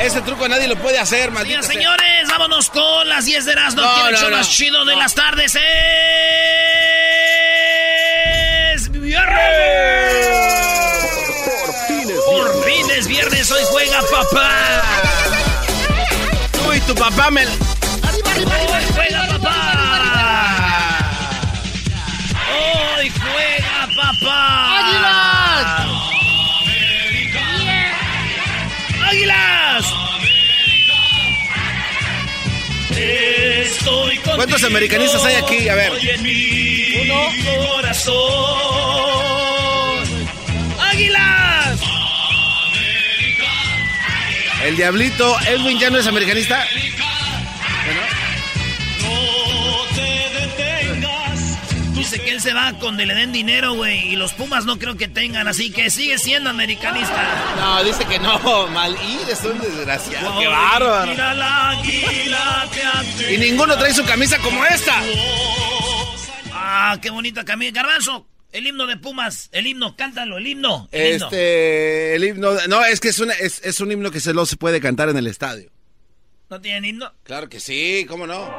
Ese truco nadie lo puede hacer, maldito. Sea. señores, vámonos con las 10 de Erasmo. No, no, show no. más chido de las tardes es... ¡Viernes! Por fin es viernes, hoy juega papá. Tú y tu papá me... Hoy juega papá. Hoy juega papá. ¿Cuántos americanistas hay aquí? A ver. mi corazón. ¡Águilas! El diablito, Edwin ya no es americanista. Dice que él se va con le den dinero, güey. Y los Pumas no creo que tengan, así que sigue siendo americanista. No, dice que no, mal. Y es un desgraciado. ¡Qué bárbaro! Mira la águila que ante- Y ninguno trae su camisa como esta. Ah, qué bonita camisa. Garbanzo, el himno de Pumas. El himno, cántalo, el himno. El himno. Este, el himno. No, es que es, una, es, es un himno que solo se puede cantar en el estadio. ¿No tienen himno? Claro que sí, ¿cómo no?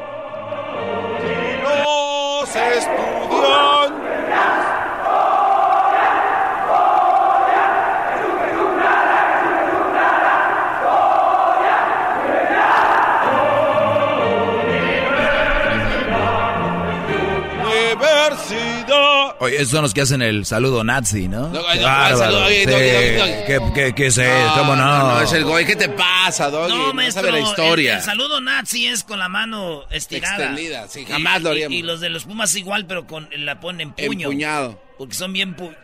Los Deutschland! Oye, esos son los que hacen el saludo nazi, ¿no? No, Qué no, bárbaro. saludo, oye, Sí, Doggy, Doggy, Doggy. ¿Qué, qué, qué es eso? ¿Cómo no? No, es el Goy. ¿Qué te pasa, Doggy? No, No, maestro. sabe la historia. El, el saludo nazi es con la mano estirada. Extendida, sí, jamás Y- lo haríamos. Y, los de los Pumas igual, pero con la ponen en puño. Empuñado. Porque son bien pu...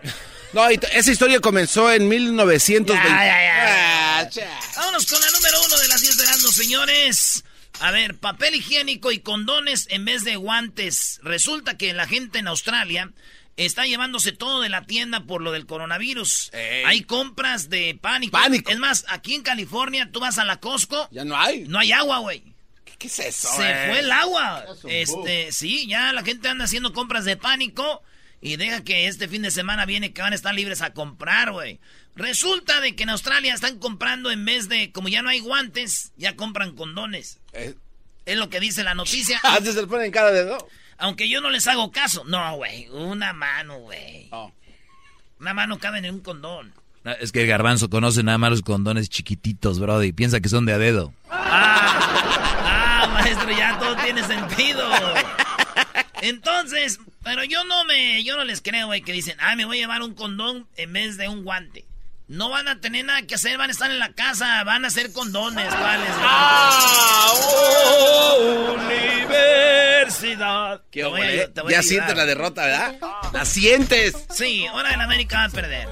No, esa historia comenzó en 1920. Ya, ya, ya. Ah. Vámonos con la número uno de las 10 de Erasmo, señores. A ver, papel higiénico y condones en vez de guantes. Resulta que la gente en Australia está llevándose todo de la tienda por lo del coronavirus. Ey. Hay compras de pánico. Pánico. Es más, aquí en California tú vas a la Costco, Ya no hay. no hay agua, güey. ¿Qué, qué es eso? Se eh? fue el agua. Es Este, sí, ya la gente anda haciendo compras de pánico y deja que este fin de semana viene que van a estar libres a comprar, güey. Resulta de que en Australia están comprando en vez de, como ya no hay guantes, ya compran condones. Eh, Es lo que dice la noticia. Antes se le ponen en cada dedo. Aunque yo no les hago caso. No, güey, una mano, güey. Oh. Una mano cabe en un condón. No, Es que el garbanzo conoce nada más los condones chiquititos, brody, y piensa que son de a dedo. Ah, maestro, ya todo tiene sentido. Entonces, pero yo no me, yo no les creo, güey, que dicen, ah, me voy a llevar un condón en vez de un guante. No van a tener nada que hacer, van a estar en la casa, van a hacer condones, ¿cuáles? Ah, universidad. Qué Te voy a- ole. te voy a Ya sientes la derrota, ¿verdad? La sientes. Sí, ahora el América va a perder.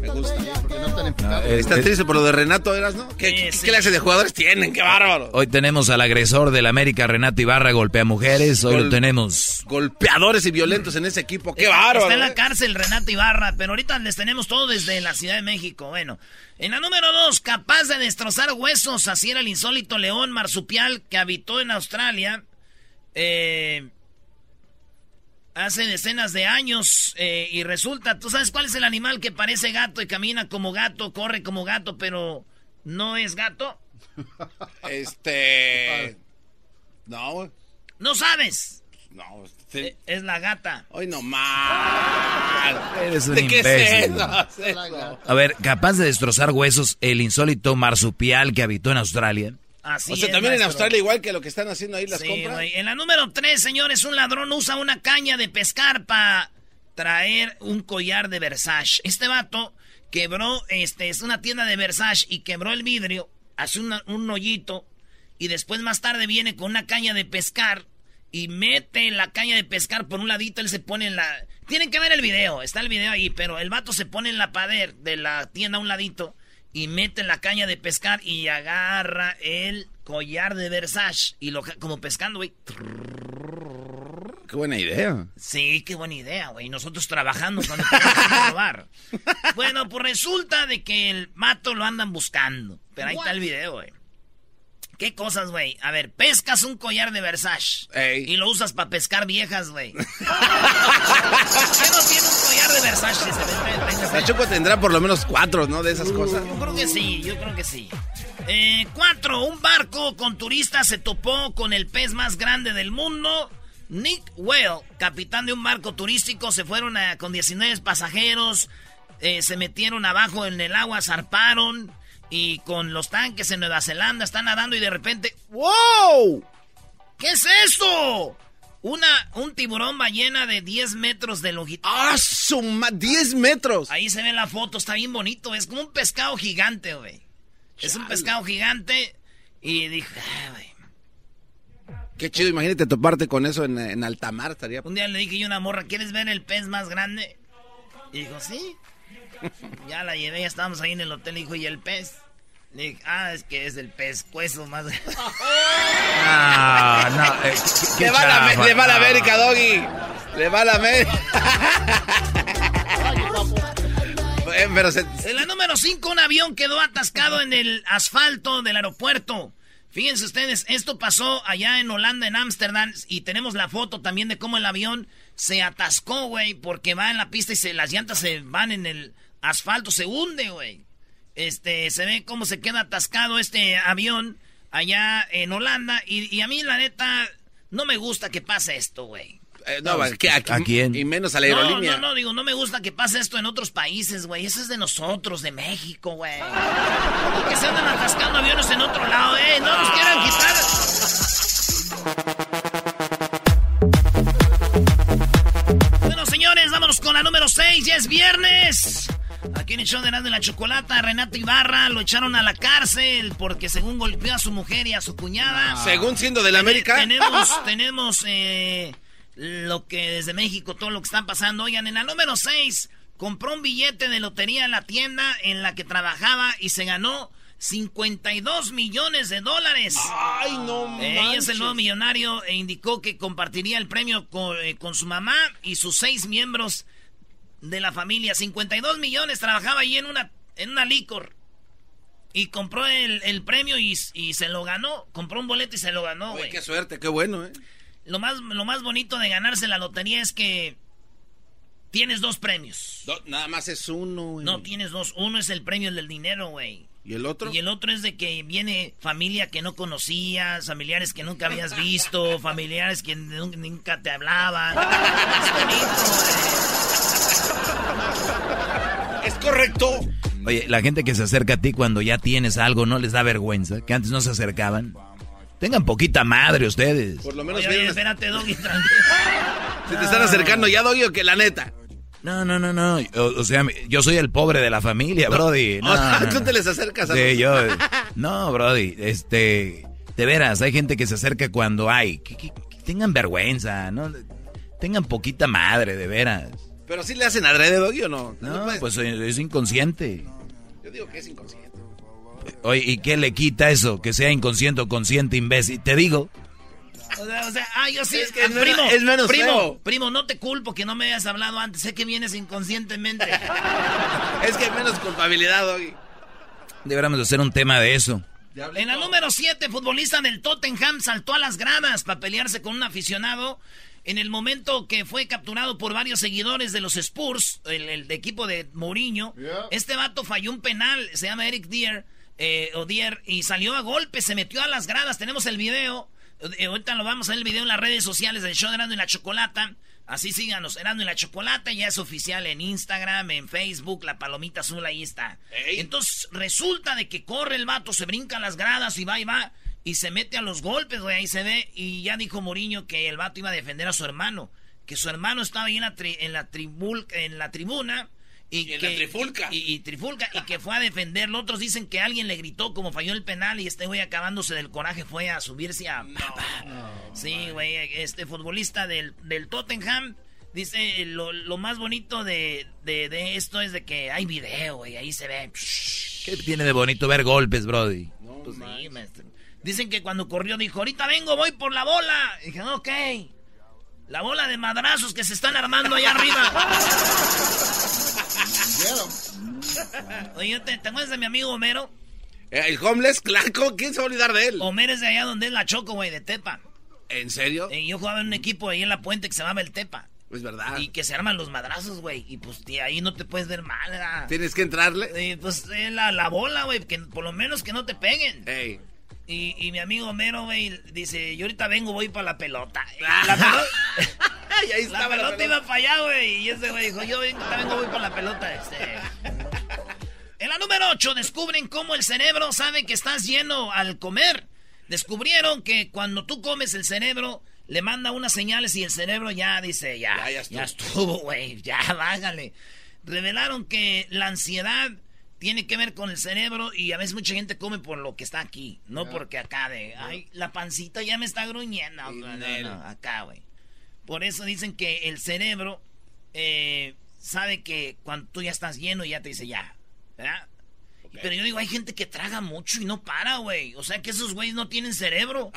Me gusta. No están enfocados. ¿Estás triste por lo de Renato, eras, no? ¿Qué, Sí, qué sí. clase de jugadores tienen? ¡Qué bárbaro! Hoy tenemos al agresor del América, Renato Ibarra, golpea mujeres. Hoy lo tenemos. Golpeadores y violentos en ese equipo. ¡Qué Está- bárbaro! Está en la eh! cárcel Renato Ibarra, pero ahorita les tenemos todo desde la Ciudad de México. Bueno, en la número dos, capaz de destrozar huesos, así era el insólito león marsupial que habitó en Australia eh, hace decenas de años eh, y resulta, ¿tú sabes cuál es el animal que parece gato y camina como gato, corre como gato, pero no es gato? Este. No. No sabes, No, sí. Eh, es la gata. Hoy no más. Eres un ¿De qué es imbécil. eso? Es eso. A ver, capaz de destrozar huesos, el insólito marsupial que habitó en Australia. Así O sea, es, también en. Australia, igual que lo que están haciendo ahí las Sí, compras. En la número 3, señores, un ladrón usa una caña de pescar para traer un collar de Versace. Este vato quebró, este, es una tienda de Versace y quebró el vidrio, hace una- un hoyito y después más tarde viene con una caña de pescar y mete la caña de pescar por un ladito, él se pone en la... Tienen que ver el video, está el video ahí, pero el vato se pone en la pared de la tienda a un ladito y mete la caña de pescar y agarra el collar de Versace y lo como pescando, güey. Qué buena idea. Sí, qué buena idea, güey. Nosotros trabajando cuando robar. Bueno, pues resulta de que el mato lo andan buscando. Pero ahí está el video, güey. ¿Qué cosas, güey? A ver, pescas un collar de Versace. Ey. Y lo usas para pescar viejas, güey. ¿Por qué no tiene un collar de Versace? Si se La Choco tendrá por lo menos cuatro, ¿no? De esas cosas. yo creo que sí, yo creo que sí. Eh, cuatro, un barco con turistas se topó con el pez más grande del mundo. Nick Whale, capitán de un barco turístico, se fueron a- con 19 pasajeros, eh, se metieron abajo en el agua, zarparon y con los tanques en Nueva Zelanda están nadando y de repente, ¡wow! ¿Qué es esto? Una, un tiburón ballena de 10 metros de longitud. ¡Ah, suma! ¡10 metros! Ahí se ve la foto, está bien bonito. Es como un pescado gigante, güey. Es un pescado gigante. Y dije, "Ah, güey. Qué chido, imagínate toparte con eso en, en alta mar. Estaría... Un día le dije yo a una morra, ¿quieres ver el pez más grande? Y dijo, sí. Ya la llevé, ya estábamos ahí en el hotel. Dijo, ¿y el pez? Le dije, ah, es que es el pescuezo más. Ah, no. eh, qué- Le va, la, chafa, le va la no. América, Doggy. Le va la América. Eh, Pero se... En la número 5, un avión quedó atascado en el asfalto del aeropuerto. Fíjense ustedes, esto pasó allá en Holanda, en Ámsterdam, y tenemos la foto también de cómo el avión se atascó, güey, porque va en la pista y se, las llantas se van en el asfalto, se hunde, güey. Este, se ve cómo se queda atascado este avión allá en Holanda, y, y a mí, la neta, no me gusta que pase esto, güey. eh, no, ¿qué? ¿A, ¿A quién? Y menos a la No, aerolínea. no, no, digo, no me gusta que pase esto en otros países, güey. Eso es de nosotros, de México, güey. Que se andan atascando aviones en otro lado, eh. No nos quieran quitar. Bueno, señores, vámonos con la número 6. Ya es viernes. Aquí en el show de Erasmo y la Chocolata, Renato Ibarra lo echaron a la cárcel porque según golpeó a su mujer y a su cuñada. Según siendo de la América. Tenemos, tenemos eh, lo que desde México, todo lo que está pasando. Oigan, en la número 6, compró un billete de lotería en la tienda en la que trabajaba y se ganó 52 millones de dólares. Ay, no Eh, Ella es el nuevo millonario e indicó que compartiría el premio con, eh, con su mamá y sus seis miembros de la familia. 52 millones, trabajaba ahí en una, en una licor. Y compró el, el premio y, y se lo ganó. Compró un boleto y se lo ganó, güey. qué suerte, qué bueno, ¿eh? Lo más, lo más bonito de ganarse la lotería es que tienes dos premios. Do- nada más es uno, güey. No, tienes dos. Uno es el premio del dinero, güey. ¿Y el otro? Y el otro es de que viene familia que no conocías, familiares que nunca habías visto, familiares que nun- nunca te hablaban. Es correcto. Oye, la gente que se acerca a ti cuando ya tienes algo, ¿no les da vergüenza? Que antes no se acercaban. Tengan poquita madre ustedes. Por lo menos Oye, oye, espérate, Doggy, se te están acercando ya, Doggy, o que la neta. No, no, no, no. O, o sea, yo soy el pobre de la familia, Brody. No, o sea, no, no. tú te les acercas a Sí, los- yo. No, Brody. Este. De veras, hay gente que se acerca cuando hay. ¿Qué, qué- qué tengan vergüenza, ¿no? Tengan poquita madre, de veras. Pero sí le hacen adrede, Doggy, o no? No, pues es inconsciente. Yo digo que es inconsciente. Oye, ¿y qué le quita eso? Que sea inconsciente o consciente, imbécil. Te digo. O sea, o sea ah, yo sí. Es que ah, es primo, menos- es menos primo, feo. primo, no te culpo que no me hayas hablado antes. Sé que vienes inconscientemente. Es que hay menos culpabilidad, Doggy. Deberíamos hacer un tema de eso. En la número 7, futbolista del Tottenham saltó a las gradas para pelearse con un aficionado. En el momento que fue capturado por varios seguidores de los Spurs, el, el de equipo de Mourinho, este vato falló un penal, se llama Eric Dier, eh, o Dier, y salió a golpe, se metió a las gradas. Tenemos el video. Eh, ahorita lo vamos a ver el video en las redes sociales del show de Erasmo y la Chocolata. Así síganos, Erasmo y la Chocolata ya es oficial en Instagram, en Facebook, la palomita azul ahí está. Ey. Entonces resulta de que corre el vato, se brinca las gradas y va y va y se mete a los golpes, güey, ahí se ve. Y ya dijo Moriño que el vato iba a defender a su hermano, que su hermano estaba ahí en la, tri- en la, tribul- en la tribuna. Y, que, la trifulca. Y, y trifulca, y que fue a defenderlo. Otros dicen que alguien le gritó como falló el penal y este güey acabándose del coraje fue a subirse a... Sí, güey, este futbolista del, del Tottenham dice lo, lo más bonito de, de, de esto es de que hay video, güey, ahí se ve. ¿Qué tiene de bonito ver golpes, Brody? Pues sí, maestro. Dicen que cuando corrió dijo, ahorita vengo, voy por la bola. Y dije, ok. La bola de madrazos que se están armando allá arriba. Oye, ¿te, te acuerdas de mi amigo Homero? Eh, El homeless, claro, ¿quién se va a olvidar de él? Homero es de allá donde es la Choco, güey, de Tepa. ¿En serio? Y yo jugaba en un equipo ahí en la puente que se llamaba el Tepa. Es verdad. Y que se arman los madrazos, güey. Y pues tío, ahí no te puedes ver mal, ¿verdad? Tienes que entrarle. Pues eh, la, la bola, güey, que por lo menos que no te peguen. Ey. Y, y mi amigo Homero, güey, dice, yo ahorita vengo, voy para la pelota. Ah. La pelota, Ay, ahí estaba la pelota pelota. iba para allá, güey. Y ese güey dijo, yo vengo, voy para la pelota. Este. En la número 8 descubren cómo el cerebro sabe que estás lleno al comer. Descubrieron que cuando tú comes el cerebro le manda unas señales y el cerebro ya dice, ya, Ya, ya ya estuvo. güey, ya, bájale. Revelaron que la ansiedad tiene que ver con el cerebro y a veces mucha gente come por lo que está aquí, no porque acá de, ay, la pancita ya me está gruñendo. No, no, acá, güey. Por eso dicen que el cerebro eh, sabe que cuando tú ya estás lleno ya te dice ya, ¿verdad? Pero yo digo, hay gente que traga mucho y no para, güey. O sea que esos güeyes no tienen cerebro.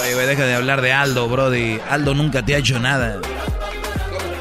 Oye, güey, deja de hablar de Aldo, Brody. Aldo nunca te ha hecho nada.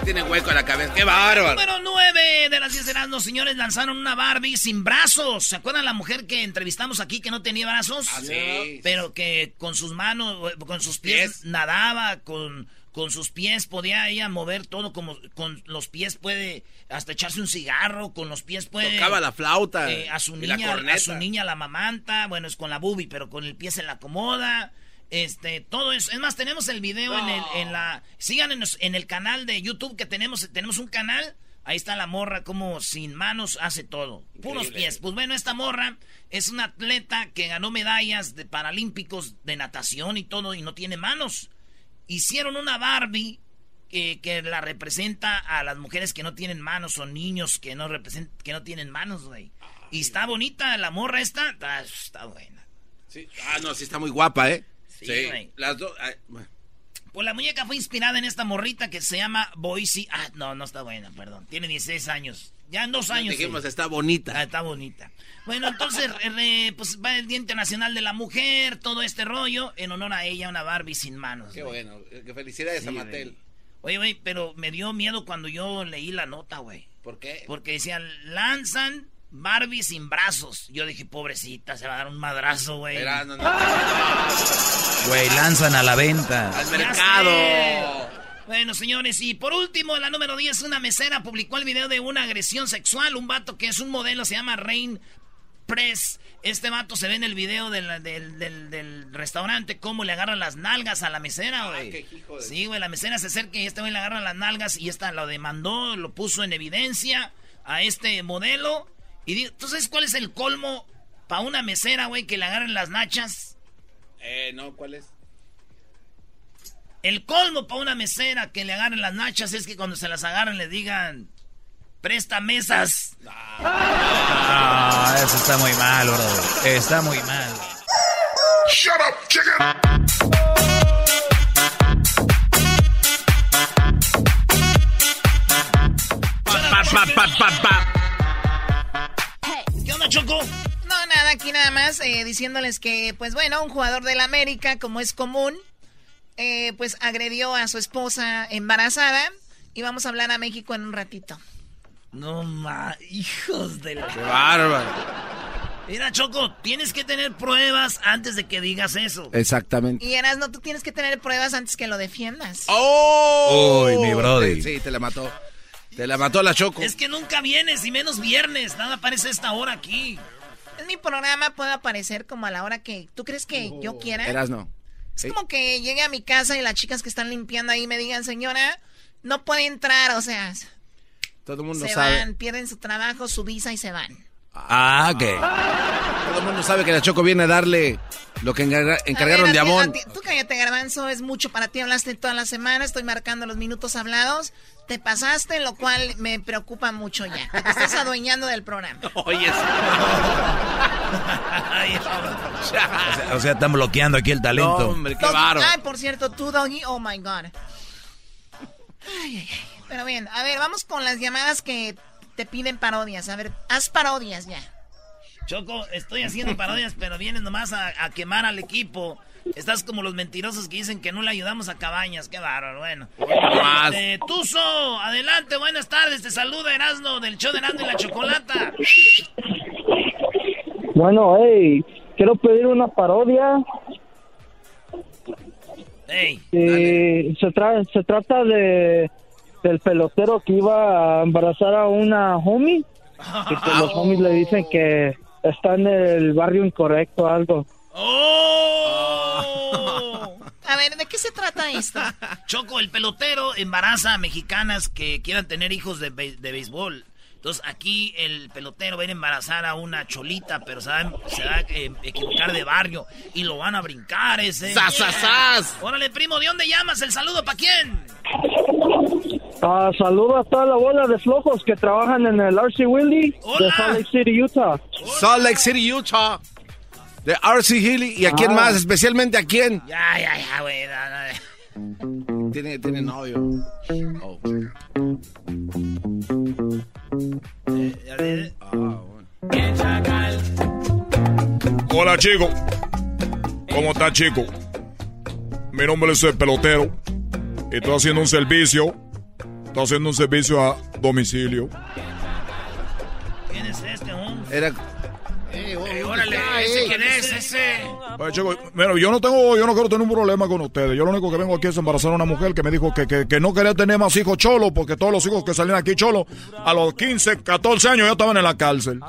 ¿Cómo que tiene hueco en la cabeza? ¡Qué bárbaro! Número 9 de las 10 de los señores lanzaron una Barbie sin brazos. ¿Se acuerdan la mujer que entrevistamos aquí que no tenía brazos? Ah, sí. Pero que con sus manos, con sus pies, Pies. nadaba, con, con sus pies podía ella mover todo, como con los pies puede hasta echarse un cigarro, con los pies puede... Tocaba la flauta. Eh, a su la niña, a su niña la mamanta, bueno, es con la bubi, pero con el pie se la acomoda. Este, todo eso. Es más, tenemos el video en el, en la. Síganos en el canal de YouTube que tenemos. Tenemos un canal. Ahí está la morra como sin manos hace todo. Puros Increíble. pies. Pues bueno, esta morra es una atleta que ganó medallas de paralímpicos de natación y todo y no tiene manos. Hicieron una Barbie que, que la representa a las mujeres que no tienen manos o niños que no que no tienen manos, güey. Y está bonita la morra esta, está, está buena. Sí. Ah, no, sí está muy guapa, ¿eh? Sí. Las dos. Pues la muñeca fue inspirada en esta morrita que se llama Boise. Ah, no, no está buena, perdón. Tiene 16 años. Ya en dos años. Dijimos, sí. está bonita. Ah, está bonita. Bueno, entonces, eh, pues va el Día Internacional de la Mujer, todo este rollo, en honor a ella, una Barbie sin manos. Qué bueno. Qué felicidades Sí, a. Mattel. Oye, güey, pero me dio miedo cuando yo leí la nota, güey. ¿Por qué? Porque decían, lanzan Barbie sin brazos. Yo dije, pobrecita, se va a dar un madrazo, güey. Era, no, no. Güey, lanzan a la venta. Al mercado. Bueno, señores, y por último, la número 10, una mesera publicó el video de una agresión sexual. Un vato que es un modelo, se llama Rain Press. Este vato se ve en el video del, del, del- del restaurante cómo le agarran las nalgas a la mesera, güey. Ah, qué hijo de- Sí, güey, la mesera se acerca y este güey le agarra las nalgas y esta lo demandó, lo puso en evidencia a este modelo. Y digo, sabes cuál es el colmo para una mesera, güey, que le agarren las nachas? Eh, no, ¿cuál es? El colmo para una mesera que le agarren las nachas es que cuando se las agarren le digan, presta mesas. Ah, eso está muy mal, bro. Está muy mal. Shut up, chicken. Pa, pa, pa, diciéndoles que, pues bueno, un jugador del América, como es común, eh, pues agredió a su esposa embarazada. Y vamos a hablar a México en un ratito. No ma, hijos de la. ¡Qué bárbaro! Mira, Choco, tienes que tener pruebas antes de que digas eso. Exactamente. Y no tú tienes que tener pruebas antes que lo defiendas. ¡Oh! Uy, mi brody. Sí, te la mató. Te la mató la Choco. Es que nunca vienes, y menos viernes. Nada aparece esta hora aquí. En mi programa puede aparecer como a la hora que tú crees que yo quiera. Eras no. Es como que llegue a mi casa y las chicas que están limpiando ahí me digan, señora, no puede entrar, o sea. Todo el mundo se sabe. van, pierden su trabajo, su visa y se van. Ah, ¿qué? Todo el mundo sabe que la Choco viene a darle lo que encarga- encargaron A ver, de ti- Amón. a ti- Tú Garbanzo, es mucho para ti. Hablaste toda la semana, estoy marcando los minutos hablados. Te pasaste, lo cual me preocupa mucho ya. Te estás adueñando del programa. Oye, O sea, o sea, están bloqueando aquí el talento. hombre, qué Doggy- bárbaro. Ay, por cierto, tú, Doggy, oh my God. Ay, ay, ay. Pero bien, a ver, vamos con las llamadas que te piden parodias. A ver, haz parodias ya. Choco, estoy haciendo parodias, pero vienes nomás a, a quemar al equipo. Estás como los mentirosos que dicen que no le ayudamos a Cabañas. Qué bárbaro, bueno. más. Este, Tuzo, adelante, buenas tardes. Te saluda Erasno del show de y la Chocolata. Bueno, hey, quiero pedir una parodia. Ey, Eh, se, tra- se trata de del pelotero que iba a embarazar a una homie y pues los homies le dicen que está en el barrio incorrecto o algo. ¡Oh! A ver, ¿de qué se trata esto? Choco, el pelotero embaraza a mexicanas que quieran tener hijos de, be- de béisbol. Entonces aquí el pelotero va a ir a embarazar a una cholita, pero se va, a- se va a eh, equivocar de barrio y lo van a brincar ese. ¡Sas, sas, sas! Órale, primo, ¿de dónde llamas? ¿El saludo para quién? Ah, saludo a toda la bola de flojos que trabajan en el RC Willy de. Salt Lake City, Utah. Salt Lake City, Utah. De RC Healy. ¿Y a quién Ah. más? Especialmente a quién. Ya, ya, ya, güey. no, no. Tiene, tiene novio. Oh. Hola, chico. ¿Cómo está, chico? Mi nombre es el pelotero. Y estoy haciendo un servicio. Estoy haciendo un servicio a domicilio. ¿Quién es este, hombre? Era. Órale, ¿ese quién es? Ese. Oye, chico, mira, yo no tengo, yo no quiero tener un problema con ustedes. Yo lo único que vengo aquí es embarazar a una mujer que me dijo que, que, que no quería tener más hijos cholos, porque todos los hijos que salían aquí cholos, a los 15, 14 años ya estaban en la cárcel.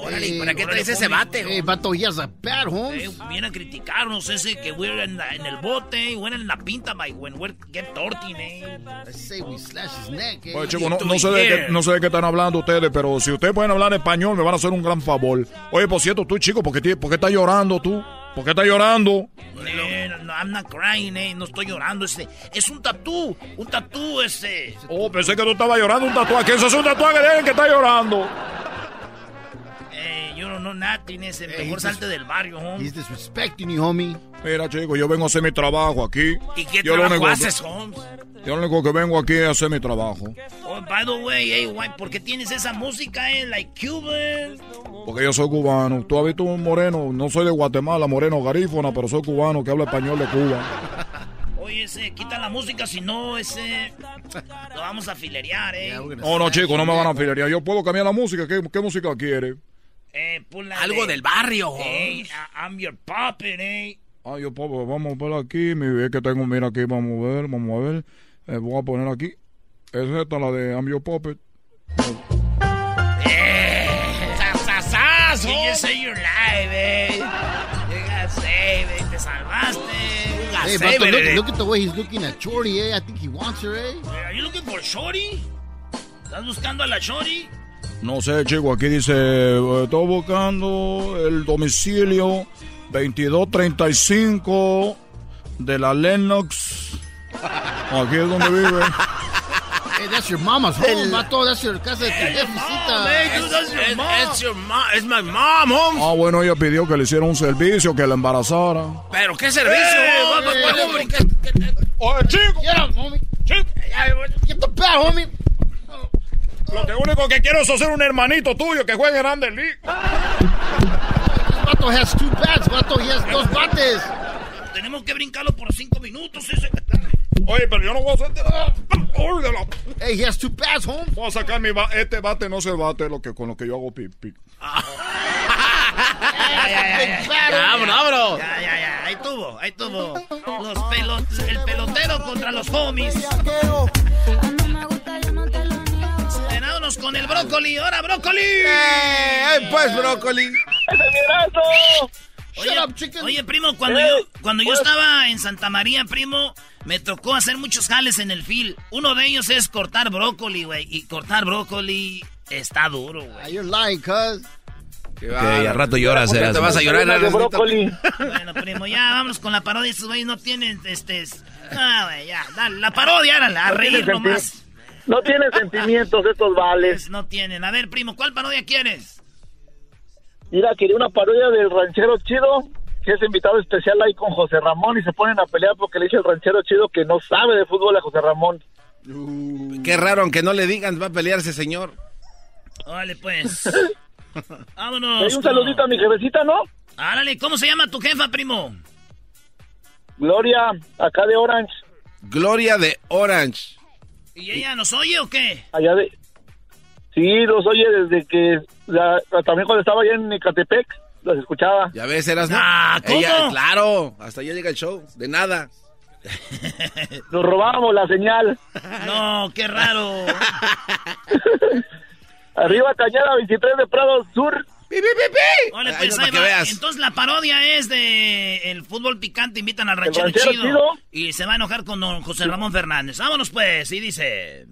Órale, ¿y ¿para qué traes ese bate, Hey, vato, has a bad. Eh, viene a criticarnos ese que we're en, la- en el bote, we're en la pinta, my when we're get dirty, eh. I say we slash his neck, eh. Oye, chico, no, no sé de qué, no sé de qué están hablando ustedes, pero si ustedes pueden hablar español, me van a hacer un gran favor. Oye, por cierto, tú, chico, ¿por qué, por qué estás llorando tú? ¿Por qué estás llorando? Eh, no, I'm not crying, eh, no estoy llorando, ese. Es un tatú, un tatú ese. Oh, pensé que tú estabas llorando un tatuaje. Eso es un tatuaje de alguien que está llorando. Eh, yo no know nothing, ese. Hey, Mejor he's salte del barrio, hombre. He's disrespecting you, homie. Mira, chico, yo vengo a hacer mi trabajo aquí. ¿Y qué yo lo trabajo haces, Holmes? Yo lo único que vengo aquí es a hacer mi trabajo. Oh, by the way, hey, why, ¿por qué tienes esa música, eh? Like Cuban. Porque yo soy cubano. Tú has visto un moreno, no soy de Guatemala, moreno garífona, pero soy cubano que habla español de Cuba. Oye, ese, quita la música, si no, ese. Lo vamos a filerear, eh. No, no, slash chico, no me van a filerear. Yo puedo cambiar la música. ¿Qué, qué música quiere? Eh, ponla Algo de- del barrio, Hey, I'm your puppet, eh. Ah, yo puedo, vamos a ver aquí. Mi es que tengo, mira aquí, vamos a ver, vamos a ver. Eh, voy a poner aquí. Es esta la de I'm Your Puppet. ¡Sas, You just say your life, eh. You save it. Te salvaste. You Hey, save look, eh. look at the way he's looking at Chorty, eh. I think he wants her, eh. Are you looking for Shorty? ¿Estás buscando a la Shorty? No sé, chico, aquí dice, eh, estoy buscando el domicilio 2235 de la Lennox. Aquí es donde vive. Hey, that's your mama's home, vato. That's your casa de. Hey, that's your mom. It's your mom. It's my mom, Holmes. Ah, bueno, ella pidió que le hiciera un servicio, que la embarazara. Pero qué servicio, Holmes. hey, ¿Cómo hey, que- que- que- Oye, chico, Get up, homie. Get the bat, homie. Lo que único que quiero es hacer un hermanito tuyo que juegue en Grande League. Vato, vato has two bats, vato. He has dos bates. Tenemos que brincarlo por cinco minutos ese. Oye, pero yo no voy a hacer... Hey, he has two bats, home. Voy a sacar mi ba- este bate, no se bate lo que, con lo que yo hago ya, ya. Vámonos, vámonos. Ya, ya, ya. Ahí tuvo, ahí tuvo. Los pelot el pelotero contra los homies. Con el brócoli. ¡Ahora, brócoli! ¡Eh, pues, brócoli! Oye, Shut up, chicken. oye, primo, cuando yo, cuando yo estaba en Santa María, primo, me tocó hacer muchos jales en el fil. Uno de ellos es cortar brócoli, güey. Y cortar brócoli está duro, güey. Ah, you're lying, cuz. Qué Ok, bárbaro. al rato lloras, Ya Erasmo. Te vas a llorar, Erasmito. Bueno, primo, ya vámonos con la parodia. Estos güeyes no tienen, este... es- Ah, güey, ya, dale, la parodia, árala, a reír nomás. No tienen sentimientos estos vales. Pues no tienen. A ver, primo, ¿cuál parodia quieres? Mira, quería una parodia del ranchero chido, que es invitado especial ahí con José Ramón y se ponen a pelear porque le dice el ranchero chido que no sabe de fútbol a José Ramón. Qué raro, aunque no le digan, va a pelear ese señor. Órale, pues. Hay Vámonos. un saludito a mi jefecita, ¿no? Árale, ¿cómo se llama tu jefa, primo? Gloria, acá de Orange, Gloria de Orange. ¿Y ella nos oye o qué? allá de... Sí, los oye desde que... la- también cuando estaba allá en Ecatepec, los escuchaba. Ya ves, Erasmo. Ah, ¿cómo? Ella, claro, hasta allá llega el show. De nada. Nos robábamos la señal. No, qué raro. Arriba Cañada 23 de Prado Sur. Pues no, ahí para que va. veas. Entonces la parodia es de el fútbol picante, invitan al ranchero, ranchero chido, chido? y se va a enojar con don José Ramón Fernández. Vámonos pues, y dice,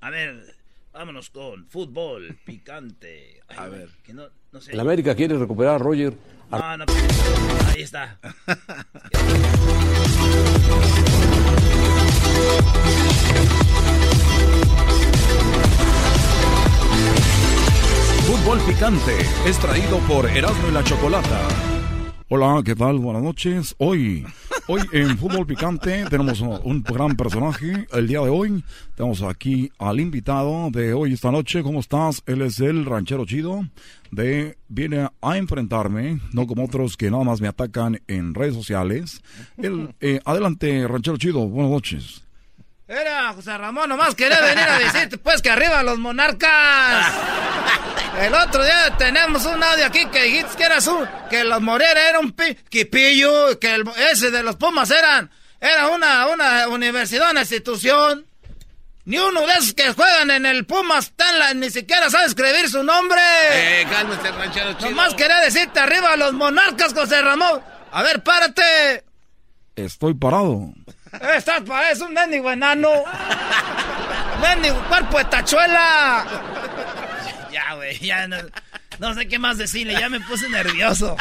a ver, vámonos con fútbol picante. Ay, A ver. que no, no sé. El América quiere recuperar a Roger. No, no, ahí está. Fútbol Picante es traído por Erasmo y la Chocolata. Hola, ¿qué tal? Buenas noches. Hoy, hoy en Fútbol Picante tenemos un gran personaje. El día de hoy tenemos aquí al invitado de hoy esta noche. ¿Cómo estás? Él es el ranchero chido. De viene a enfrentarme, no como otros que nada más me atacan en redes sociales. Él, eh, adelante, ranchero chido. Buenas noches. Era José Ramón, nomás quería venir a decirte pues que arriba los monarcas. El otro día tenemos un audio aquí que dijiste que eras un, que los Morera era un pi, que pillo, que el- ese de los Pumas eran, era una, una universidad, una institución. Ni uno de esos que juegan en el Pumas la- ni siquiera sabe escribir su nombre. Eh, cálmese, ranchero chido. Nomás quería decirte arriba los monarcas, José Ramón. A ver, párate. Estoy parado. Estás parece un mendigo enano. mendigo cuerpo de tachuela. Ya, güey, ya no, no sé qué más decirle, ya me puse nervioso.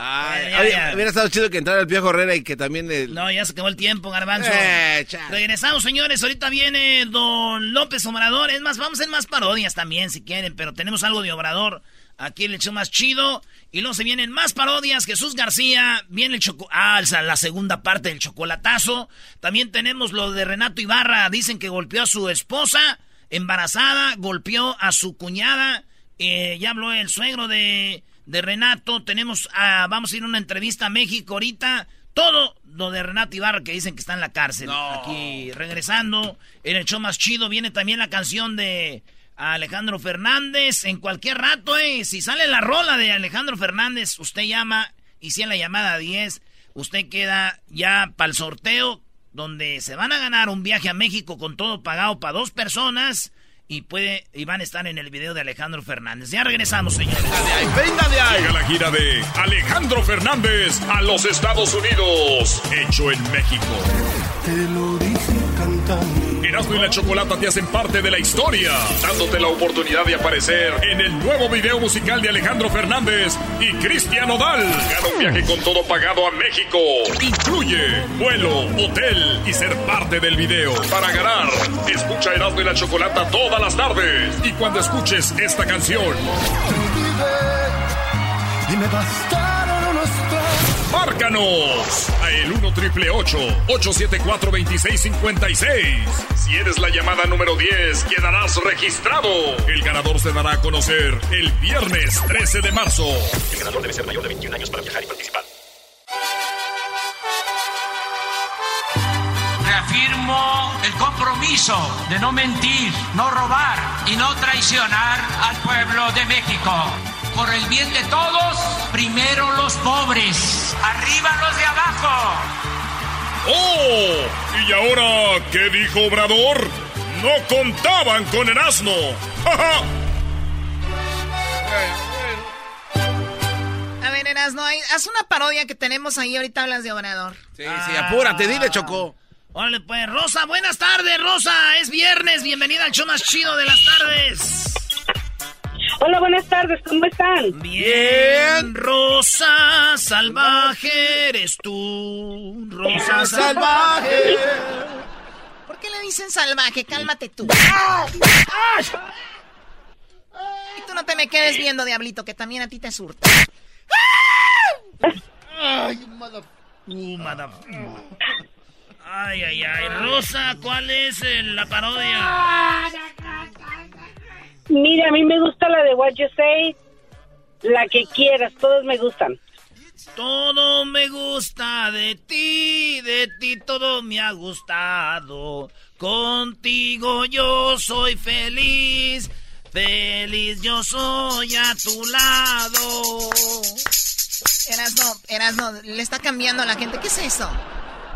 Ay, Ya, ya, oye, ya. hubiera estado chido que entrara el Piojo Herrera y que también el... No, ya se acabó el tiempo, garbanzo. Eh. Regresamos, señores. Ahorita viene don López Obrador. Es más, vamos a hacer más parodias también, si quieren, pero tenemos algo de Obrador. Aquí el hecho más chido. Y luego se vienen más parodias. Jesús García. Viene el choco... Ah, la segunda parte del chocolatazo. También tenemos lo de Renato Ibarra. Dicen que golpeó a su esposa embarazada. Golpeó a su cuñada. Eh, ya habló el suegro de, de Renato. Tenemos... ah, vamos a ir a una entrevista a México ahorita. Todo lo de Renato Ibarra que dicen que está en la cárcel. Aquí regresando. En el show más chido viene también la canción de Alejandro Fernández. En cualquier rato, eh. Si sale la rola de Alejandro Fernández, usted llama. Y si en la llamada 10, usted queda ya para el sorteo. Donde se van a ganar un viaje a México con todo pagado para dos personas. Y puede, y van a estar en el video de Alejandro Fernández. Ya regresamos, señores. ¡Venga de ahí! Llega la gira de Alejandro Fernández a los Estados Unidos, hecho en México. Te lo dije cantando. Erasmo y la Chocolata te hacen parte de la historia, dándote la oportunidad de aparecer en el nuevo video musical de Alejandro Fernández y Cristian Odal. Gana un viaje con todo pagado a México. Incluye vuelo, hotel y ser parte del video. Para ganar, escucha Erasmo y la Chocolata todas las tardes. Y cuando escuches esta canción, Y me tragos ¡Márcanos! A el 1 triple 874 2656. Si eres la llamada número 10, quedarás registrado. El ganador se dará a conocer el viernes 13 de marzo. El ganador debe ser mayor de 21 años para viajar y participar. Reafirmo el compromiso de no mentir, no robar y no traicionar al pueblo de México. Por el bien de todos, primero los pobres, arriba los de abajo. ¡Oh! ¿Y ahora qué dijo Obrador? No contaban con el asno. ¡Ja, ja! A ver, Erasno, haz una parodia que tenemos ahí. Ahorita hablas de Obrador. Sí, sí, apúrate, dile, Chocó. Órale, pues, Rosa, buenas tardes, Rosa. Es viernes, bienvenida al show más chido de las tardes. Hola, buenas tardes, ¿cómo están? Bien, Rosa salvaje eres tú, Rosa salvaje. ¿Por qué le dicen salvaje? Cálmate tú. Y tú no te me quedes viendo, diablito, que también a ti te surta. Ay, mother... Uh, mother... Ay, ay, ay. Rosa, ¿cuál es eh, la parodia? Mira, a mí me gusta la de What You Say, la que quieras, todos me gustan. Todo me gusta de ti, de ti todo me ha gustado. Contigo yo soy feliz, feliz yo soy a tu lado. Erasno, Erasno, le está cambiando a la gente. ¿Qué es eso?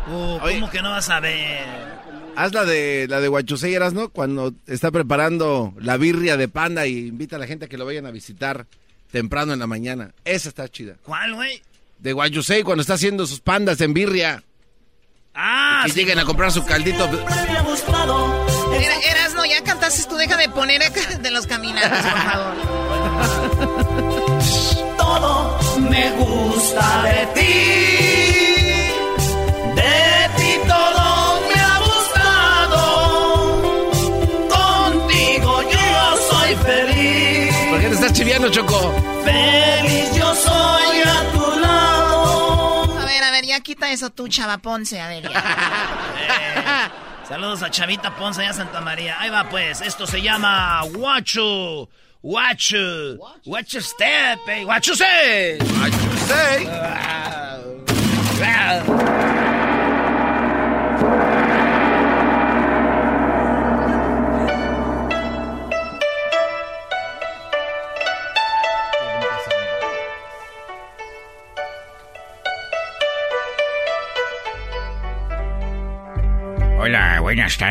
Uh, Oye. ¿Cómo que no vas a ver? Haz la de la de Huachusei, ¿no? Cuando está preparando la birria de panda y invita a la gente a que lo vayan a visitar temprano en la mañana. Esa está chida. ¿Cuál, güey? De Huachusei, cuando está haciendo sus pandas en birria. Ah, y sí. lleguen a comprar su caldito. Era- Erasno, ya cantaste tú, deja de poner acá de los caminantes, por favor. Todo me gusta de ti. De estás chiviando, Choco? Feliz yo soy a tu lado. A ver, a ver, ya quita eso tú, Chava Ponce, a ver, ya. Saludos a Chavita Ponce y a Santa María. Ahí va pues, esto se llama Guacho. Guacho. Guacho step, eh. Guacho say. Huachusei. Hola,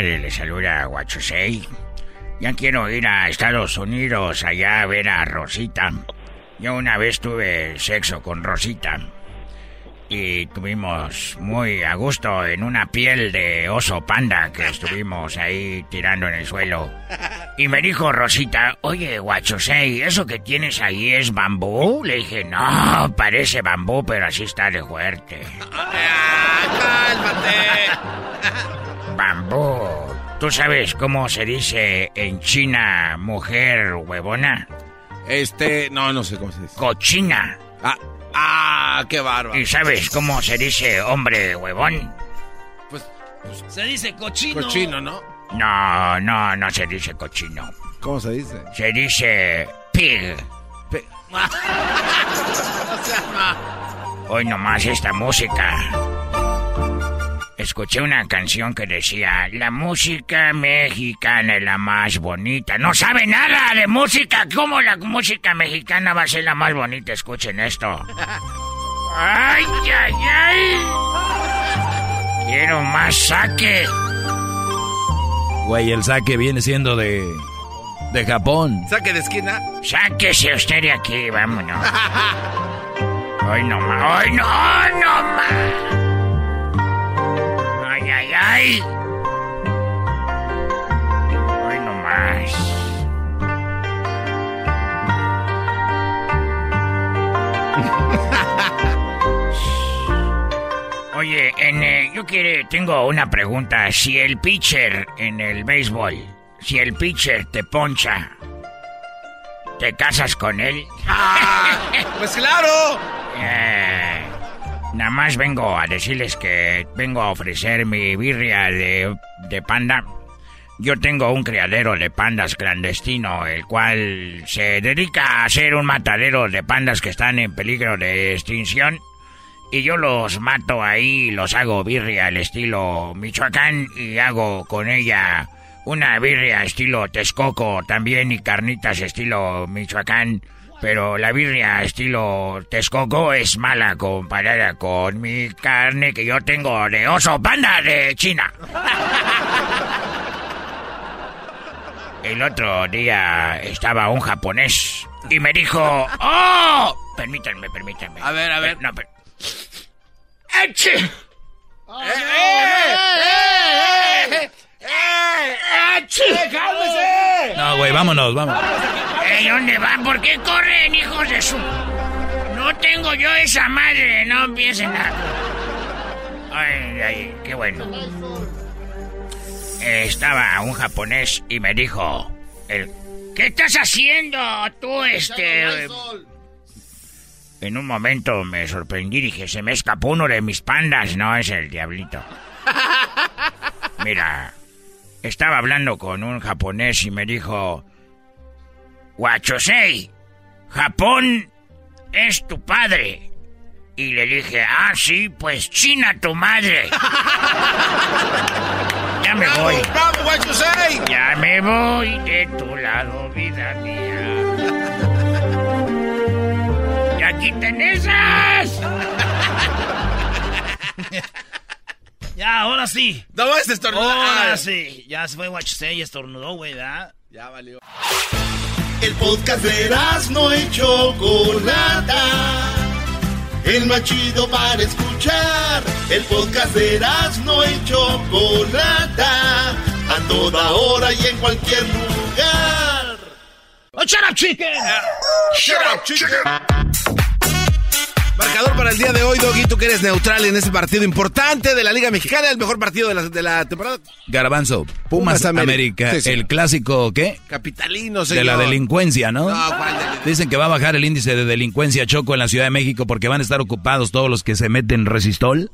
le saluda Guachosei. Ya quiero ir a Estados Unidos allá a ver a Rosita. Yo una vez tuve sexo con Rosita. Y tuvimos muy a gusto en una piel de oso panda que estuvimos ahí tirando en el suelo. Y me dijo Rosita, oye, Guachosei, ¿eso que tienes ahí es bambú? Le dije, no, parece bambú, pero así está de fuerte. Bambú. ¿Tú sabes cómo se dice en China mujer huevona? Este, no, no sé cómo se dice. Cochina. Ah, ah qué bárbaro. ¿Y sabes cómo se dice hombre huevón? Pues, Se dice cochino. cochino, ¿no? No, no, no se dice cochino. ¿Cómo se dice? Se dice pig. Pe- Hoy nomás esta música. Escuché una canción que decía, la música mexicana es la más bonita. No sabe nada de música. ¿Cómo la música mexicana va a ser la más bonita? Escuchen esto. ¡Ay, ay, ay! Quiero más saque. Güey, el saque viene siendo de. de Japón. Saque de esquina. Sáquese usted de aquí, vámonos. Hoy no más. Hoy no, no más. Ay, ay, no más. Oye, en, eh, yo quiere, tengo una pregunta. Si el pitcher en el béisbol, si el pitcher te poncha, ¿te casas con él? Pues claro. Eh, Nada más vengo a decirles que vengo a ofrecer mi birria de, de panda. Yo tengo un criadero de pandas clandestino, el cual se dedica a ser un matadero de pandas que están en peligro de extinción. Y yo los mato ahí, los hago birria al estilo Michoacán y hago con ella una birria estilo Texcoco también y carnitas estilo Michoacán. Pero la birria estilo Texcoco es mala comparada con mi carne que yo tengo de oso panda de China. El otro día estaba un japonés y me dijo, ¡Oh! Permítanme, permítanme. A ver, a ver. No, pero... ¡Echi! ¡Eh, eh, eh, No, güey, vámonos, vámonos. Ey, ¿Dónde van? ¿Por qué corren, hijos de su...? No tengo yo esa madre, no empiecen a... Ay, ay, qué bueno. Eh, estaba un japonés y me dijo... El, ¿Qué estás haciendo tú, este...? En un momento me sorprendí y dije, se me escapó uno de mis pandas. No, es el diablito. Mira, estaba hablando con un japonés y me dijo... Guachosei, Japón es tu padre. Y le dije, ah, sí, pues China tu madre. ya me voy. ¡Bravo! Ya me voy de tu lado, vida mía. ¡Ya quiten esas! Ya, ahora sí. No vas a estornudar. Ahora Ah, sí. Ya se fue Guachusei y estornudó, güey, ¿verdad? Ya valió. El podcast de no y Chocolata. El más chido para escuchar. El podcast de no y Chocolata. A toda hora y en cualquier lugar. ¡Oh, shut up, chicken! Shut up, chicken. Marcador para el día de hoy, Doggy, tú que eres neutral en este partido importante de la Liga Mexicana, el mejor partido de la, de la temporada. Garbanzo, Pumas, Pumas América. América, Sí, sí. el clásico, ¿qué? Capitalino, De la señor. delincuencia, ¿no? No, ¿cuál del- Dicen que va a bajar el índice de delincuencia choco en la Ciudad de México porque van a estar ocupados todos los que se meten resistol.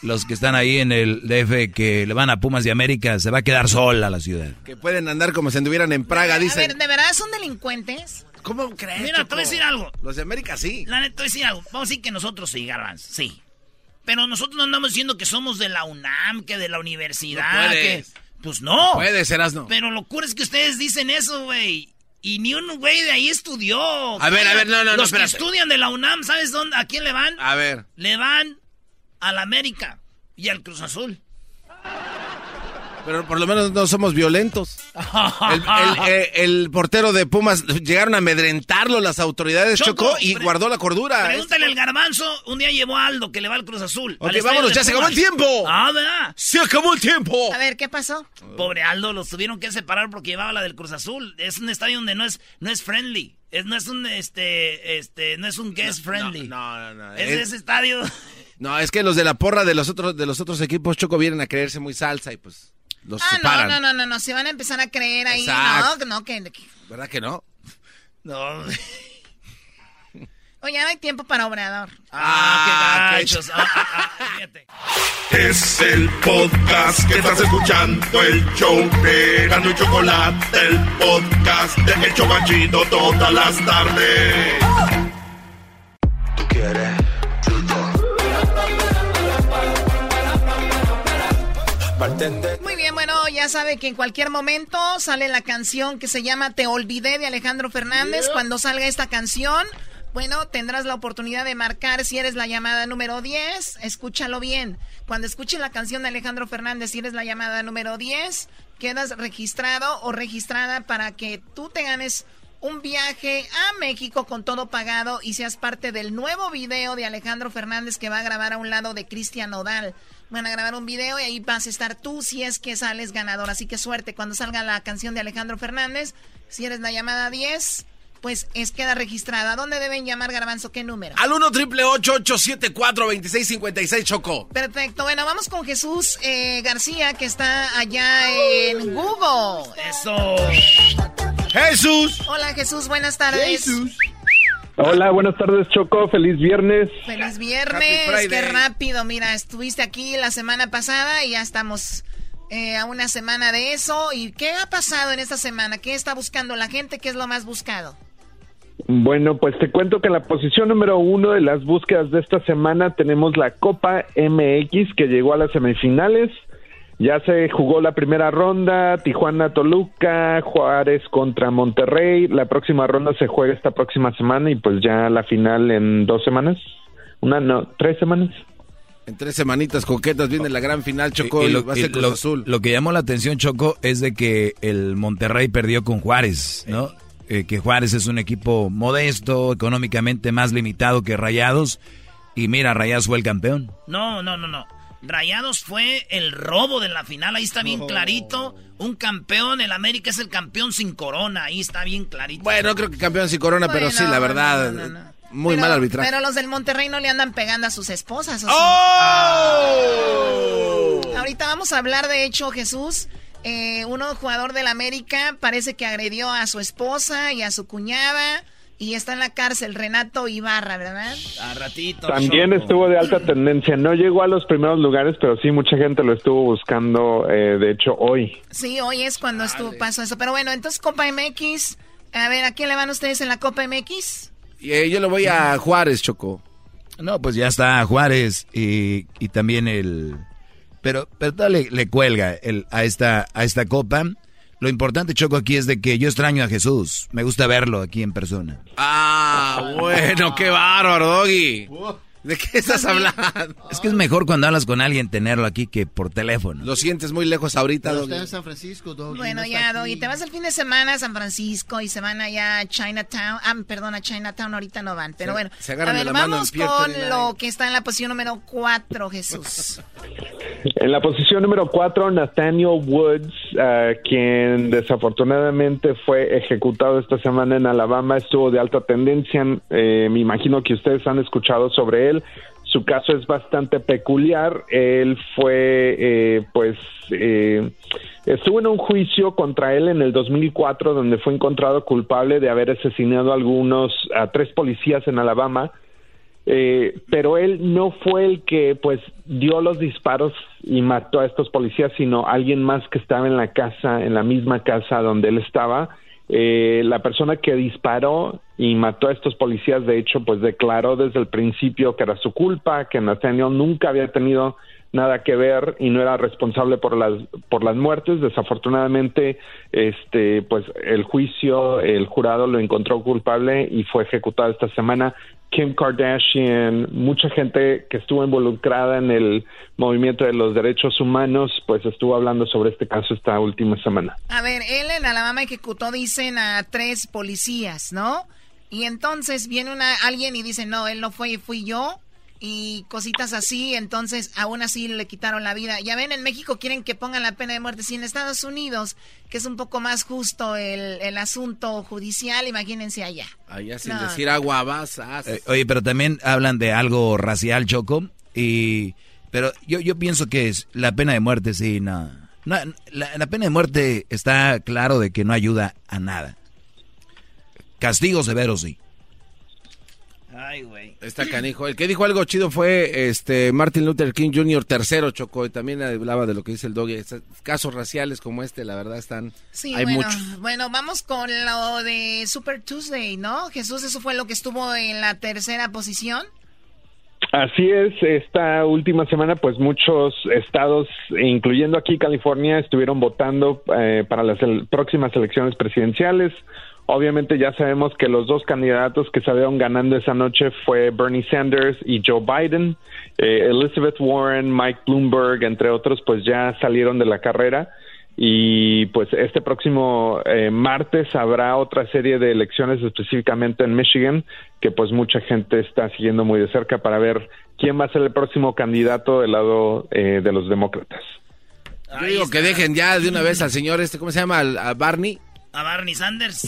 Los que están ahí en el DF que le van a Pumas de América, se va a quedar sola la ciudad. Que pueden andar como si anduvieran en Praga, A dicen. ver, ¿de verdad son delincuentes? ¿Cómo crees? Mira, te voy a decir algo. Los de América sí. La neta, te voy a decir algo. Vamos a decir que nosotros sí, Garbanzo, sí. Pero nosotros no andamos diciendo que somos de la UNAM, que de la universidad, No que... puedes. Pues no. Puede ser, no. Pero lo es que ustedes dicen eso, güey. Y ni un güey de ahí estudió. A ver, a ver, no, no, no, Los que estudian de la UNAM, ¿sabes dónde? ¿A quién le van? A ver. Le van a la América y al Cruz Azul. Pero por lo menos no somos violentos. El, el- eh, el portero de Pumas llegaron a amedrentarlo las autoridades, Choco, chocó y guardó la cordura. Pregúntale al garbanzo, un día llevó a Aldo que le va al Cruz Azul. Ok, vámonos, ya se acabó el tiempo. Ah, ¿verdad? ¡Se acabó el tiempo! A ver, ¿qué pasó? Pobre Aldo, los tuvieron que separar porque llevaba la del Cruz Azul. Es un estadio donde no es, no es friendly. Es, no es un este, este, no es un guest friendly. No, no, no. Es, Es- ese estadio. No, es que los de la porra de los otros, de los otros equipos, Choco, vienen a creerse muy salsa y pues los Ah, no, separan. no, no, no, no, se van a empezar a creer ahí. Exacto. No, no, que... que- ¿Verdad que no? No. Oye, no hay tiempo para obrador. Ah, qué qué gachos. Ah, ah, ah, fíjate. Es el podcast que estás escuchando, el show de Gano y Chocolate, el podcast de El Chobachito todas las tardes. Muy bien, bueno, ya sabe que en cualquier momento sale la canción que se llama Te Olvidé de Alejandro Fernández. Cuando salga esta canción, bueno, tendrás la oportunidad de marcar si eres la llamada número 10. Escúchalo bien. Cuando escuches la canción de Alejandro Fernández, si eres la llamada número 10, quedas registrado o registrada para que tú te ganes un viaje a México con todo pagado y seas parte del nuevo video de Alejandro Fernández que va a grabar a un lado de Cristian Nodal. Van a grabar un video y ahí vas a estar tú si es que sales ganador. Así que suerte cuando salga la canción de Alejandro Fernández. Si eres la llamada 10, pues es queda registrada. ¿Dónde deben llamar Garbanzo? ¿Qué número? Al 1 triple 874 2656 Choco. Perfecto. Bueno, vamos con Jesús eh, García que está allá en Google. Eso. Jesús. Hola Jesús, buenas tardes. Hola, buenas tardes, Choco. Feliz viernes. Feliz viernes. Qué rápido. Mira, estuviste aquí la semana pasada y ya estamos eh, a una semana de eso. ¿Y qué ha pasado en esta semana? ¿Qué está buscando la gente? ¿Qué es lo más buscado? Bueno, pues te cuento que en la posición número uno de las búsquedas de esta semana tenemos la Copa MX que llegó a las semifinales. Ya se jugó la primera ronda, Tijuana Toluca, Juárez contra Monterrey. La próxima ronda se juega esta próxima semana y pues ya la final en dos semanas. Una, no, tres semanas. En tres semanitas coquetas viene la gran final, Choco, y, lo, Azul. Lo que llamó la atención, Choco, es de que el Monterrey perdió con Juárez, ¿no? Eh, que Juárez es un equipo modesto, económicamente más limitado que Rayados. Y mira, Rayados fue el campeón. No, no, no, no. Rayados fue el robo de la final, ahí está bien clarito. Un campeón, el América es el campeón sin corona, ahí está bien clarito. Bueno, creo que campeón sin corona, pero sí, la verdad, muy mal arbitraje. Pero los del Monterrey no le andan pegando a sus esposas. ¡Oh! Ahorita vamos a hablar, de hecho, Jesús. Eh, uno jugador del América parece que agredió a su esposa y a su cuñada y está en la cárcel, Renato Ibarra, ¿verdad? A ratito. También estuvo de alta tendencia. No llegó a los primeros lugares, pero sí, mucha gente lo estuvo buscando, eh, de hecho, hoy. Sí, hoy es cuando estuvo, pasó eso. Pero bueno, entonces Copa MX, a ver, ¿a quién le van ustedes en la Copa MX? Eh, yo le voy a Juárez, Choco. No, pues ya está Juárez y, y también el... Pero, pero le, le cuelga el, a, esta, a esta copa lo importante, Choco, aquí es de que yo extraño a Jesús. Me gusta verlo aquí en persona. Ah, bueno, qué bárbaro, Doggy. ¿De qué estás hablando? Es que es mejor cuando hablas con alguien tenerlo aquí que por teléfono. Lo sientes muy lejos ahorita, Doggy. Está en San Francisco, Doggy. Bueno, ya, Doggy, te vas el fin de semana a San Francisco y se van allá a Chinatown. Ah, perdón, a Chinatown ahorita no van, pero bueno. a ver, vamos con lo que está en la posición número 4, Jesús. En la posición número 4, Nathaniel Woods, uh, quien desafortunadamente fue ejecutado esta semana en Alabama, estuvo de alta tendencia. Eh, me imagino que ustedes han escuchado sobre él. Su caso es bastante peculiar. Él fue, eh, pues, eh, estuvo en un juicio contra él en el 2004, donde fue encontrado culpable de haber asesinado a algunos, a tres policías en Alabama. Eh, pero él no fue el que pues dio los disparos y mató a estos policías, sino alguien más que estaba en la casa, en la misma casa donde él estaba. Eh, la persona que disparó y mató a estos policías, de hecho, pues declaró desde el principio que era su culpa, que Nathaniel nunca había tenido nada que ver y no era responsable por las por las muertes. Desafortunadamente, este, pues el juicio, el jurado lo encontró culpable y fue ejecutado esta semana. Kim Kardashian, mucha gente que estuvo involucrada en el movimiento de los derechos humanos, pues estuvo hablando sobre este caso esta última semana. A ver, él en Alabama ejecutó, dicen, a tres policías, ¿no? Y entonces viene una, alguien y dice, no, él no fue, fui yo y cositas así, entonces aún así le quitaron la vida. Ya ven, en México quieren que pongan la pena de muerte. Si en Estados Unidos, que es un poco más justo el, el asunto judicial, imagínense allá. Allá sin decir agua vas. Eh, oye, pero también hablan de algo racial, Choco, y... Pero yo, yo pienso que es la pena de muerte, sí, no. no la, la pena de muerte está claro de que no ayuda a nada. Castigo severo, sí. Ay, güey. Está canijo. El que dijo algo chido fue este Martin Luther King Jr. tercero, Chocó. Y también hablaba de lo que dice el doggy. Casos raciales como este, la verdad, están... Sí, hay bueno, bueno, vamos con lo de Super Tuesday, ¿no? Jesús, eso fue lo que estuvo en la tercera posición. Así es, esta última semana pues muchos estados, incluyendo aquí California, estuvieron votando eh, para las próximas elecciones presidenciales. Obviamente ya sabemos que los dos candidatos que salieron ganando esa noche fue Bernie Sanders y Joe Biden. Eh, Elizabeth Warren, Mike Bloomberg, entre otros, pues ya salieron de la carrera. Y pues este próximo eh, martes habrá otra serie de elecciones específicamente en Michigan que pues mucha gente está siguiendo muy de cerca para ver quién va a ser el próximo candidato del lado eh, de los demócratas. Digo que dejen ya de una vez al señor este, ¿cómo se llama? a Barney a Barney Sanders.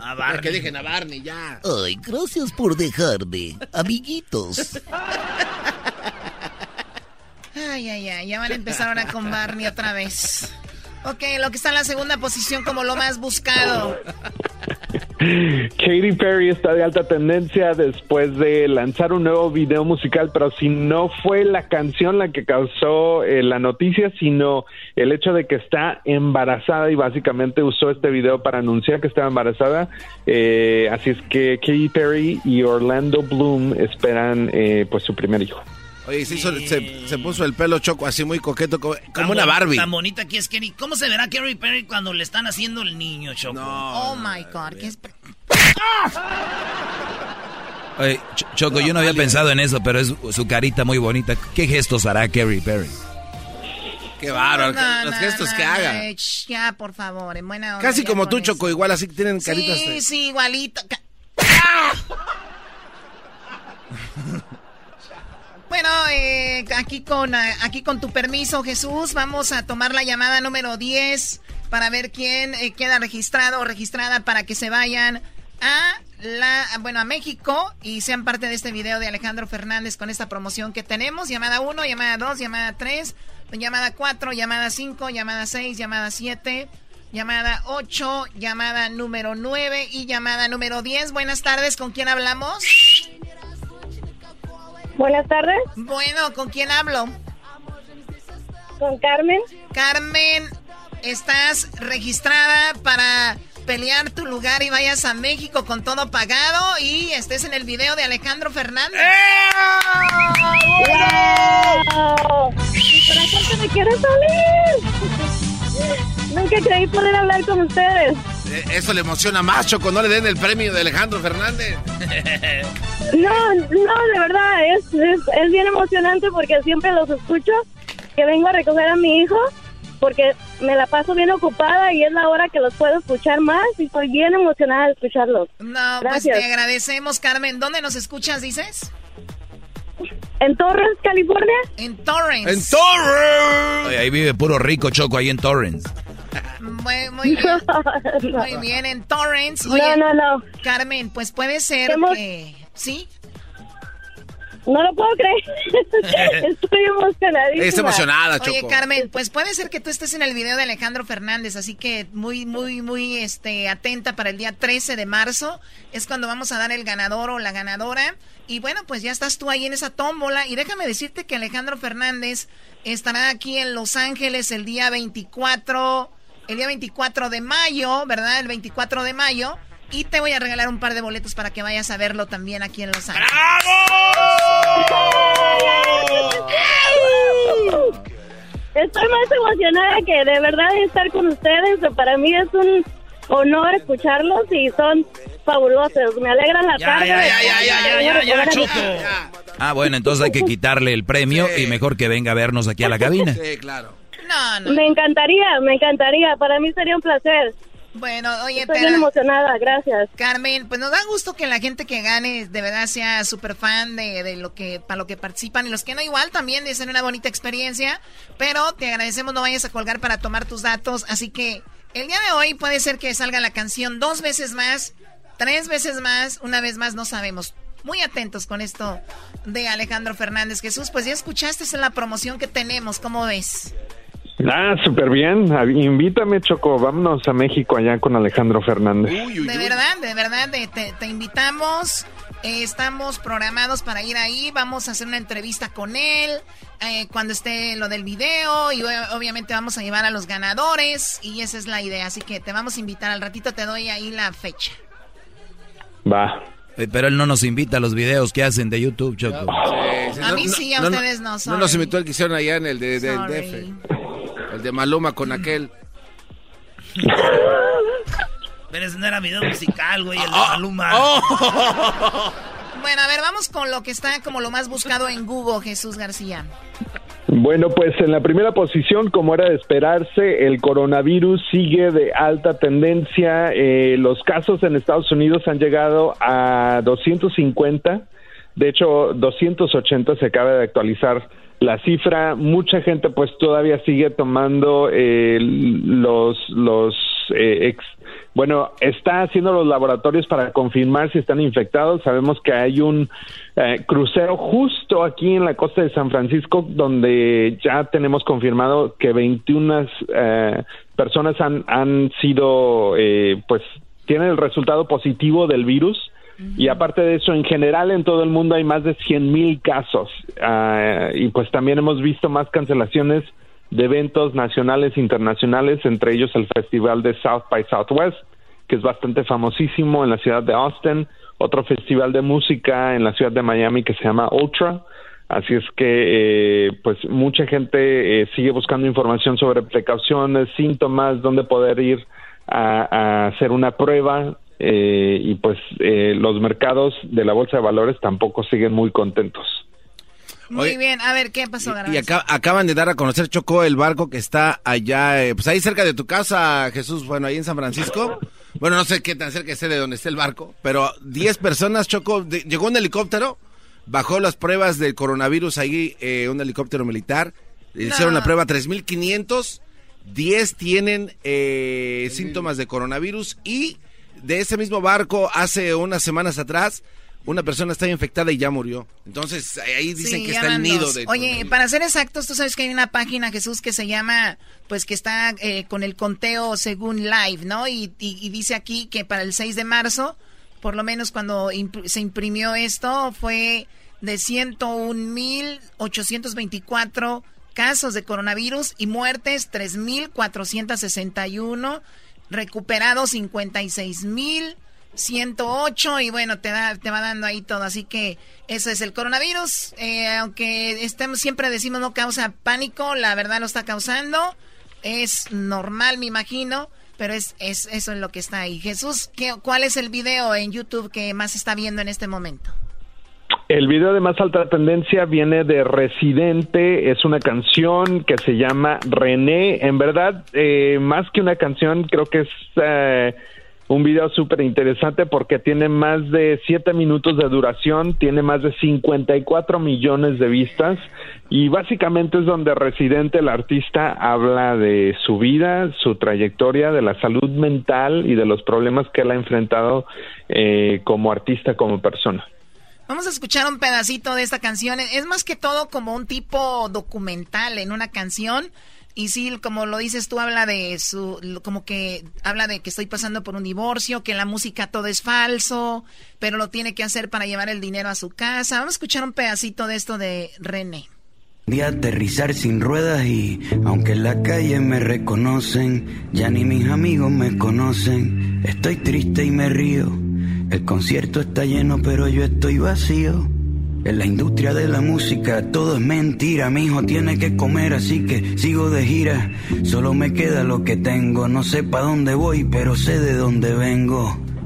A Barney. que dejen a Barney ya. Ay, gracias por dejarme, amiguitos. Ay, ay, ay, ya van a empezar ahora con Barney otra vez. Ok, lo que está en la segunda posición como lo más buscado. Katy Perry está de alta tendencia después de lanzar un nuevo video musical, pero si no fue la canción la que causó eh, la noticia, sino el hecho de que está embarazada y básicamente usó este video para anunciar que estaba embarazada. Eh, así es que Katy Perry y Orlando Bloom esperan eh, pues su primer hijo. Oye, se, se, puso el pelo choco así muy coqueto, como, una Barbie. Tan bonita que es Kenny. ¿Cómo se verá Kerry Perry cuando le están haciendo el niño, Choco? oh my God, qué Oye, Choco, yo no había pensado en eso, pero es su carita muy bonita. ¿Qué gestos hará Kerry Perry? Qué bárbaro, los gestos que haga. Ya, por favor, en buena hora, Casi como tú, Choco, igual así tienen caritas. Sí, sí, igualito. Bueno, eh, aquí, con, eh, aquí con tu permiso, Jesús, vamos a tomar la llamada número 10 para ver quién eh, queda registrado o registrada para que se vayan a la, bueno, a México y sean parte de este video de Alejandro Fernández con esta promoción que tenemos. Llamada 1, llamada 2, llamada 3, llamada 4, llamada 5, llamada 6, llamada 7, llamada 8, llamada número 9 y llamada número 10. Buenas tardes, ¿con quién hablamos? Buenas tardes. Bueno, ¿con quién hablo? Con Carmen. Carmen, estás registrada para pelear tu lugar y vayas a México con todo pagado y estés en el video de Alejandro Fernández. ¡Wow! Mi corazón se me quiere salir. Nunca creí poder hablar con ustedes. Eh, eso le emociona más, Choco. No le den el premio de Alejandro Fernández. No, no, de verdad. Es, es, bien emocionante porque siempre los escucho. Que vengo a recoger a mi hijo porque me la paso bien ocupada y es la hora que los puedo escuchar más y estoy bien emocionada de escucharlos. No, pues te agradecemos, Carmen. ¿Dónde nos escuchas, dices? En Torrance, California. En Torrance. En Torrance. ahí vive puro rico Choco, ahí en Torrance. Muy, muy bien. Muy bien, en Torrance. no, no, no. Carmen, pues puede ser que... ¿Sí? No lo puedo creer. Estoy emocionadísima. Está emocionada, Choco. Oye, Carmen, pues puede ser que tú estés en el video de Alejandro Fernández, así que muy, muy, muy este, atenta para el día 13 de marzo. Es cuando vamos a dar el ganador o la ganadora. Y bueno, pues ya estás tú ahí en esa tómbola. Y déjame decirte que Alejandro Fernández estará aquí en Los Ángeles el día 24 el día 24 de mayo, ¿verdad? El 24 de mayo. Y te voy a regalar un par de boletos para que vayas a verlo también aquí en Los Ángeles. Estoy más emocionada que de verdad estar con ustedes. Para mí es un honor escucharlos y son fabulosos. Me alegran la tarde. Ya, ya, ya, ya, ya, ya, Ah, bueno, entonces hay que quitarle el premio y mejor que venga a vernos aquí a la cabina. Sí, claro. Me encantaría, me encantaría. Para mí sería un placer. Bueno, oye, Estoy bien emocionada, gracias. Carmen, pues nos da gusto que la gente que gane de verdad sea súper fan de, de, lo que, para lo que participan y los que no igual también es una bonita experiencia, pero te agradecemos no vayas a colgar para tomar tus datos, así que el día de hoy puede ser que salga la canción dos veces más, tres veces más, una vez más, no sabemos. Muy atentos con esto de Alejandro Fernández Jesús, pues ya escuchaste en la promoción que tenemos, ¿cómo ves? Ah, súper bien. Invítame, Choco. Vámonos a México allá con Alejandro Fernández. de verdad, de verdad, te, invitamos. Eh, estamos programados para ir ahí. Vamos a hacer una entrevista con él eh, cuando esté lo del video. Y obviamente vamos a llevar a los ganadores. Y esa es la idea. Así que te vamos a invitar. Al ratito te doy ahí la fecha. Va. Eh, pero él no nos invita a los videos que hacen de YouTube, Choco. a mí sí, a ustedes no. No nos invitó el que hicieron allá en el de, del DF. El de Maluma con aquel. Pero ese no era video musical, güey, el de Ah, Maluma. oh. Bueno, a ver, vamos con lo que está como lo más buscado en Google, Jesús García. Bueno, pues en la primera posición, como era de esperarse, el coronavirus sigue de alta tendencia. Eh, los casos en Estados Unidos han llegado a 250. De hecho, 280 se acaba de actualizar la cifra. Mucha gente pues todavía sigue tomando eh, los, los eh, ex, bueno, está haciendo los laboratorios para confirmar si están infectados. Sabemos que hay un eh, crucero justo aquí en la costa de San Francisco donde ya tenemos confirmado que 21 eh, personas han, han sido, eh, pues, tienen el resultado positivo del virus. Y aparte de eso, en general en todo el mundo hay más de 100 mil casos. Ah, y pues también hemos visto más cancelaciones de eventos nacionales e internacionales, entre ellos el festival de South by Southwest, que es bastante famosísimo en la ciudad de Austin, otro festival de música en la ciudad de Miami que se llama Ultra. Así es que, eh, pues, mucha gente eh, sigue buscando información sobre precauciones, síntomas, dónde poder ir a, hacer una prueba. Eh, y pues los mercados de la bolsa de valores tampoco siguen muy contentos. Muy bien, a ver, ¿qué pasó, Y, acaban de dar a conocer, Chocó, el barco que está allá, pues ahí cerca de tu casa, Jesús, bueno, ahí en San Francisco. Bueno, no sé qué tan cerca esté de donde esté el barco, pero 10 personas, Chocó, llegó un helicóptero, bajó las pruebas del coronavirus ahí, eh, un helicóptero militar, hicieron la prueba 3500, 10 tienen eh, síntomas de coronavirus y de ese mismo barco hace unas semanas atrás una persona está infectada y ya murió. Entonces, ahí dicen que está el nido de... Oye, para ser exactos, tú sabes que hay una página, Jesús, que se llama, pues que está eh, con el conteo según live, ¿no? Y, dice aquí que para el 6 de marzo, por lo menos cuando se imprimió esto, fue de 101.824 casos de coronavirus y muertes 3.461, recuperados 56.000 108 y bueno, te, da, te va dando ahí todo. Así que eso es el coronavirus. Eh, aunque estemos, siempre decimos no causa pánico, la verdad lo está causando. Es normal, me imagino, pero es, es eso es lo que está ahí. Jesús, ¿qué, ¿cuál es el video en YouTube que más está viendo en este momento? El video de más alta tendencia viene de Residente, es una canción que se llama René. En verdad, eh, más que una canción, creo que es... Eh, un video súper interesante porque tiene más de 7 minutos de duración, tiene más de 54 millones de vistas y básicamente es donde Residente, el artista, habla de su vida, su trayectoria, de la salud mental y de los problemas que él ha enfrentado eh, como artista, como persona. Vamos a escuchar un pedacito de esta canción. Es más que todo como un tipo documental en una canción y sí, como lo dices tú, habla de su, como que habla de que estoy pasando por un divorcio, que la música todo es falso, pero lo tiene que hacer para llevar el dinero a su casa. Vamos a escuchar un pedacito de esto de René. De aterrizar sin ruedas y aunque en la calle me reconocen, ya ni mis amigos me conocen. Estoy triste y me río. El concierto está lleno, pero yo estoy vacío. En la industria de la música todo es mentira, mi hijo tiene que comer así que sigo de gira. Solo me queda lo que tengo, no sé pa' dónde voy, pero sé de dónde vengo.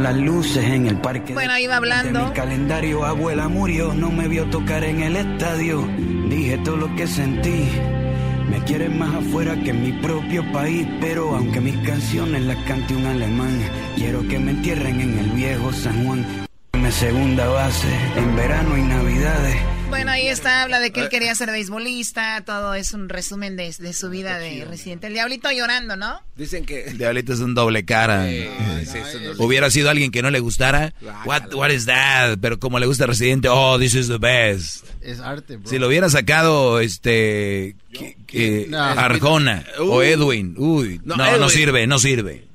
las luces en el parque. Bueno, iba hablando. mi calendario, abuela murió, no me vio tocar en el estadio. Dije todo lo que sentí. Me quieren más afuera que en mi propio país, pero aunque mis canciones las cante un alemán, quiero que me entierren en el viejo San Juan. Me segunda base en verano y navidades. Bueno, ahí está, habla de que él quería ser beisbolista, todo es un resumen de, su vida de residente. El diablito llorando, ¿no? Dicen que... El diablito es un doble cara. Hubiera sido alguien que no le gustara. What, what is that? Pero como le gusta residente, oh, this is the best. Es arte, bro. Si lo hubiera sacado, este... Arjona o Edwin. Uy, no, no sirve, no sirve.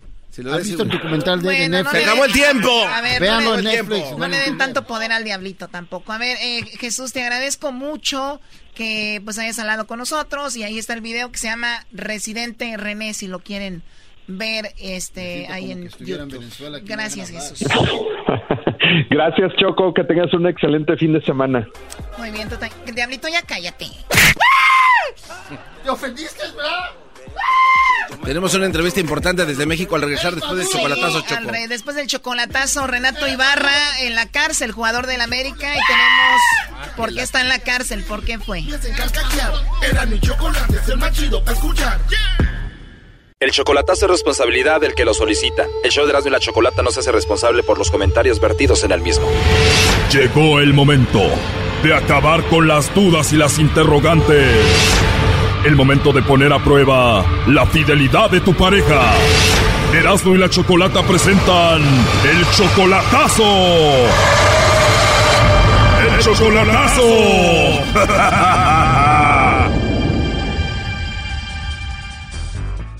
¿Has visto el documental de, Netflix? ¡Se acabó el tiempo! A ver, Véanlo en Netflix. No le den tanto poder al diablito tampoco. A ver, eh, Jesús, te agradezco mucho que pues hayas hablado con nosotros y ahí está el video que se llama Residente René, si lo quieren ver este ahí en YouTube. Gracias, Jesús. Gracias, Choco. Que tengas un excelente fin de semana. Muy bien, Diablito, ya cállate. ¿Te ofendiste, verdad? Tenemos una entrevista importante desde México al regresar después del chocolatazo Choco. después del chocolatazo, Renato Ibarra en la cárcel, jugador del América. Y tenemos por qué está en la cárcel, por qué fue. Era mi chocolate, es el más chido para escuchar. El chocolatazo es responsabilidad del que lo solicita. El show de Erasmo y la Chocolata no se hace responsable por los comentarios vertidos en el mismo. Llegó el momento de acabar con las dudas y las interrogantes. El momento de poner a prueba la fidelidad de tu pareja. Erasmo y la Chocolata presentan el chocolatazo. ¡El chocolatazo!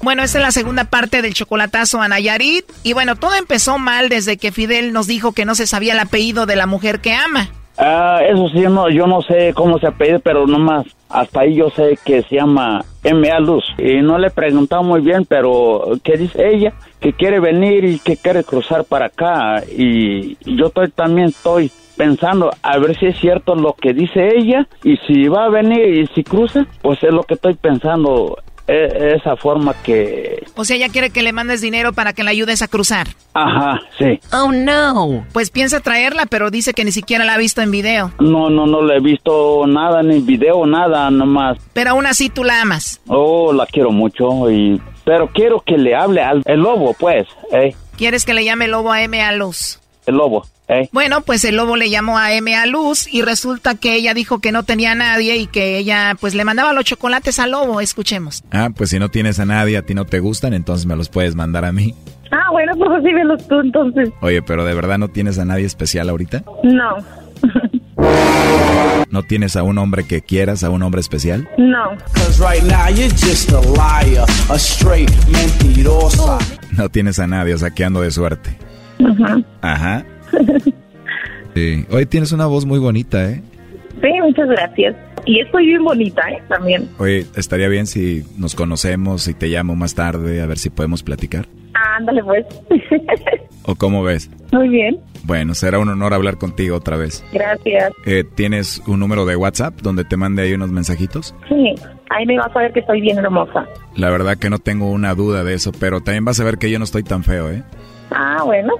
Bueno, esta es la segunda parte del chocolatazo a Nayarit. Y bueno, todo empezó mal desde que Fidel nos dijo que no se sabía el apellido de la mujer que ama. Ah, eso sí, no, yo no sé cómo se apellida, pero nomás hasta ahí yo sé que se llama M.A. Luz. Y no le he preguntado muy bien, pero ¿qué dice ella? Que quiere venir y que quiere cruzar para acá. Y yo estoy, también estoy pensando a ver si es cierto lo que dice ella y si va a venir y si cruza, pues es lo que estoy pensando esa forma que... O sea, ella quiere que le mandes dinero para que la ayudes a cruzar. Ajá, sí. Oh, no. Pues piensa traerla, pero dice que ni siquiera la ha visto en video. No, no, no le he visto nada, ni video, nada, nomás. Pero aún así tú la amas. Oh, la quiero mucho y... Pero quiero que le hable al el lobo, pues, ¿eh? ¿Quieres que le llame lobo a M a Luz? El lobo. ¿Eh? Bueno, pues el lobo le llamó a M a Luz y resulta que ella dijo que no tenía a nadie y que ella pues le mandaba los chocolates al lobo. Escuchemos. Ah, pues si no tienes a nadie, a ti no te gustan, entonces me los puedes mandar a mí. Ah, bueno, pues recíbelos tú entonces. Oye, pero ¿de verdad no tienes a nadie especial ahorita? No. ¿No tienes a un hombre que quieras, a un hombre especial? No. No tienes a nadie, o sea, que ando de suerte. Ajá. Ajá. Sí. Hoy tienes una voz muy bonita, ¿eh? Sí, muchas gracias. Y estoy bien bonita, ¿eh? También. Oye, estaría bien si nos conocemos y te llamo más tarde a ver si podemos platicar. Ándale, pues. ¿O cómo ves? Muy bien. Bueno, será un honor hablar contigo otra vez. Gracias. Eh, ¿Tienes un número de WhatsApp donde te mande ahí unos mensajitos? Sí, ahí me vas a ver que estoy bien hermosa. La verdad que no tengo una duda de eso, pero también vas a ver que yo no estoy tan feo, ¿eh? Ah, bueno.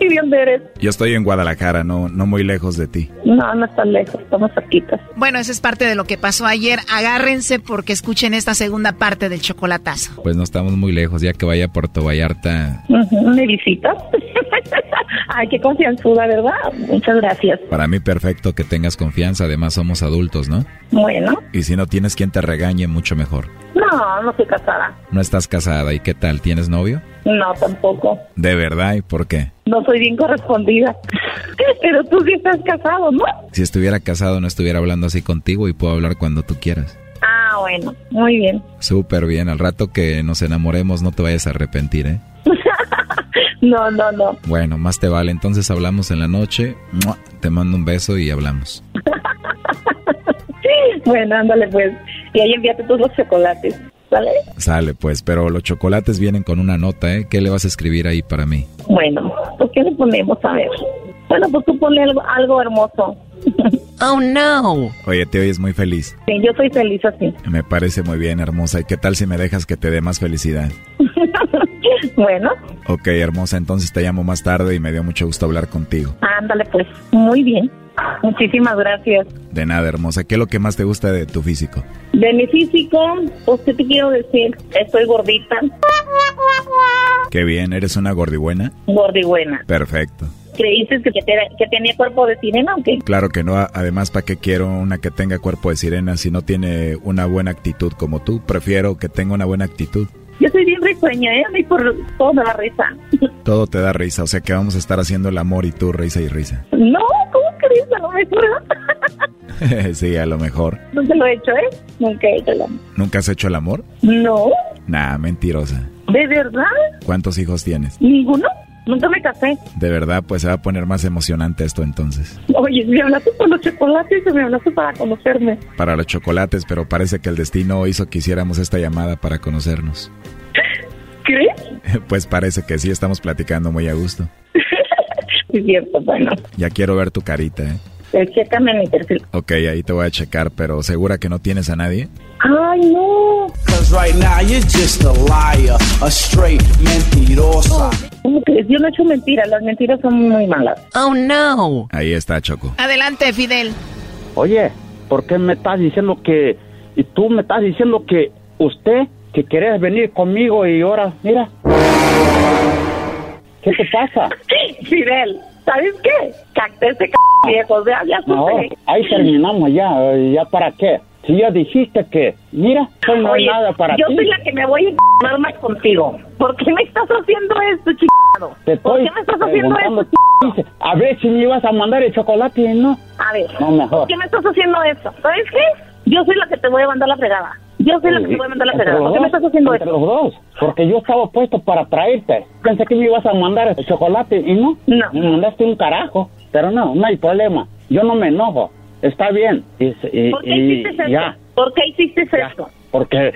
¿Y de dónde eres? Yo estoy en Guadalajara, no, no muy lejos de ti. No, no estás lejos, estamos cerquitas. Bueno, esa es parte de lo que pasó ayer. Agárrense porque escuchen esta segunda parte del chocolatazo. Pues no estamos muy lejos, ya que vaya a Puerto Vallarta. ¿Me visitas? Ay, qué confianzuda, ¿verdad? Muchas gracias. Para mí perfecto que tengas confianza, además somos adultos, ¿no? Bueno, Y si no tienes quien te regañe, mucho mejor. no, no estoy casada. No estás casada, ¿y qué tal? ¿Tienes novio? No, tampoco. ¿De verdad? ¿Y por qué? No soy bien correspondida. Pero tú sí estás casado, ¿no? Si estuviera casado no estuviera hablando así contigo y puedo hablar cuando tú quieras. Ah, bueno, muy bien. Súper bien, al rato que nos enamoremos no te vayas a arrepentir, ¿eh? No, no, no. Bueno, más te vale, entonces hablamos en la noche, te mando un beso y hablamos. Bueno, ándale pues. Y ahí envíate todos los chocolates, ¿vale? Sale pues, pero los chocolates vienen con una nota, ¿eh? ¿Qué le vas a escribir ahí para mí? Bueno, pues ¿qué le ponemos? A ver. Bueno, pues tú ponle algo, algo hermoso. Oh, no. Oye, te oyes muy feliz. Sí, yo soy feliz así. Me parece muy bien, hermosa. ¿Y qué tal si me dejas que te dé más felicidad? bueno, Ok, hermosa, entonces te llamo más tarde y me dio mucho gusto hablar contigo. ándale pues. Muy bien. Muchísimas gracias. De nada, hermosa. ¿Qué es lo que más te gusta de tu físico? De mi físico, pues ¿qué te quiero decir? Estoy gordita, Qué bien, ¿eres una gordibuena? gordibuena. Perfecto. ¿Creíste que, te- que tenía cuerpo de sirena o qué? Claro que no, además, ¿para qué quiero una que tenga cuerpo de sirena si no tiene una buena actitud como tú? Prefiero que tenga una buena actitud. Yo soy bien risueña, ¿eh? A mí por todo me da risa. Todo te da risa, o sea que vamos a estar haciendo el amor y tú risa y risa. No, ¿cómo crees? A lo mejor. sí, a lo mejor. Nunca lo he hecho, ¿eh? Nunca he hecho el amor. ¿Nunca has hecho el amor? No, Nah, mentirosa. ¿de verdad? ¿Cuántos hijos tienes? ¿Ninguno? Nunca me casé. De verdad, pues se va a poner más emocionante esto entonces. Oye, me hablaste por los chocolates y me hablaste para conocerme. Para los chocolates, pero parece que el destino hizo que hiciéramos esta llamada para conocernos. ¿Crees? Pues parece que sí, estamos platicando muy a gusto. Es cierto, bueno. Ya quiero ver tu carita, ¿eh? Eh, Chécame mi perfil. Ok, ahí te voy a checar, pero ¿segura que no tienes a nadie? Ay, no. Cause right now you're just a liar, a straight mentirosa. ¿Cómo crees? Yo no he hecho mentiras. Las mentiras son muy malas. Oh, no. Ahí está, Choco. Adelante, Fidel. Oye, ¿por qué me estás diciendo que... Y tú me estás diciendo que usted que querías venir conmigo y ahora, mira. ¿Qué te pasa? Fidel, ¿sabes qué? Ese c viejo, ya, ya No, ahí terminamos ya. ¿Ya para qué? Si ya dijiste que, mira, soy no hay Oye, nada para yo ti. soy la que me voy a encamar más contigo. ¿Por qué me estás haciendo esto, chingado? ¿Por estoy qué me estás haciendo esto, dice, A ver si me ibas a mandar el chocolate y no. A ver, No, mejor. ¿por qué me estás haciendo esto? ¿Sabes qué? Yo soy la que te voy a mandar la fregada. Yo soy la que te voy a mandar la fregada. ¿Por qué me estás haciendo entre esto? los dos, porque yo estaba puesto para traerte. Pensé que me ibas a mandar el chocolate y no. No. Me mandaste un carajo. Pero no, no hay problema. Yo no me enojo. Está bien. Y, y- ¿Por qué y hiciste esto? ya. ¿Por qué hiciste esto? Porque a ver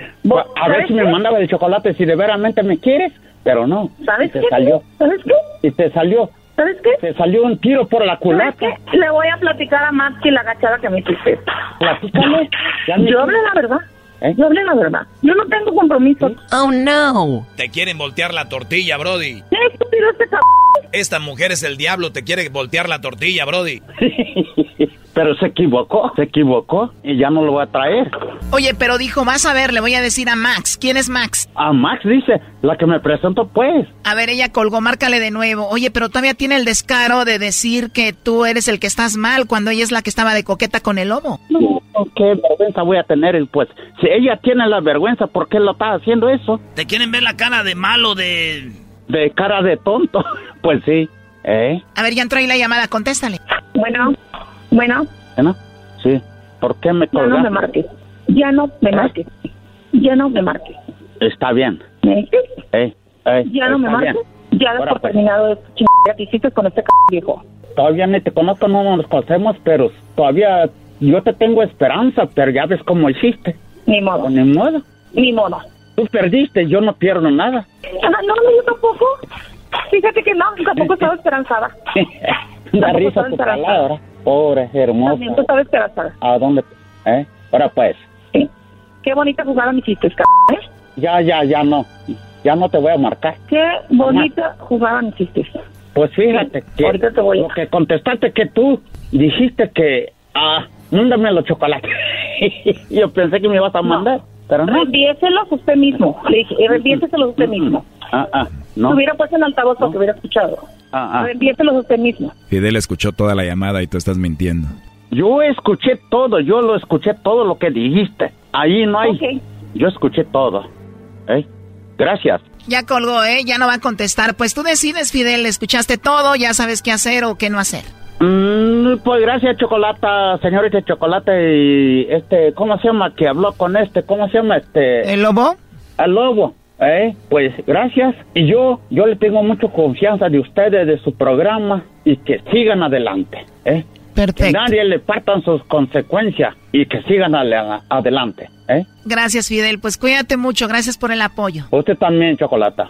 ¿sabes si me mandaba el chocolate si de veramente me quieres, pero no. ¿Sabes y te qué? salió. ¿Sabes qué? Y te salió. ¿Sabes qué? Te salió un tiro por la ¿Sabes culata. qué? Le voy a platicar a Maxi la gachada que me hiciste. Platícale. Ya me- Yo hablé la verdad. ¿Eh? Yo hablé la verdad. Yo no tengo compromiso. Oh no. Te quieren voltear la tortilla, Brody. ¿Qué estúpido este cabrón? Esta mujer es el diablo, te quiere voltear la tortilla, Brody. Pero se equivocó, se equivocó y ya no lo voy a traer. Oye, pero dijo, vas a ver, le voy a decir a Max. ¿Quién es Max? A Max dice, la que me presentó pues. A ver, ella colgó, márcale de nuevo. Oye, pero todavía tiene el descaro de decir que tú eres el que estás mal cuando ella es la que estaba de coqueta con el lobo. No, qué vergüenza voy a tener pues. Si ella tiene la vergüenza, ¿por qué lo está haciendo eso? ¿Te quieren ver la cara de malo de...? De cara de tonto. Pues sí. ¿Eh? A ver, ya entró ahí la llamada, contéstale. Bueno, bueno, ¿No? Sí. ¿Por qué me ya no colgaste? me marques. Ya no me marques. Ya no me marques. Está bien. ¿Eh? ¿Eh? Ya no me marques. Ya por pues. terminado esta chingada que hiciste con este c viejo. Todavía ni te conozco, no nos conocemos, pero todavía yo te tengo esperanza, pero ya ves cómo hiciste. Ni modo. Ni modo. Ni modo. Tú perdiste, yo no pierdo nada. Ah, no, no, yo tampoco. Fíjate que no, tampoco estaba esperanzada. Da Tampoco risa tu palabra. Pobre, hermosa. También tú. ¿A dónde? ¿Eh? Ahora pues. Qué bonita jugada me hiciste, c ¿eh? Ya, ya, ya no. Ya no te voy a marcar. Qué bonita jugada me hiciste. Pues fíjate que Ahorita te voy a- lo que contestaste que tú dijiste que, ah, mándame los chocolates. Yo pensé que me ibas a mandar, pero no. Usted mismo. Le dije, usted mismo. Ah, ah, no. Hubiera puesto en altavoz para que hubiera escuchado. Ah, ah. Usted mismo. Fidel escuchó toda la llamada y tú estás mintiendo. Yo escuché todo, yo lo escuché todo lo que dijiste. Ahí no hay. Yo escuché todo. ¿Eh? Gracias. Ya colgó, ¿eh? Ya no va a contestar. Pues tú decides, Fidel, escuchaste todo, ya sabes qué hacer o qué no hacer. Mm, pues gracias, Chocolata, señorita Chocolate y este, ¿cómo se llama? Que habló con este, ¿cómo se llama este? ¿El lobo? El lobo, ¿eh? Pues gracias. Y yo, yo le tengo mucha confianza de ustedes, de su programa y que sigan adelante, ¿eh? Perfecto. Que nadie le partan sus consecuencias y que sigan adelante, ¿eh? Gracias, Fidel. Pues cuídate mucho. Gracias por el apoyo. Usted también, Chocolata.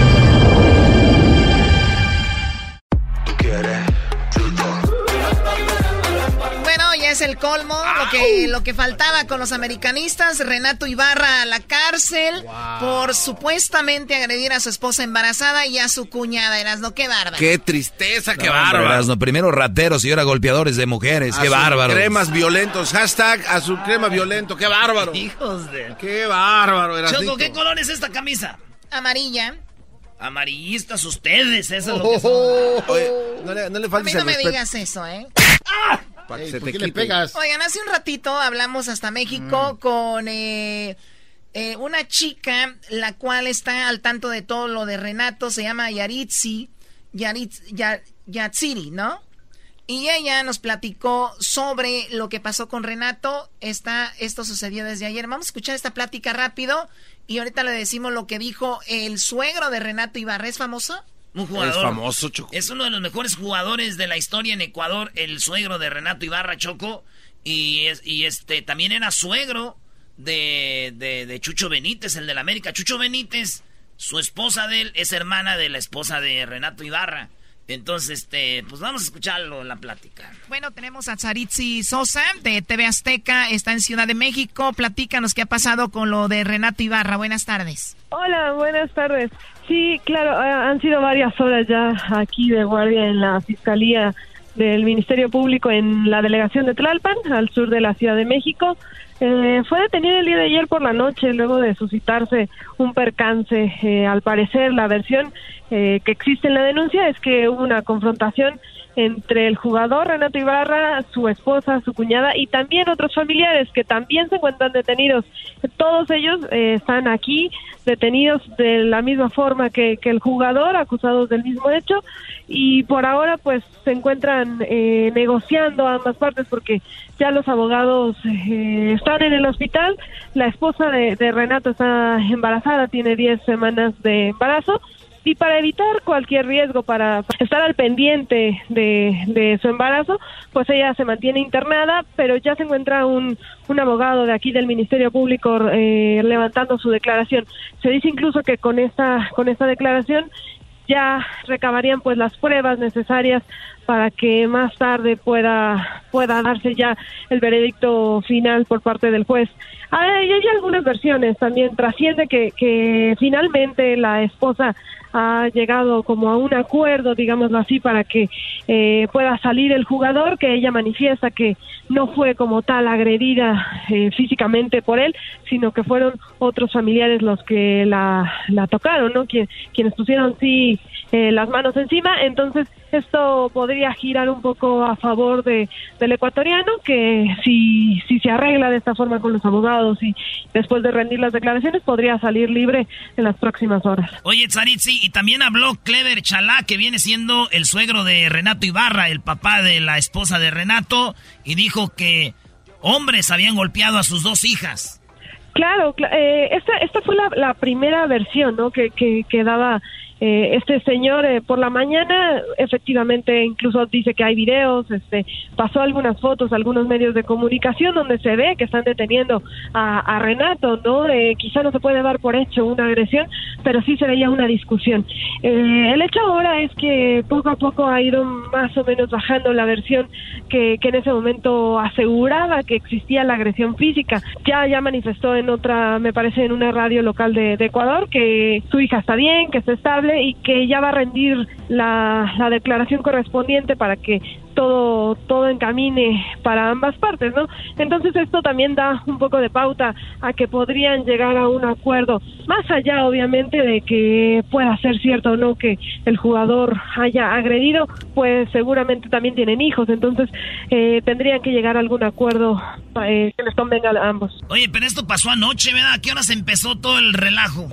es el colmo, lo que, lo que faltaba con los americanistas. Renato Ibarra a la cárcel por supuestamente agredir a su esposa embarazada y a su cuñada. Erasno, qué bárbaro. Qué tristeza, qué No, bárbaro. Erasmo, primero rateros y ahora golpeadores de mujeres. A qué bárbaro. Cremas violentos. Hashtag a su crema violento. Qué bárbaro. Hijos de... Qué bárbaro, Erasnito. Choco, ¿qué color es esta camisa? Amarilla. Amarillistas ustedes, eso es lo que son. Oye, no le, no le A mí faltes no me respeto. digas eso, ¿eh? Para que Ey, se ¿por te qué le quite. pegas? Oigan, hace un ratito hablamos hasta México con eh, eh, una chica, la cual está al tanto de todo lo de Renato, se llama Yaritzi, Yaritz, Ya- Yatsiri, ¿no? Y ella nos platicó sobre lo que pasó con Renato. Está, esto sucedió desde ayer. Vamos a escuchar esta plática rápido y ahorita le decimos lo que dijo el suegro de Renato Ibarra. ¿Es famoso? Un jugador. Es famoso, Choco. Es uno de los mejores jugadores de la historia en Ecuador, el suegro de Renato Ibarra Choco. Y, es, y este también era suegro de, de, de Chucho Benítez, el del América. Chucho Benítez, su esposa de él, es hermana de la esposa de Renato Ibarra. Entonces, este, pues vamos a escucharlo en la plática. Bueno, tenemos a Tsaritzi Sosa de TV Azteca, está en Ciudad de México. Platícanos qué ha pasado con lo de Renato Ibarra. Buenas tardes. Hola, buenas tardes. Sí, claro, han sido varias horas ya aquí de guardia en la Fiscalía del Ministerio Público en la delegación de Tlalpan, al sur de la Ciudad de México. Eh, fue detenido el día de ayer por la noche luego de suscitarse un percance. Eh, al parecer, la versión eh, que existe en la denuncia es que hubo una confrontación entre el jugador Renato Ibarra, su esposa, su cuñada y también otros familiares que también se encuentran detenidos. Todos ellos eh, están aquí detenidos de la misma forma que, el jugador, acusados del mismo hecho y por ahora pues se encuentran eh, negociando ambas partes porque ya los abogados están en el hospital. La esposa de, de Renato está embarazada, tiene 10 semanas de embarazo y para evitar cualquier riesgo, para estar al pendiente de, su embarazo, pues ella se mantiene internada, pero ya se encuentra un, un abogado de aquí del Ministerio Público eh, levantando su declaración. Se dice incluso que con esta, con esta declaración ya recabarían pues las pruebas necesarias para que más tarde pueda pueda darse ya el veredicto final por parte del juez. Hay, hay algunas versiones también trasciende que, que finalmente la esposa ha llegado como a un acuerdo, digámoslo así, para que eh, pueda salir el jugador, que ella manifiesta que no fue como tal agredida eh, físicamente por él, sino que fueron otros familiares los que la, la tocaron, ¿no? quienes pusieron sí eh, las manos encima. Entonces, esto podría girar un poco a favor de, del ecuatoriano, que si, si se arregla de esta forma con los abogados y después de rendir las declaraciones, podría salir libre en las próximas horas. Oye, Tsaritzi, y también habló Clever Chalá, que viene siendo el suegro de Renato Ibarra, el papá de la esposa de Renato, y dijo que hombres habían golpeado a sus dos hijas. Claro, eh, esta, esta fue la, la primera versión ¿no? que, que, que daba eh, este señor eh, por la mañana efectivamente incluso dice que hay videos, este, pasó algunas fotos, algunos medios de comunicación donde se ve que están deteniendo a, Renato, ¿no? Eh, quizá no se puede dar por hecho una agresión, pero sí se veía una discusión. el hecho ahora es que poco a poco ha ido más o menos bajando la versión que, en ese momento aseguraba que existía la agresión física. Ya, ya manifestó en otra, me parece, en una radio local de Ecuador que su hija está bien, que está estable y que ya va a rendir la, la declaración correspondiente para que todo todo encamine para ambas partes, ¿no? Entonces esto también da un poco de pauta a que podrían llegar a un acuerdo, más allá obviamente de que pueda ser cierto o no que el jugador haya agredido, pues seguramente también tienen hijos, entonces eh, tendrían que llegar a algún acuerdo eh, que les convenga a ambos. Oye, pero esto pasó anoche, ¿verdad? ¿A qué se empezó todo el relajo?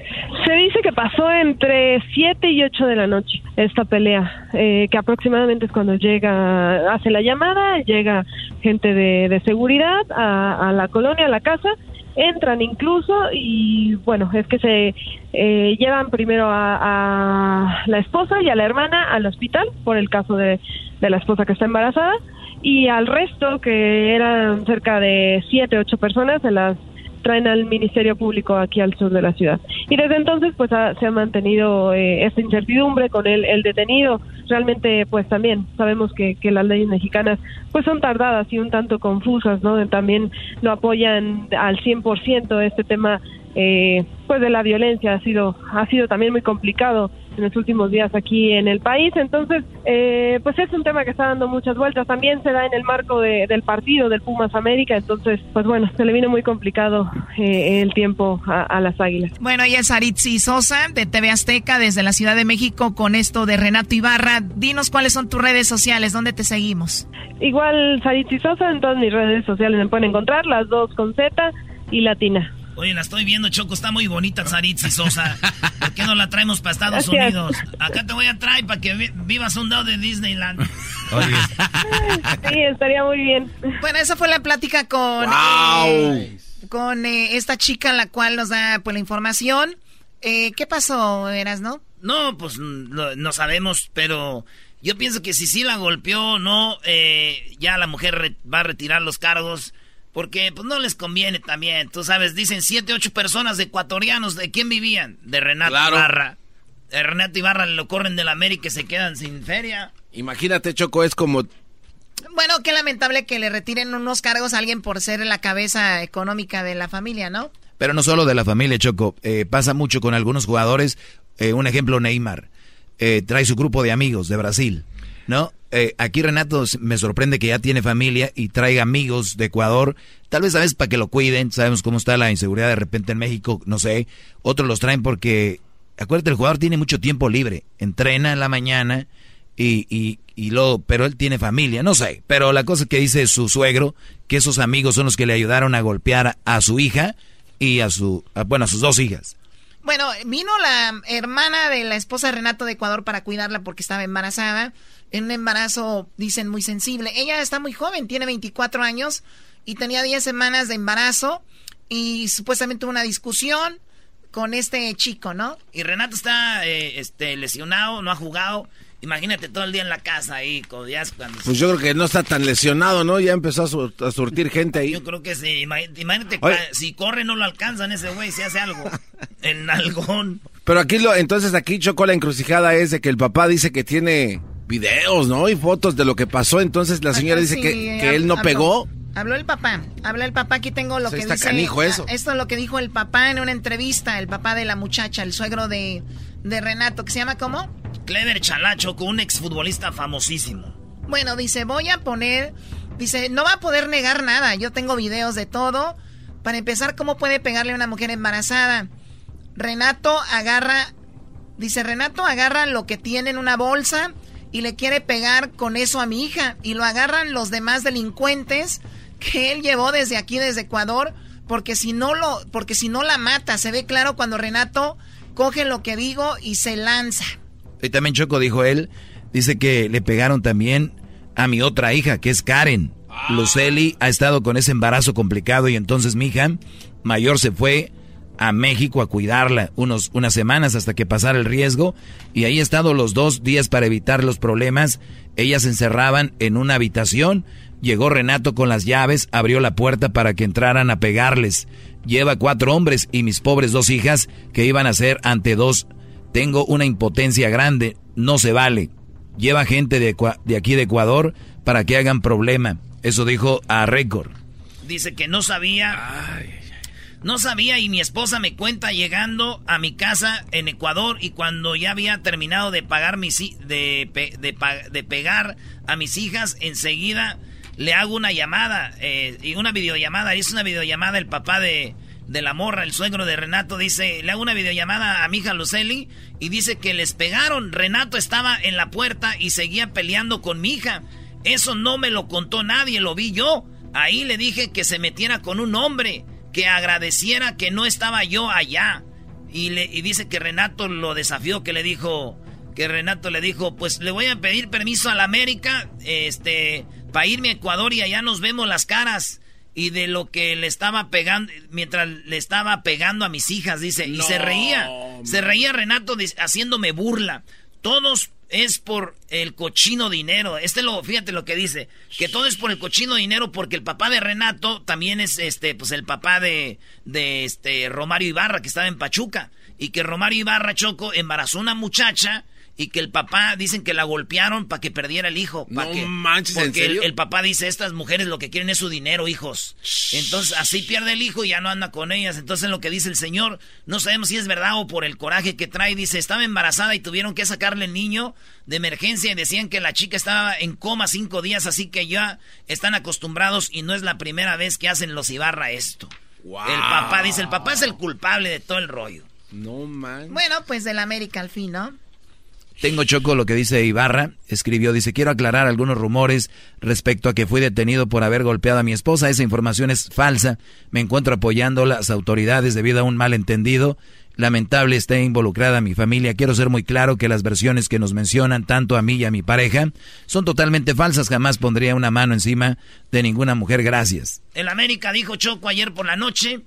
Se dice que pasó entre 7 y 8 de la noche esta pelea, eh, que aproximadamente es cuando llega hace la llamada, llega gente de, seguridad a, la colonia, a la casa, entran incluso y bueno, es que se eh, llevan primero a, la esposa y a la hermana al hospital por el caso de, de la esposa que está embarazada y al resto, que eran cerca de siete, ocho personas, se las traen al Ministerio Público aquí al sur de la ciudad. Y desde entonces pues se ha mantenido eh, esta incertidumbre con el, el, detenido. Realmente pues también sabemos que, que las leyes mexicanas pues son tardadas y un tanto confusas, ¿no? También no apoyan al 100% este tema eh, pues de la violencia ha sido ha sido también muy complicado en los últimos días aquí en el país. Entonces eh, pues es un tema que está dando muchas vueltas. También se da en el marco del partido del Pumas América. Entonces pues bueno se le vino muy complicado eh, el tiempo a, las Águilas. Bueno y es Aritzi Sosa de TV Azteca desde la Ciudad de México con esto de Renato Ibarra. Dinos cuáles son tus redes sociales dónde te seguimos igual Saritzi Sosa en todas mis redes sociales me pueden encontrar las dos con Z y Latina Oye, la estoy viendo, Choco, está muy bonita Saritzi Sosa. ¿Por qué no la traemos para Estados Unidos? Acá te voy a traer para que vivas un lado de Disneyland. Oye. Sí, estaría muy bien. Bueno, esa fue la plática con, eh, con eh, esta chica, la cual nos da pues, la información. Eh, ¿Qué pasó, Eras, no? No, pues no, sabemos, pero yo pienso que si sí la golpeó, no, ya la mujer va a retirar los cargos porque pues no les conviene también. Tú sabes, dicen siete, ocho personas de ecuatorianos. ¿De quién vivían? De Renato Barra. A Renato Ibarra lo corren de la América y se quedan sin feria. Imagínate, Choco, es como Bueno, qué lamentable que le retiren unos cargos a alguien por ser la cabeza económica de la familia, ¿no? Pero no solo de la familia, Choco. Eh, pasa mucho con algunos jugadores. Eh, un ejemplo, Neymar. Eh, trae su grupo de amigos de Brasil, ¿no? Eh, aquí Renato me sorprende que ya tiene familia y traiga amigos de Ecuador. Tal vez, ¿sabes? Para que lo cuiden. Sabemos cómo está la inseguridad de repente en México, no sé. Otros los traen porque, acuérdate, el jugador tiene mucho tiempo libre. Entrena en la mañana y, y, y luego, pero él tiene familia, no sé. Pero la cosa que dice su suegro, que esos amigos son los que le ayudaron a golpear a, a su hija y a su, a- bueno, a sus dos hijas. Bueno, vino la hermana de la esposa de Renato de Ecuador para cuidarla porque estaba embarazada. En un embarazo, dicen, muy sensible. Ella está muy joven, tiene 24 años y tenía 10 semanas de embarazo y supuestamente tuvo una discusión con este chico, ¿no? Y Renato está eh, este, lesionado, no ha jugado. Imagínate todo el día en la casa ahí, con- ya cuando... Pues yo creo que no está tan lesionado, ¿no? Ya empezó a, sur- a surtir gente ahí. Yo creo que sí. Imag- Imagínate, Oye. si corre no lo alcanzan ese güey, si hace algo. El nalgón. Pero aquí lo, entonces aquí Choco la encrucijada es de que el papá dice que tiene videos, ¿no? Y fotos de lo que pasó. Entonces la señora dice Sí, que, que él no habló. pegó. Habló el papá, habló el papá, aquí tengo lo Sí, que está dice. canijo eso. Esto es lo que dijo el papá en una entrevista, el papá de la muchacha, el suegro de, de Renato, que se llama ¿cómo? Clever Chalacho, con un exfutbolista famosísimo. Bueno, dice, voy a poner, dice, no va a poder negar nada, yo tengo videos de todo. Para empezar, ¿cómo puede pegarle a una mujer embarazada? Renato agarra, dice, Renato agarra lo que tiene en una bolsa y le quiere pegar con eso a mi hija. Y lo agarran los demás delincuentes que él llevó desde aquí, desde Ecuador, porque si no lo, porque si no la mata, se ve claro cuando Renato coge lo que digo y se lanza. Y también Choco dijo él, dice que le pegaron también a mi otra hija, que es Karen. Luceli ha estado con ese embarazo complicado y entonces mi hija mayor se fue a México a cuidarla unos, unas semanas hasta que pasara el riesgo y ahí ha estado los dos días para evitar los problemas. Ellas se encerraban en una habitación. Llegó Renato con las llaves, abrió la puerta para que entraran a pegarles. Lleva cuatro hombres y mis pobres dos hijas que iban a ser ante dos. Tengo una impotencia grande, no se vale. Lleva gente de, de aquí de Ecuador para que hagan problema. Eso dijo a Récord. Dice que no sabía. No sabía y mi esposa me cuenta llegando a mi casa en Ecuador y cuando ya había terminado de pagar mis de, de pegar a mis hijas, enseguida le hago una llamada eh, y una videollamada. Hizo una videollamada el papá de, de la morra, el suegro de Renato, dice, le hago una videollamada a mi hija Luceli y dice que les pegaron. Renato estaba en la puerta y seguía peleando con mi hija. Eso no me lo contó nadie, lo vi yo. Ahí le dije que se metiera con un hombre, que agradeciera que no estaba yo allá. Y, le, y dice que Renato lo desafió, que le dijo, que Renato le dijo, pues le voy a pedir permiso a la América, este, para irme a Ecuador y allá nos vemos las caras. Y de lo que le estaba pegando, mientras le estaba pegando a mis hijas, dice, y se reía, se reía Renato haciéndome burla. Todos es por el cochino dinero. Este lo, fíjate lo que dice, que todo es por el cochino dinero porque el papá de Renato también es este, pues el papá de, de este Romario Ibarra que estaba en Pachuca y que Romario Ibarra Choco embarazó una muchacha y que el papá dicen que la golpearon para que perdiera el hijo. No que, manches, ¿en porque el, serio? el papá dice, estas mujeres lo que quieren es su dinero, hijos. Entonces así pierde el hijo y ya no anda con ellas. Entonces lo que dice el señor, no sabemos si es verdad o por el coraje que trae. Dice, estaba embarazada y tuvieron que sacarle el niño de emergencia y decían que la chica estaba en coma cinco días, así que ya están acostumbrados y no es la primera vez que hacen los Ibarra esto. El papá dice, el papá es el culpable de todo el rollo. No man. Bueno, pues del América al fin, ¿no? Tengo choco lo que dice Ibarra. Escribió, dice, quiero aclarar algunos rumores respecto a que fui detenido por haber golpeado a mi esposa. Esa información es falsa. Me encuentro apoyando las autoridades debido a un malentendido. Lamentable esté involucrada mi familia. Quiero ser muy claro que las versiones que nos mencionan, tanto a mí y a mi pareja, son totalmente falsas. Jamás pondría una mano encima de ninguna mujer. Gracias. El América dijo Choco ayer por la noche.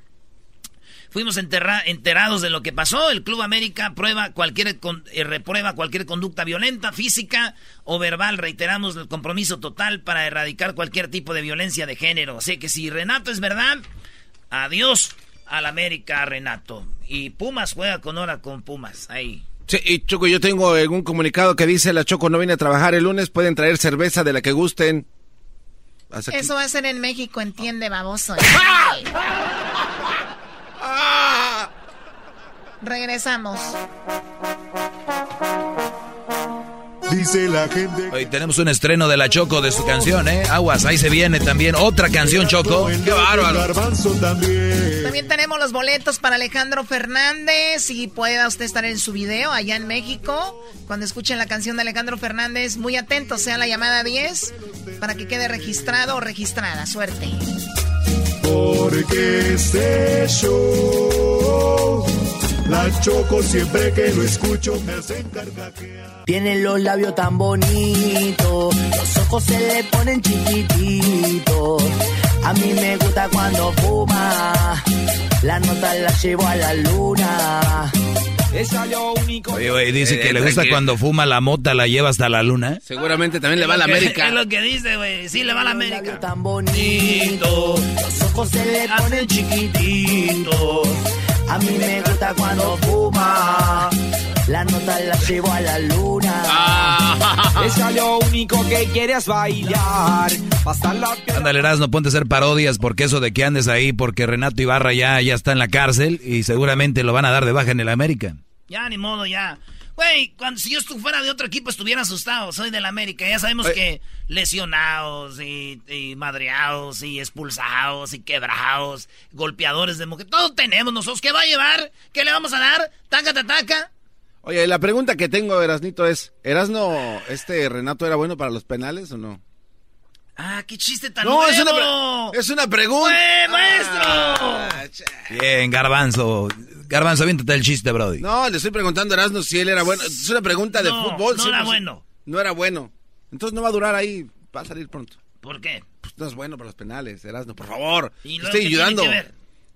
Fuimos enterra- enterados de lo que pasó. El Club América prueba cualquier con- eh, reprueba cualquier conducta violenta, física o verbal. Reiteramos el compromiso total para erradicar cualquier tipo de violencia de género. Así que si Renato es verdad, adiós al América, Renato. Y Pumas juega con hora con Pumas. Ahí. Sí, y Choco, yo tengo algún comunicado que dice la Choco no viene a trabajar el lunes, pueden traer cerveza de la que gusten. Eso va a ser en México, entiende, baboso. Regresamos. Dice la gente. Hoy tenemos un estreno de la Choco de su canción, ¿eh? Aguas, ahí se viene también otra canción, Choco. ¡Qué bárbaro! También tenemos los boletos para Alejandro Fernández y pueda usted estar en su video allá en México. Cuando escuchen la canción de Alejandro Fernández, muy atentos, sea la llamada 10 para que quede registrado o registrada. Suerte. Porque este show, la choco siempre que lo escucho me hacen carcajear. Tiene los labios tan bonitos, los ojos se le ponen chiquititos. A mí me gusta cuando fuma, la nota la llevo a la luna. Es lo único. Oye, güey, dice Eh, que le gusta tranquilo. cuando fuma la mota, la lleva hasta la luna. Seguramente también le va a la América. Es lo que dice, güey. Sí, le va a la América. tan bonito, los ojos se le ponen chiquititos. A mí me gusta cuando fuma, la nota la llevo a la luna. Es lo único que quieres bailar. Ándale, Erasmo, ponte a hacer parodias porque eso de que andes ahí, porque Renato Ibarra ya, ya está en la cárcel y seguramente lo van a dar de baja en el América. Ya, ni modo, ya. Güey, cuando si yo fuera de otro equipo estuviera asustado. Soy del América. Ya sabemos que lesionados y, y madreados y expulsados y quebrados, golpeadores de mujer. Todo tenemos nosotros. ¿Qué va a llevar? ¿Qué le vamos a dar? ¿Taca, taca? Oye, la pregunta que tengo, Erasnito, es, ¿Erasno, este Renato era bueno para los penales o no? Ah, qué chiste tan No, es nuevo. una, es una pregunta. ¡Eh, maestro! Ah, Bien, Garbanzo. Garbanzo, aviéntate el chiste, Brody. No, le estoy preguntando a Erasno si él era bueno. Es una pregunta de No, fútbol. no sí, era pues, bueno. No era bueno. Entonces no va a durar ahí, va a salir pronto. ¿Por qué? Pues no es bueno para los penales, Erasno, por favor. ¿Y estoy tiene ayudando. que ver?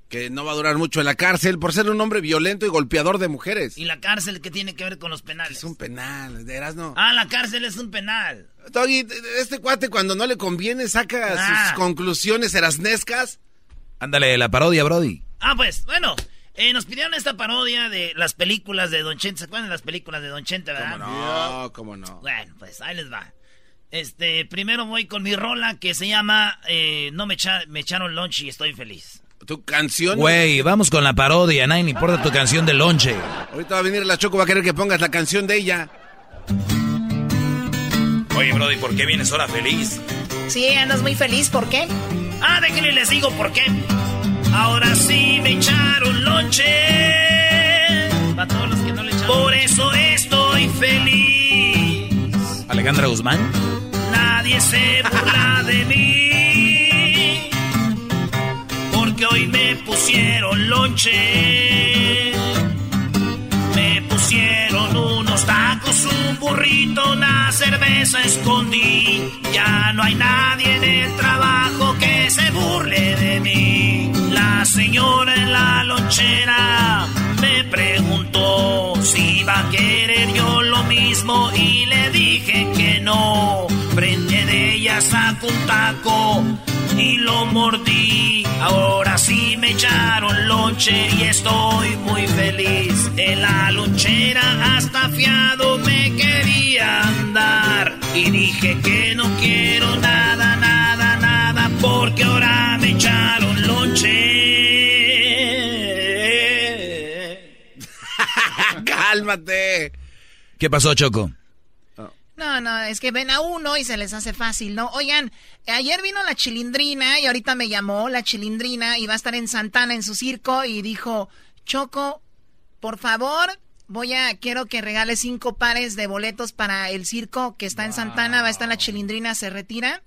Que no va a durar mucho en la cárcel por ser un hombre violento y golpeador de mujeres. ¿Y la cárcel qué tiene que ver con los penales? Es un penal, de Erasno. Ah, la cárcel es un penal. Doggy, este cuate cuando no le conviene saca Ah. sus conclusiones erasnescas. Ándale, la parodia, Brody. Ah, pues, bueno, eh, nos pidieron esta parodia de las películas de Don Chente. ¿Se acuerdan de las películas de Don Chente, verdad? No, cómo no. Bueno, pues ahí les va. Este, primero voy con mi rola que se llama eh, No me, echa- me echaron lunch y estoy feliz. Tu canción. Güey, vamos con la parodia, nadie le importa tu canción de lonche. Ahorita va a venir la Choco, va a querer que pongas la canción de ella. Oye, Brody, ¿por qué vienes ahora feliz? Sí, andas muy feliz, ¿por qué? Ah, déjenle les digo por qué. Ahora sí me echaron lonche. Para todos los que no le echaron. Por eso estoy feliz. Alejandra Guzmán. Nadie se burla de mí. Porque hoy me pusieron lonche. Me pusieron unos tacos, un burrito, una cerveza escondí. Ya no hay nadie en el trabajo que se burle de mí. La señora en la lonchera me preguntó si iba a querer yo lo mismo y le dije que no. Frente de ella saco un taco y lo mordí. Ahora sí me echaron lonche y estoy muy feliz. En la lonchera hasta fiado me quería andar. Y dije que no quiero nada, nada, nada, porque ahora me echaron lonche. Cálmate. ¿Qué pasó, Choco? No, no, es que ven a uno y se les hace fácil, ¿no? Oigan, ayer vino la chilindrina y ahorita me llamó la chilindrina y va a estar en Santana en su circo y dijo, Choco, por favor, voy a, quiero que regale cinco pares de boletos para el circo que está en Santana, va a estar la chilindrina, se retira.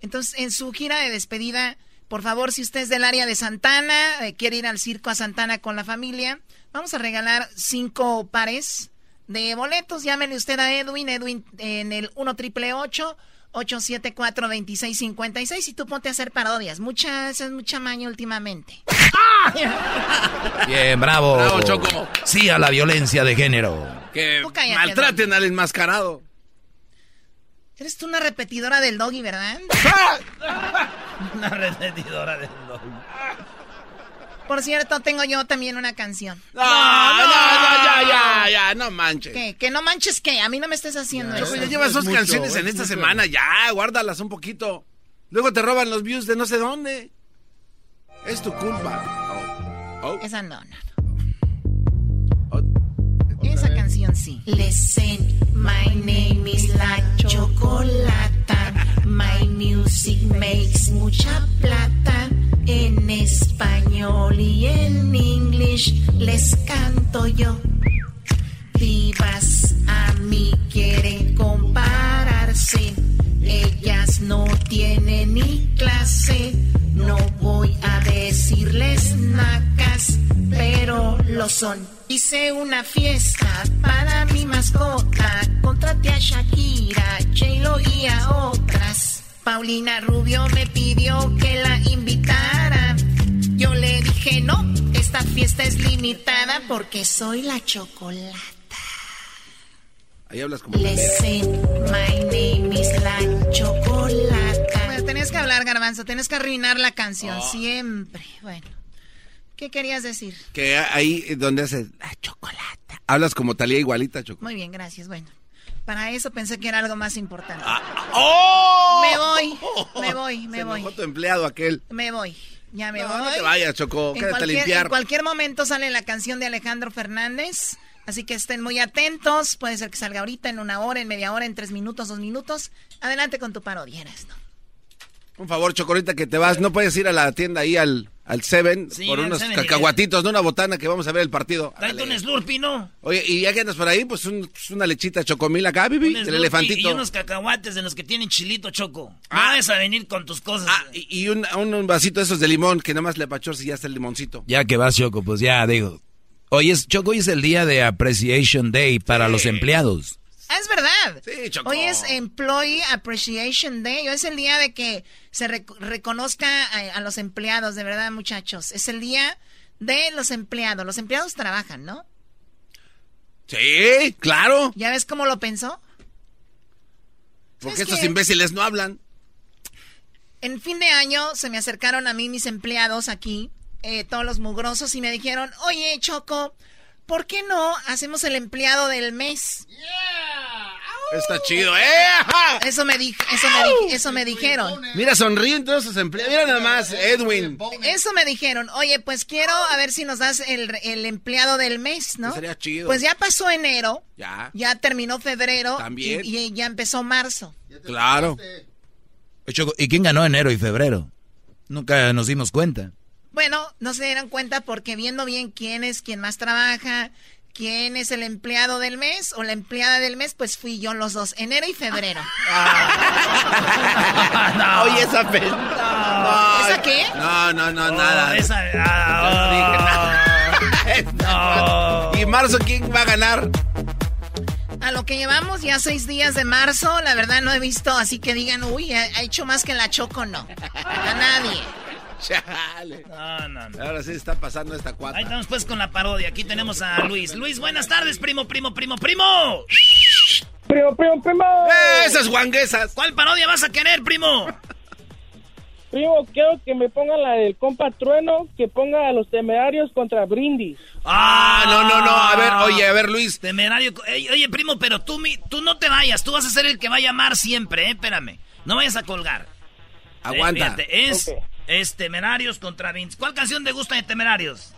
Entonces, en su gira de despedida, por favor, si usted es del área de Santana, eh, quiere ir al circo a Santana con la familia, vamos a regalar cinco pares de boletos. Llámele usted a Edwin, Edwin en el 1 triple 874 2656 y tú ponte a hacer parodias. Mucha, eso es mucha maña últimamente. Bien, bravo. Bravo, Choco. Sí a la violencia de género. Que cállate, maltraten al enmascarado. Eres tú una repetidora del doggy, ¿verdad? Una repetidora del dog. Por cierto, tengo yo también una canción. No, no, no, ya, ya, ya, no manches. ¿Qué? ¿Que no manches qué? A mí no me estés haciendo eso. ya llevas dos canciones en esta semana, ya, guárdalas un poquito. Luego te roban los views de no sé dónde. Es tu culpa. Oh. Esa no, no. Esa canción sí. Listen, my name is La Chocolata. My music makes mucha plata. En español y en inglés les canto yo. Divas a mí quieren compararse. Ellas no tienen ni clase. No voy a decirles nacas, pero lo son. Hice una fiesta para mi mascota. Contraté a Shakira, J-Lo y a otras. Paulina Rubio me pidió que la invitara. Yo le dije no, esta fiesta es limitada porque soy la chocolata. Ahí hablas como... Listen, my name is la chocolata. Bueno, tenías que hablar, Garbanzo, tienes que arruinar la canción, oh. siempre. Bueno. ¿Qué querías decir? Que ahí donde hace la chocolate. Hablas como Talía igualita, chocolate. Muy bien, gracias. Bueno, para eso pensé que era algo más importante. Ah, ¡Oh! Me voy, me voy, me voy. tu empleado aquel. Me voy. Ya me voy. No te vayas, Choco. Quédate a limpiar. En cualquier momento sale la canción de Alejandro Fernández. Así que estén muy atentos. Puede ser que salga ahorita, en una hora, en media hora, en tres minutos, dos minutos. Adelante con tu parodia, ¿no? Un favor, Chocorita, que te vas. No puedes ir a la tienda ahí al al Seven por unos cacahuatitos, no una botana que vamos a ver el partido. Tráete un Slurpee, ¿no? Oye, y ya que andas por ahí, pues, pues una lechita chocomil acá, Bibi, el elefantito. Y unos cacahuates de los que tienen chilito choco. Ah, vas a venir con tus cosas. Ah, y, un, vasito de esos de limón que nada más le pachor si ya está el limoncito. Ya que vas, Choco, pues ya digo. Hoy es, Choco, hoy es el día de Appreciation Day para los empleados. Ah, es verdad. Sí, Hoy es Employee Appreciation Day. Hoy es el día de que se reconozca a, los empleados, de verdad, muchachos. Es el día de los empleados. Los empleados trabajan, ¿no? Sí, claro. ¿Ya ves cómo lo pensó? Porque estos imbéciles no hablan. En fin de año se me acercaron a mí mis empleados aquí, eh, todos los mugrosos, y me dijeron, oye, Choco, ¿por qué no hacemos el empleado del mes? Está chido, ¿eh? Eso me, di eso, me eso me dijeron. Mira, sonríen todos sus empleados. Mira nada más, Edwin. Eso me dijeron. Oye, pues quiero a ver si nos das el, el empleado del mes, ¿no? Sería chido. Pues ya pasó enero. Ya. Ya terminó febrero. También. Y, y ya empezó marzo. Claro. ¿Y quién ganó enero y febrero? Nunca nos dimos cuenta. Bueno, no se dieron cuenta porque viendo bien quién es quien más trabaja, quién es el empleado del mes o la empleada del mes, pues fui yo los dos, enero y febrero. no. Oye, esa pe... no. ¿Esa qué? No, no, no, nada. Esa... Ah, no. ¿Y marzo quién va a ganar? A lo que llevamos ya seis días de marzo, la verdad no he visto, así que digan, uy, ha hecho más que la Choco, no. A nadie. Chale. No, no, no. Ahora sí está pasando esta cuatro. Ahí estamos pues con la parodia. Aquí tenemos a Luis. Luis, buenas tardes, primo, primo, primo, primo. Primo, primo, primo. Esas guanguesas. ¿Cuál parodia vas a querer, primo? Primo, quiero que me pongan la del compa Trueno, que ponga a los temerarios contra Brindis. Ah, no, no, no. A ver, oye, a ver, Luis. Temerario. Oye, primo, pero tú, tú no te vayas. Tú vas a ser el que va a llamar siempre, ¿eh? Espérame. No vayas a colgar. Aguanta. es es Temerarios contra Vince. ¿Cuál canción te gusta de Temerarios?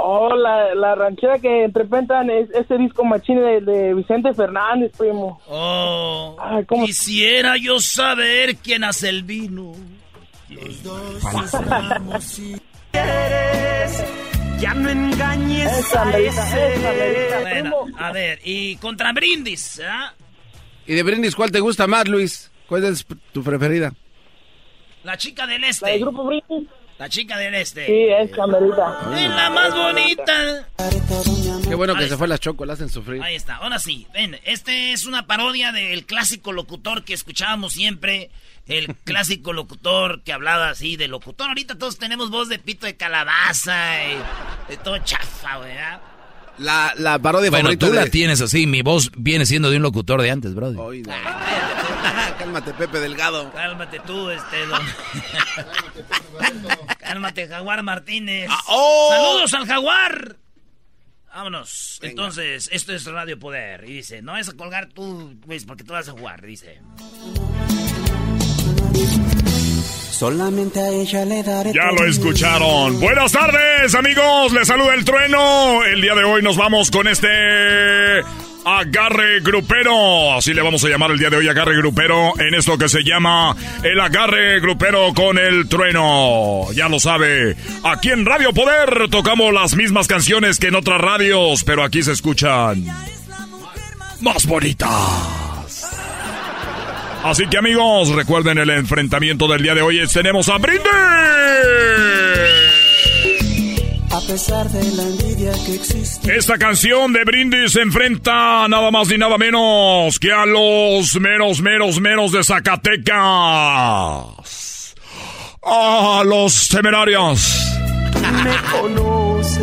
Oh, la, la ranchera que interpretan es ese disco machine de, Vicente Fernández, primo. Oh, quisiera yo saber quién hace el vino. Los dos si quieres, ya no engañes esa, a esa, Bueno, a ver, y contra Brindis, ¿ah? ¿Y de Brindis cuál te gusta más, Luis? ¿Cuál es tu preferida? La chica del este. ¿La grupo Brindis? La chica del este. Sí, es camerita. Es la más bonita. Qué bueno que se fue la choco, la hacen sufrir. Ahí está, ahora sí. Ven, este es una parodia del clásico locutor que escuchábamos siempre. El clásico locutor que hablaba así de locutor. Ahorita todos tenemos voz de pito de calabaza y de todo chafa, ¿verdad? La, la parodia bueno, tú la tienes así. Mi voz viene siendo de un locutor de antes, brother. Cálmate, Pepe Delgado. Cálmate tú, este. Cálmate, Jaguar Martínez. Ah, oh. Saludos al Jaguar. Vámonos. Entonces, esto es Radio Poder. Y dice, no vas a colgar tú, pues, porque tú vas a jugar, dice. Solamente a ella le daré. Ya lo escucharon. Buenas tardes, amigos. Les saluda el trueno. El día de hoy nos vamos con este agarre grupero. Así le vamos a llamar el día de hoy agarre grupero en esto que se llama el agarre grupero con el trueno. Ya lo sabe. Aquí en Radio Poder tocamos las mismas canciones que en otras radios, pero aquí se escuchan más bonitas. Así que amigos, recuerden el enfrentamiento del día de hoy. Tenemos a Brindis. A pesar de la envidia que existe. Esta canción de Brindis se enfrenta nada más ni nada menos que a los meros, meros, meros de Zacatecas. A los temerarios. Me conoces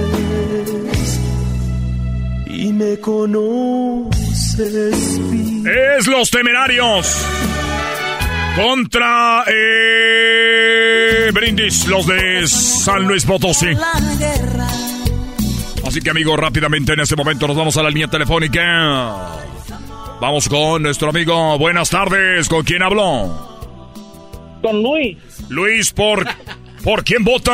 y me conoces bien. Es los temerarios. Contra Brindis, los de San Luis Potosí. La guerra. Así que amigos, rápidamente en este momento nos vamos a la línea telefónica. Vamos con nuestro amigo. Buenas tardes. ¿Con quién habló? Con Luis, Luis, ¿por, ¿por quién vota?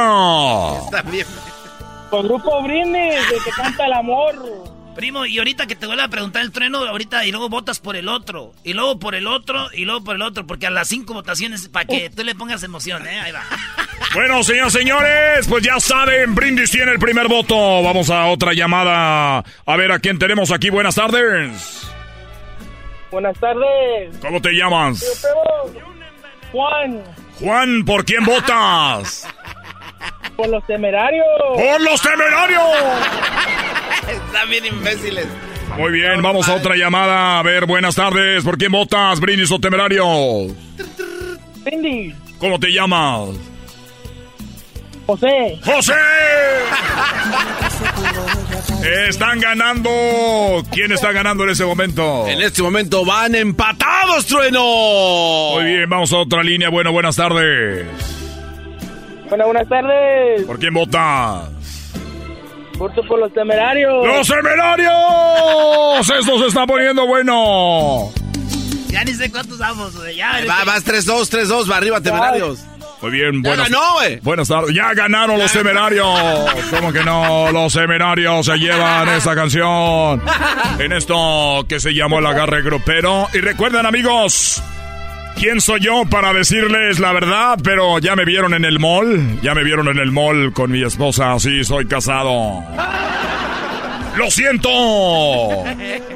Con Grupo Brindis, el que canta el amor. Primo, y ahorita que te vuelva a preguntar el trueno, ahorita y luego votas por el otro, y luego por el otro, y luego por el otro, porque a las cinco votaciones, para que tú le pongas emoción, ¿eh? Ahí va. Bueno, señoras señores, pues ya saben, Brindis tiene el primer voto. Vamos a otra llamada. A ver a quién tenemos aquí. Buenas tardes. Buenas tardes. ¿Cómo te llamas? Juan, Juan, ¿por quién votas? por los temerarios. ¡Por los temerarios! Están bien imbéciles. Muy bien, vamos a otra llamada. A ver, buenas tardes. ¿Por quién votas, Brindis o temerarios? Brindis, ¿Cómo te llamas? José. ¡José! Están ganando. ¿Quién está ganando en ese momento? En este momento van empatados, trueno. Muy bien, vamos a otra línea. Bueno, buenas tardes. Bueno, buenas tardes. ¿Por quién votas? Voto por los temerarios. ¡Los temerarios! Esto se está poniendo bueno. Ya ni sé cuántos vamos, güey. Ya, Va, vas 3-2, 3-2, va arriba, temerarios. Muy bien, Ya buenas, ganó, güey. buenas tardes. Ya ganaron los temerarios. ¿Cómo que no? Los temerarios se llevan esa canción. En esto que se llamó el agarre grupero. Y recuerden, amigos, ¿quién soy yo para decirles la verdad? Pero ya me vieron en el mall. Ya me vieron en el mall con mi esposa. Sí, soy casado. Lo siento.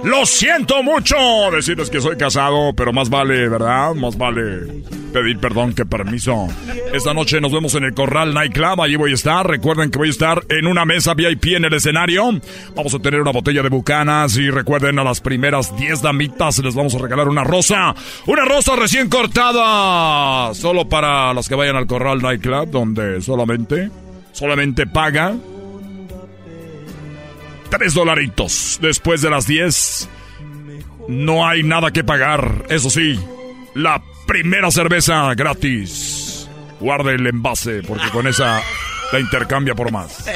Lo siento mucho decirles que soy casado, pero más vale, ¿verdad? Más vale pedir perdón que permiso. Esta noche nos vemos en el Corral Nightclub, allí voy a estar. Recuerden que voy a estar en una mesa VIP en el escenario. Vamos a tener una botella de bucanas y recuerden a las primeras 10 damitas les vamos a regalar una rosa. Una rosa recién cortada. Solo para las que vayan al Corral Nightclub, donde solamente, solamente paga Tres dolaritos. Después de las 10, no hay nada que pagar. Eso sí, la primera cerveza gratis. Guarde el envase, porque con esa la intercambia por más.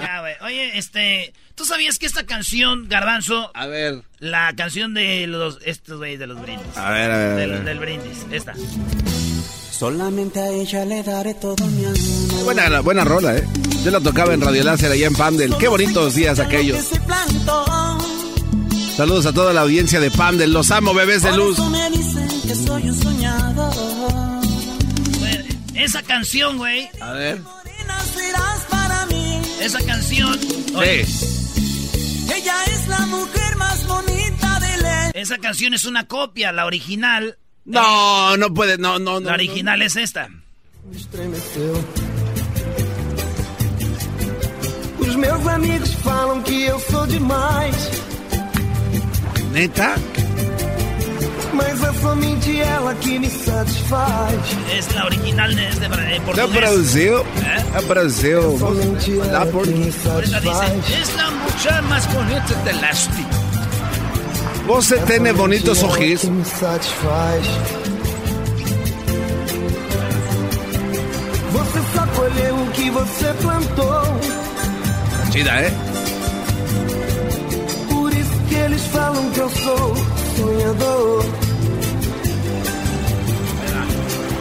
Ya, güey. Oye, este, ¿tú sabías que esta canción, Garbanzo, A ver. la canción de los, estos güeyes de los brindis? A ver, a ver, a Del, ver. del brindis, esta. Solamente a ella le daré todo mi amor. Buena, buena rola, ¿eh? Yo la tocaba en Radio Láser allá en Pandel. Qué bonitos días aquellos. Saludos a toda la audiencia de Pandel. Los amo, bebés de Por luz. eso me dicen que soy un soñador. Güey, Esa canción, güey, A ver. Esa canción. oye, Sí. Ella es la mujer más bonita de. Esa canción es una copia, la original. No, no puede, no, no, no. La original es esta. Estremeceu. Os meus amigos falam que eu sou demais. ¿Neta? Mas é somente ela que me satisfaz. Es la original de, es de, de No portugués. Brasil. ¿Eh? É Brasil. Somente Lá ela por que me Ahorita dice, satisfaz. es la mujer más bonita del este. Você tem bonitos Somente ela ojos. que me satisfaz. Você só colheu o que você plantou. Chida, ¿eh? Eles falam que eu sou sonhador.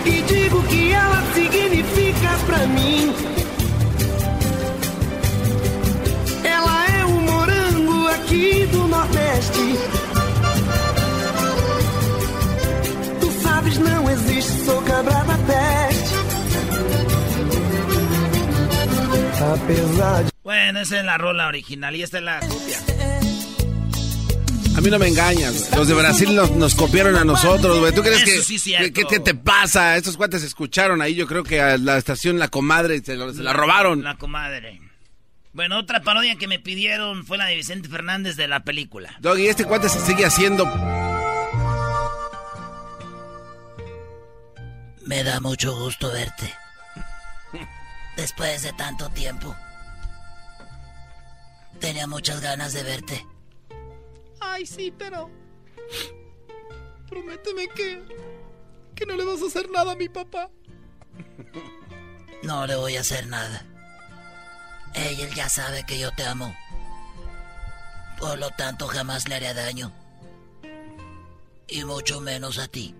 E digo que ela significa pra mim. Ela é o morango aqui do Nordeste. Tu sabes, não existe, sou cabra da peste. Apesar de. Bueno, esa es la rola original y esta es la copia. A mí no me engañas. Los de Brasil nos, nos copiaron a nosotros, güey. ¿Tú crees Eso que, sí que- que- te pasa? Estos cuates escucharon ahí, yo creo que a la estación La Comadre se, lo- se la robaron. La comadre. Bueno, otra parodia que me pidieron fue la de Vicente Fernández de la película. Doggy, este cuate se sigue haciendo. Me da mucho gusto verte. Después de tanto tiempo. Tenía muchas ganas de verte. Ay, sí, pero. Prométeme que. que no le vas a hacer nada a mi papá. No le voy a hacer nada. Él ya sabe que yo te amo. Por lo tanto, jamás le haré daño. Y mucho menos a ti.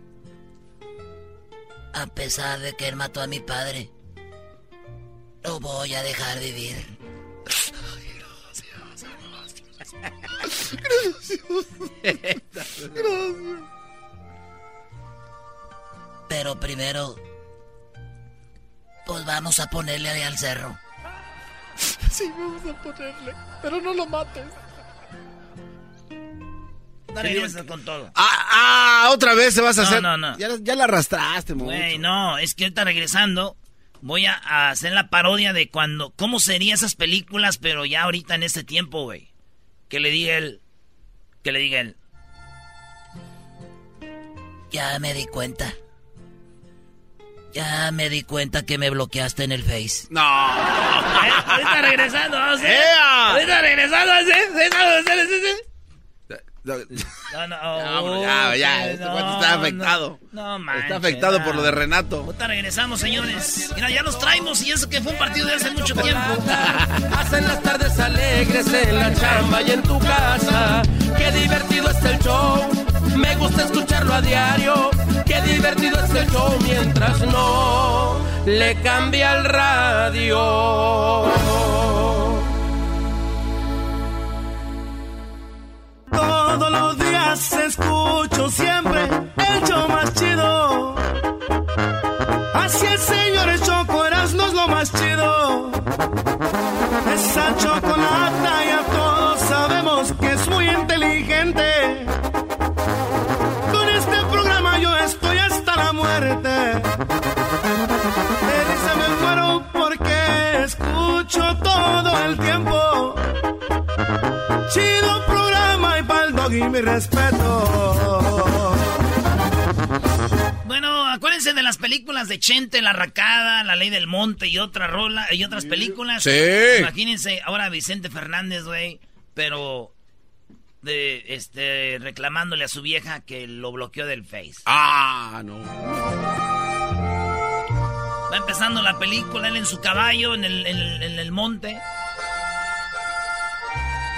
A pesar de que él mató a mi padre, lo voy a dejar vivir. Pero primero, pues vamos a ponerle ahí al cerro. Sí, vamos a ponerle. Pero no lo mates. No regresas con todo. Ah, ah, otra vez se vas a No, hacer. no, no. Ya, ya la arrastraste, mucho. Güey, no, es que ahorita regresando voy a, a hacer la parodia de cuando, cómo serían esas películas, pero ya ahorita en este tiempo, güey. Que le diga él, que le diga él. Ya me di cuenta. Ya me di cuenta que me bloqueaste en el Face. No. Eh, ahorita regresando, vamos. ¡Ea! Ahorita regresando, hacer. ¿sí? ¿sí? ¿sí? No, No, no, Ya, hombre, ya, ya, este cuate está afectado. No, manches, Está afectado por lo de Renato. Ahorita regresamos, señores. Mira, ya los traemos y eso que fue un partido de hace mucho tiempo. Hacen las tardes alegres en la chamba y en tu casa. Qué divertido es el show. Me gusta escucharlo a diario. Qué divertido es el show mientras no le cambia el radio. Así es, señores, Choco Erasmo es lo más chido. Esa chocolata ya todos sabemos que es muy inteligente. Con este programa yo estoy hasta la muerte. De me muero porque escucho todo el tiempo. Chido programa y pa'l doggy mi respeto. De las películas de Chente, La Racada, La Ley del Monte y otra rola y otras películas. Sí. Imagínense ahora Vicente Fernández, güey, pero de este reclamándole a su vieja que lo bloqueó del Face. Ah, no. Va empezando la película, él en su caballo, en el, en el- en el monte.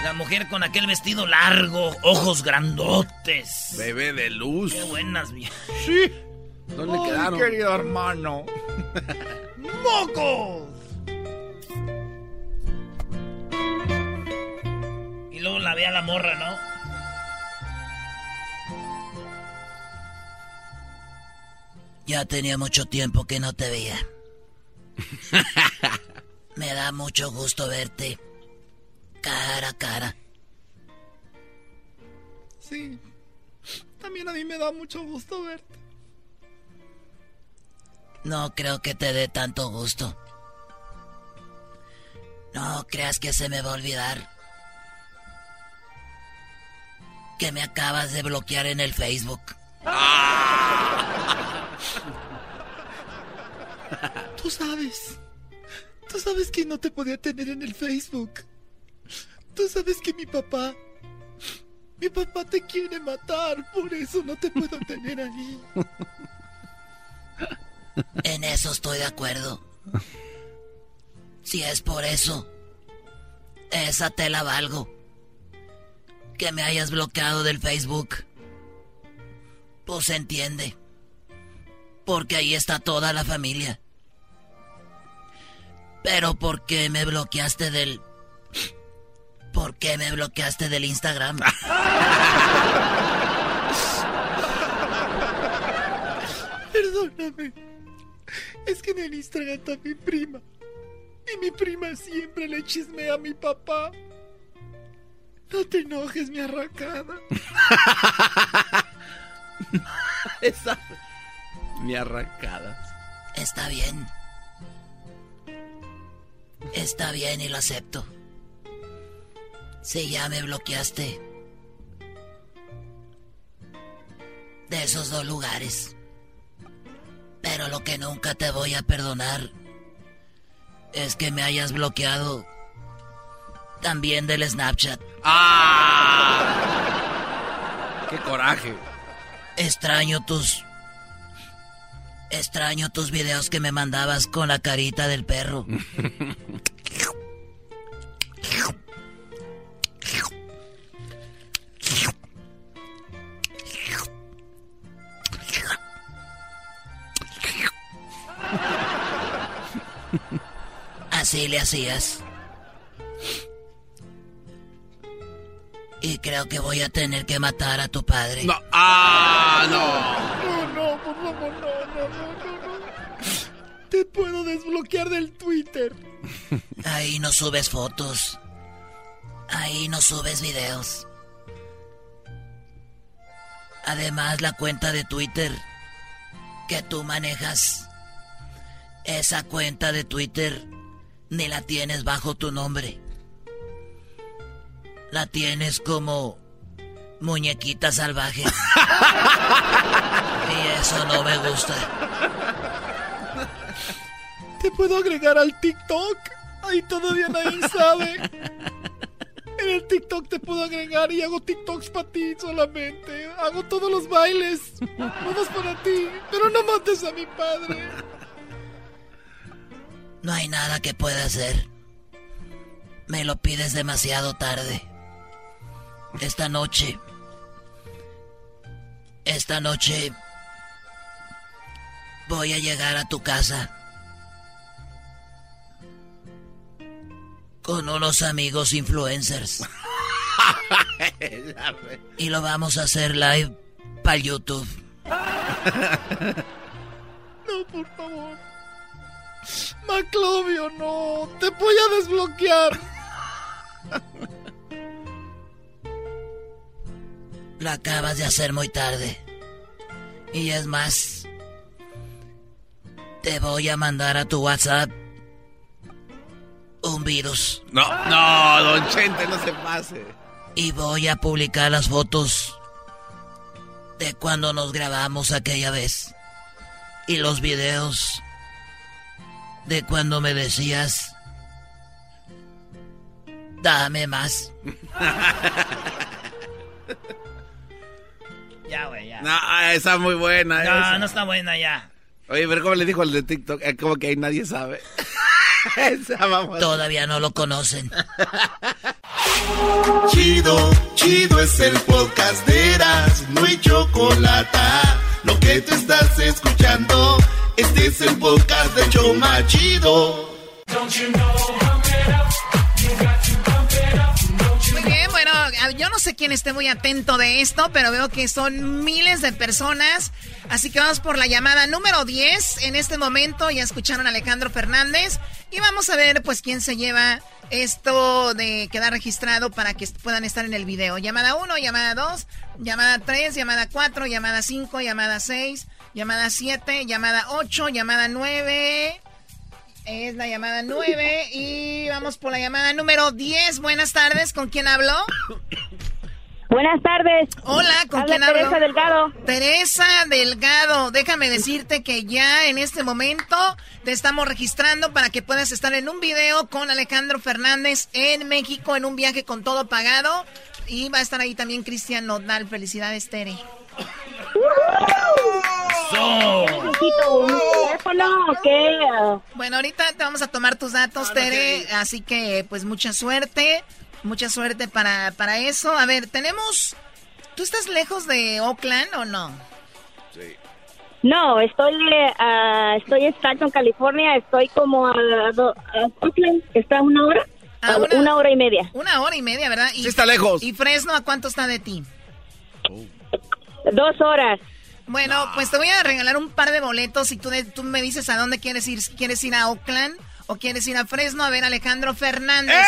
La mujer con aquel vestido largo, ojos grandotes. Bebé de luz. Qué buenas, viejas. Sí. ¿Dónde Ay, quedaron? querido hermano. ¡Mocos! Y luego la ve a la morra, ¿no? Ya tenía mucho tiempo que no te veía. Me da mucho gusto verte. Cara a cara. Sí. También a mí me da mucho gusto verte. No creo que te dé tanto gusto. No creas que se me va a olvidar. Que me acabas de bloquear en el Facebook. Tú sabes. Tú sabes que no te podía tener en el Facebook. Tú sabes que mi papá. Mi papá te quiere matar, por eso no te puedo tener ahí. En eso estoy de acuerdo. Si es por eso, esa te la valgo. Que me hayas bloqueado del Facebook. Pues entiende. Porque ahí está toda la familia. Pero ¿por qué me bloqueaste del... ¿Por qué me bloqueaste del Instagram? Perdóname. Es que en el Instagram está mi prima. Y mi prima siempre le chismea a mi papá. No te enojes, mi arracada. Esa. Mi arrancada. Está bien. Está bien y lo acepto. Si ya me bloqueaste. De esos dos lugares. Pero lo que nunca te voy a perdonar es que me hayas bloqueado también del Snapchat. ¡Ah! ¡Qué coraje! Extraño tus... Extraño tus videos que me mandabas con la carita del perro. Así le hacías. Y creo que voy a tener que matar a tu padre. No, ah, no. No, no, por favor, no, no, no, no, no. Te puedo desbloquear del Twitter. Ahí no subes fotos. Ahí no subes videos. Además, la cuenta de Twitter que tú manejas, esa cuenta de Twitter ni la tienes bajo tu nombre. La tienes como muñequita salvaje. y eso no me gusta. Te puedo agregar al TikTok. Ahí todavía nadie sabe. En el TikTok te puedo agregar y hago TikToks para ti solamente. Hago todos los bailes. Todos para ti. Pero no mates a mi padre. No hay nada que pueda hacer. Me lo pides demasiado tarde. Esta noche. Esta noche. Voy a llegar a tu casa. Con unos amigos influencers. y lo vamos a hacer live para YouTube. No, por favor. Maclovio, no. Te voy a desbloquear. Lo acabas de hacer muy tarde. Y es más, te voy a mandar a tu WhatsApp un virus. No, no, don Chente, no se pase. Y voy a publicar las fotos de cuando nos grabamos aquella vez. Y los videos de cuando me decías, dame más. Ya, güey, ya. No, ah, está muy buena. No, esa. no está buena ya. Oye, pero ¿cómo le dijo al de TikTok? Eh, Como que ahí nadie sabe. Esa, vamos. Todavía no lo conocen. Chido, chido es el podcast de Eras, no hay chocolate. Lo que te estás escuchando, este es el de Choma Chido. Muy bien, bueno, yo no sé quién esté muy atento de esto, pero veo que son miles de personas. Así que vamos por la llamada número 10. En este momento ya escucharon a Alejandro Fernández. Y vamos a ver, pues, quién se lleva esto de quedar registrado para que puedan estar en el video. Llamada 1, llamada 2, llamada 3, llamada 4, llamada 5, llamada 6, llamada 7, llamada 8, llamada 9. Es la llamada 9 y vamos por la llamada número 10. Buenas tardes, ¿con quién habló? Buenas tardes. Hola, ¿con Habla quién hablo? Teresa Delgado. Teresa Delgado, déjame decirte que ya en este momento te estamos registrando para que puedas estar en un video con Alejandro Fernández en México en un viaje con todo pagado. Y va a estar ahí también Cristian Nodal. Felicidades, Tere. Bueno, ahorita te vamos a tomar tus datos, Tere, así que pues mucha suerte, mucha suerte para, para eso. A ver, tenemos... ¿Tú estás lejos de Oakland o no? Sí. No, estoy uh, estoy en California, estoy como a, Oakland, está una hora, a una, hora y media. Una hora y media, ¿verdad? Y, sí está lejos. ¿Y Fresno a cuánto está de ti? Dos horas. Bueno, pues te voy a regalar un par de boletos y tú, tú me dices a dónde quieres ir. ¿Quieres ir a Oakland o quieres ir a Fresno a ver a Alejandro Fernández? ¡Eh!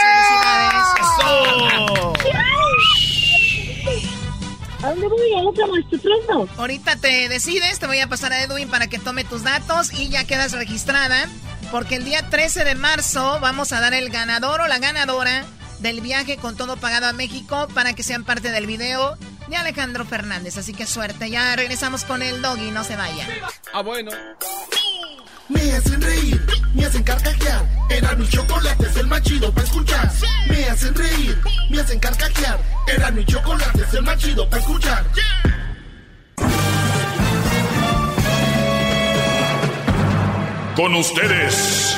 ¿A dónde voy? ¿A Oakland o Fresno? Ahorita te decides, te voy a pasar a Edwin para que tome tus datos y ya quedas registrada. Porque el día 13 de marzo vamos a dar el ganador o la ganadora del viaje con todo pagado a México para que sean parte del video de Alejandro Fernández. Así que suerte. Ya regresamos con el doggy, no se vaya. Ah, bueno. Me hacen reír, me hacen carcajear. Era mi chocolate, es el más chido para escuchar. Me hacen reír, me hacen carcajear. Era mi chocolate, es el más chido para escuchar. Con ustedes.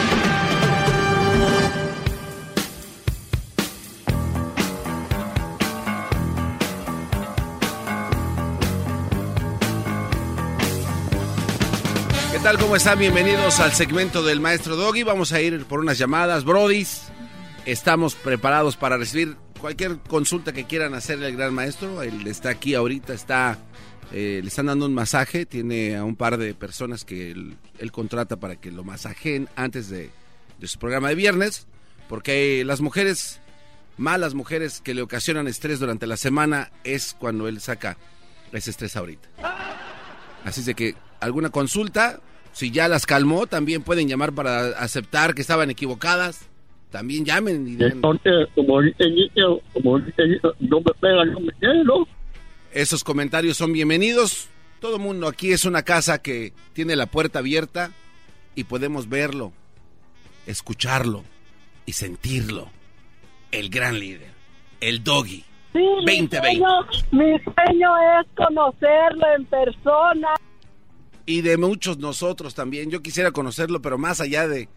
tal? ¿Cómo están? Bienvenidos al segmento del Maestro Doggy. Vamos a ir por unas llamadas. Brodis, estamos preparados para recibir cualquier consulta que quieran hacerle al gran maestro. Él está aquí ahorita, está, eh, le están dando un masaje. Tiene a un par de personas que él, contrata para que lo masajen antes de, de su programa de viernes. Porque las mujeres, malas mujeres que le ocasionan estrés durante la semana, es cuando él saca ese estrés ahorita. Así de que alguna consulta, si ya las calmó, también pueden llamar para aceptar que estaban equivocadas. También llamen y Esos comentarios son bienvenidos. Todo mundo aquí es una casa que tiene la puerta abierta y podemos verlo, escucharlo y sentirlo. El gran líder, el doggy. Sí, 2020. mi sueño es conocerlo en persona y de muchos nosotros también. Yo quisiera conocerlo, pero más allá de,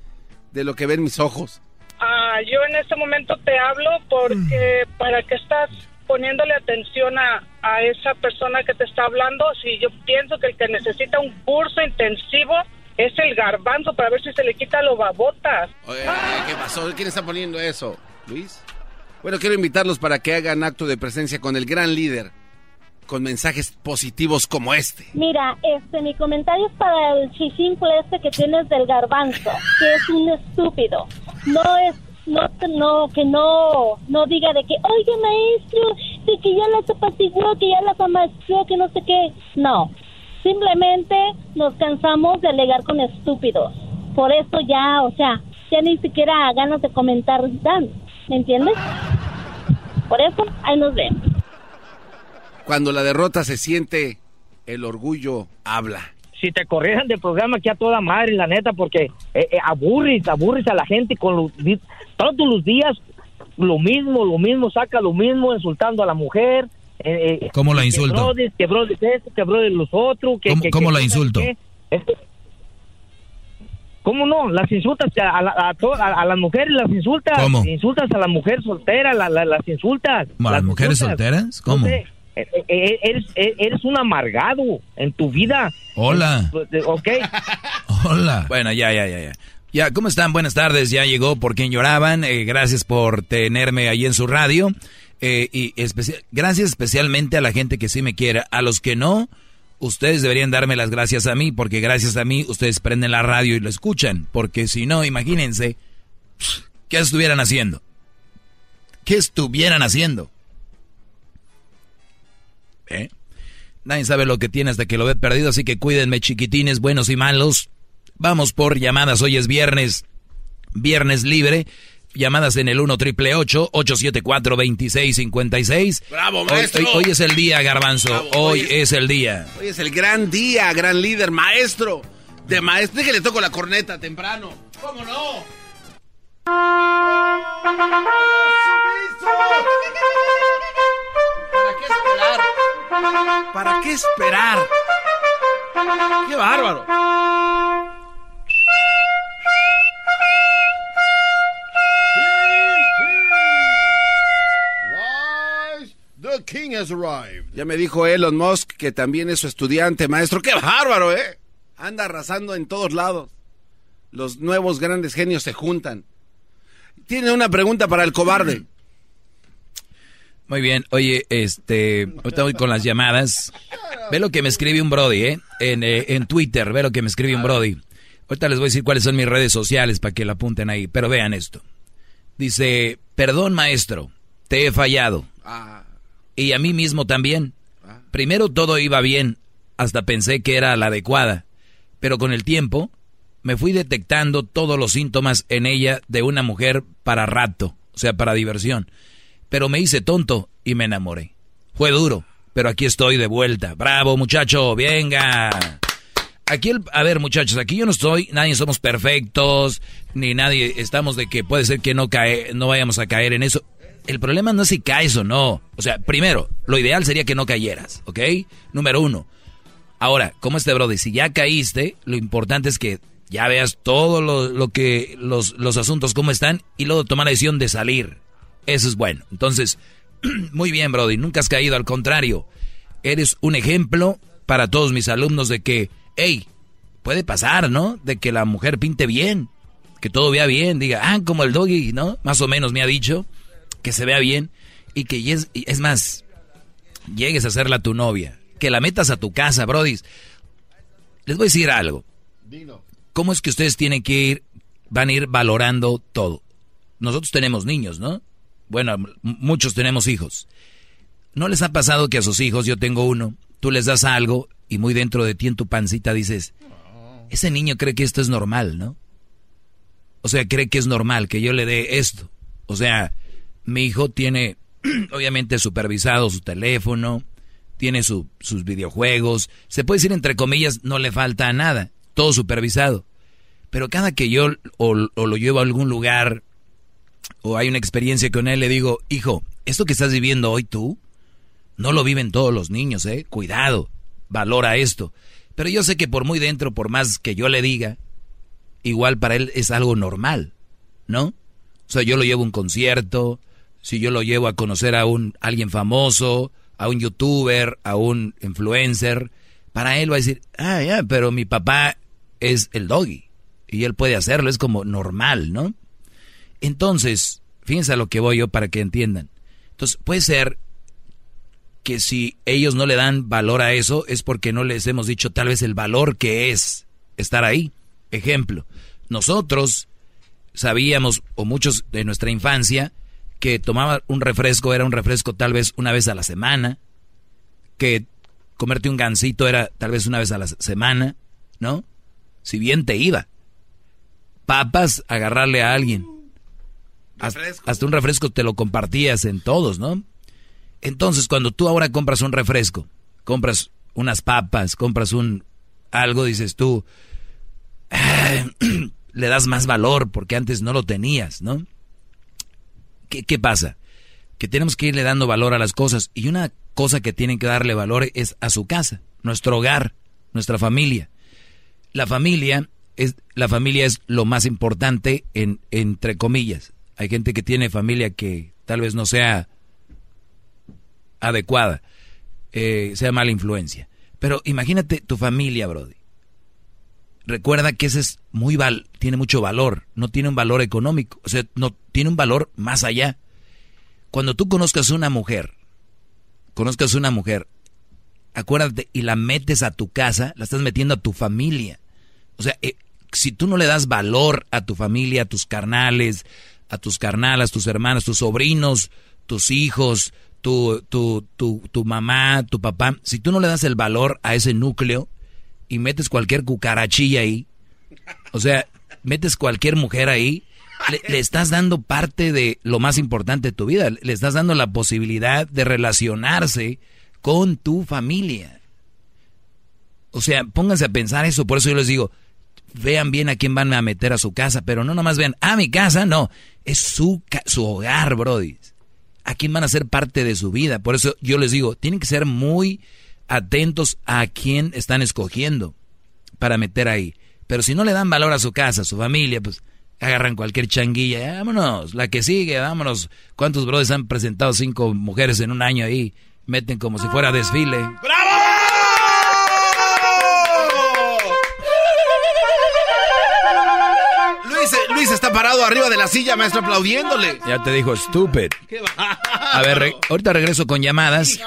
de lo que ven mis ojos. Ah, yo en este momento te hablo porque mm. para que estás poniéndole atención a, a esa persona que te está hablando, si yo pienso que el que necesita un curso intensivo es el garbanzo para ver si se le quita los babotas. ¿qué pasó? ¿Quién está poniendo eso? ¿Luis? Bueno, quiero invitarlos para que hagan acto de presencia con el gran líder con mensajes positivos como este. Mira, este, mi comentario es para el chisimple este que tienes del garbanzo, que es un estúpido. No es, no, no, que no, no diga de que, oye maestro, de que ya la zapatiguó, que ya la amació, que no sé qué. No, simplemente nos cansamos de alegar con estúpidos. Por eso ya, o sea, ya ni siquiera ganas de comentar dan, ¿me entiendes? Por eso, ahí nos vemos. Cuando la derrota se siente, el orgullo habla. Si te corrieran del programa aquí a toda madre, la neta, porque eh, eh, aburris, aburris a la gente con los, todos los días lo mismo, lo mismo, saca lo mismo, insultando a la mujer. Eh, eh ¿Cómo la insulto? Que bro que que los otros. Que, ¿Cómo, la insulto? ¿Cómo no? Las insultas a, a, las mujeres, las insultas. ¿Cómo? Insultas a la mujer soltera, las insultas. ¿A las, mujeres solteras? ¿Cómo? Eres, eres un amargado en tu vida. Hola. Ok. Hola. Bueno, ya, ya, ya, ya. Ya, ¿cómo están? Buenas tardes. Ya llegó por quien lloraban. gracias por tenerme ahí en su radio. y gracias especialmente a la gente que sí me quiere. A los que no, ustedes deberían darme las gracias a mí, porque gracias a mí ustedes prenden la radio y lo escuchan. Porque si no, imagínense, ¿qué estuvieran haciendo? ¿Qué estuvieran haciendo? ¿Eh? Nadie sabe lo que tiene hasta que lo ve perdido, así que cuídenme chiquitines, buenos y malos. Vamos por llamadas, hoy es viernes, viernes libre. llamadas en el 1 triple 874 2656. Bravo, maestro. Hoy, hoy, es el día, Garbanzo. hoy, hoy es, es, el día. Hoy es el gran día, gran líder, maestro. De maestro. que le toco la corneta temprano. ¿Cómo no? ¿Para qué esperar? ¿Para qué esperar? ¡Qué bárbaro! King has arrived. Ya me dijo Elon Musk que también es su estudiante, maestro. ¡Qué bárbaro, eh! Anda arrasando en todos lados. Los nuevos grandes genios se juntan. Tiene una pregunta para el cobarde. Muy bien, oye, este, ahorita voy con las llamadas. Ve lo que me escribe un Brody, ¿eh? En, eh, en Twitter, ve lo que me escribe un Brody. Ahorita les voy a decir cuáles son mis redes sociales para que la apunten ahí, pero vean esto. Dice, perdón maestro, te he fallado. Ah. Y a mí mismo también. Primero todo iba bien, hasta pensé que era la adecuada, pero con el tiempo me fui detectando todos los síntomas en ella de una mujer para rato, o sea, para diversión. Pero me hice tonto y me enamoré. Fue duro, pero aquí estoy de vuelta. Bravo, muchacho, venga. Aquí, el, a ver, muchachos, aquí yo no estoy, nadie somos perfectos, ni nadie estamos de que puede ser que no cae, no vayamos a caer en eso. El problema no es si caes o no. O sea, primero, lo ideal sería que no cayeras, ¿ok? Número uno. Ahora, ¿cómo este brother? Si ya caíste, lo importante es que ya veas todo lo, lo que, los, los asuntos cómo están y luego tomar la decisión de salir. Eso es bueno. Entonces, muy bien, Brody, nunca has caído, al contrario. Eres un ejemplo para todos mis alumnos de que, hey, puede pasar, ¿no? De que la mujer pinte bien, que todo vea bien, diga, ah, como el doggy, ¿no? Más o menos me ha dicho, que se vea bien y que es, es más, llegues a serla tu novia, que la metas a tu casa, Brody. Les voy a decir algo. ¿Cómo es que ustedes tienen que ir, van a ir valorando todo? Nosotros tenemos niños, ¿no? Bueno, muchos tenemos hijos. ¿No les ha pasado que a sus hijos, yo tengo uno, tú les das algo y muy dentro de ti en tu pancita dices, ese niño cree que esto es normal, ¿no? O sea, cree que es normal que yo le dé esto. O sea, mi hijo tiene, obviamente, supervisado su teléfono, tiene su, sus videojuegos, se puede decir entre comillas, no le falta nada, todo supervisado. Pero cada que yo o, o lo llevo a algún lugar o hay una experiencia con él, le digo, hijo, esto que estás viviendo hoy tú, no lo viven todos los niños, ¿eh? Cuidado, valora esto. Pero yo sé que por muy dentro, por más que yo le diga, igual para él es algo normal, ¿no? O sea, yo lo llevo a un concierto, si yo lo llevo a conocer a un alguien famoso, a un youtuber, a un influencer, para él va a decir, ah, ya, pero mi papá es el doggy y él puede hacerlo, es como normal, ¿no? Entonces, fíjense a lo que voy yo para que entiendan. Entonces, puede ser que si ellos no le dan valor a eso es porque no les hemos dicho tal vez el valor que es estar ahí. Ejemplo, nosotros sabíamos, o muchos de nuestra infancia, que tomaba un refresco era un refresco tal vez una vez a la semana, que comerte un gansito era tal vez una vez a la semana, ¿no? Si bien te iba. Papas, agarrarle a alguien. Hasta un refresco te lo compartías en todos, ¿no? Entonces, cuando tú ahora compras un refresco, compras unas papas, compras un algo, dices tú, le das más valor porque antes no lo tenías, ¿no? ¿Qué, ¿Qué pasa? Que tenemos que irle dando valor a las cosas y una cosa que tienen que darle valor es a su casa, nuestro hogar, nuestra familia. La familia es la familia es lo más importante en entre comillas. Hay gente que tiene familia que tal vez no sea adecuada, eh, sea mala influencia. Pero imagínate tu familia, Brody. Recuerda que ese es muy val tiene mucho valor, no tiene un valor económico, o sea, no tiene un valor más allá. Cuando tú conozcas una mujer, conozcas una mujer, acuérdate y la metes a tu casa, la estás metiendo a tu familia. O sea, eh, si tú no le das valor a tu familia, a tus carnales, a tus carnalas, tus hermanos, tus sobrinos, tus hijos, tu, tu, tu, tu mamá, tu papá, si tú no le das el valor a ese núcleo y metes cualquier cucarachilla ahí, o sea, metes cualquier mujer ahí, le, le estás dando parte de lo más importante de tu vida. Le estás dando la posibilidad de relacionarse con tu familia. O sea, pónganse a pensar eso. Por eso yo les digo, vean bien a quién van a meter a su casa, pero no nomás vean, a mi casa, no. Es su, su hogar, Brody. A quién van a ser parte de su vida. Por eso yo les digo, tienen que ser muy atentos a quién están escogiendo para meter ahí. Pero si no le dan valor a su casa, a su familia, pues agarran cualquier changuilla, "Ya, vámonos, la que sigue, vámonos. ¿Cuántos brothers han presentado cinco mujeres en un año ahí? Meten como si fuera desfile. Luis, Luis está parado arriba de la silla, maestro, aplaudiéndole. Ya te dijo, stupid. A ver, re- ahorita regreso con llamadas.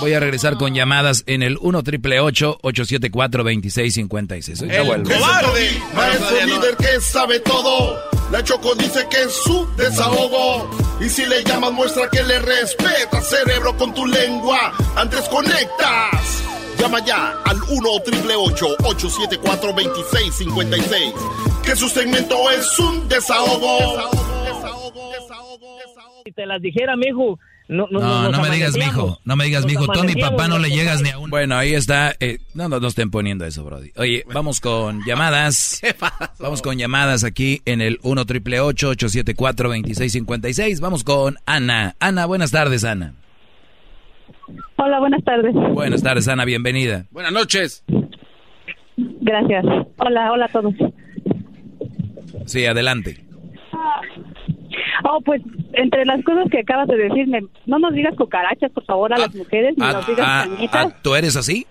Voy a regresar con llamadas en el 1 triple 874 2656. Ahorita vuelvo. cobarde, maestro líder que sabe todo. La Choco dice que es su desahogo. Y si le llamas, muestra que le respeta, cerebro, con tu lengua. Antes conectas. Llama ya al 1 triple 874 2656. Que su segmento es un desahogo. Si te las dijera, mijo. No, no, No, no me digas, mijo. No me digas, mijo. Tú a mi papá no le llegas ni a un. Bueno, ahí está. eh, no, no, no estén poniendo eso, Brody. Oye, vamos con llamadas. Vamos con llamadas aquí en el 1 triple 874 2656. Vamos con Ana. Ana, buenas tardes, Ana. Hola, buenas tardes. Buenas tardes, Ana. Bienvenida. Buenas noches. Gracias. Hola, hola a todos. Sí, adelante. Oh, pues entre las cosas que acabas de decirme, no nos digas cucarachas, por favor, a las mujeres, ni Ah, nos digas ah, cañitas, ah, ¿Tú eres así?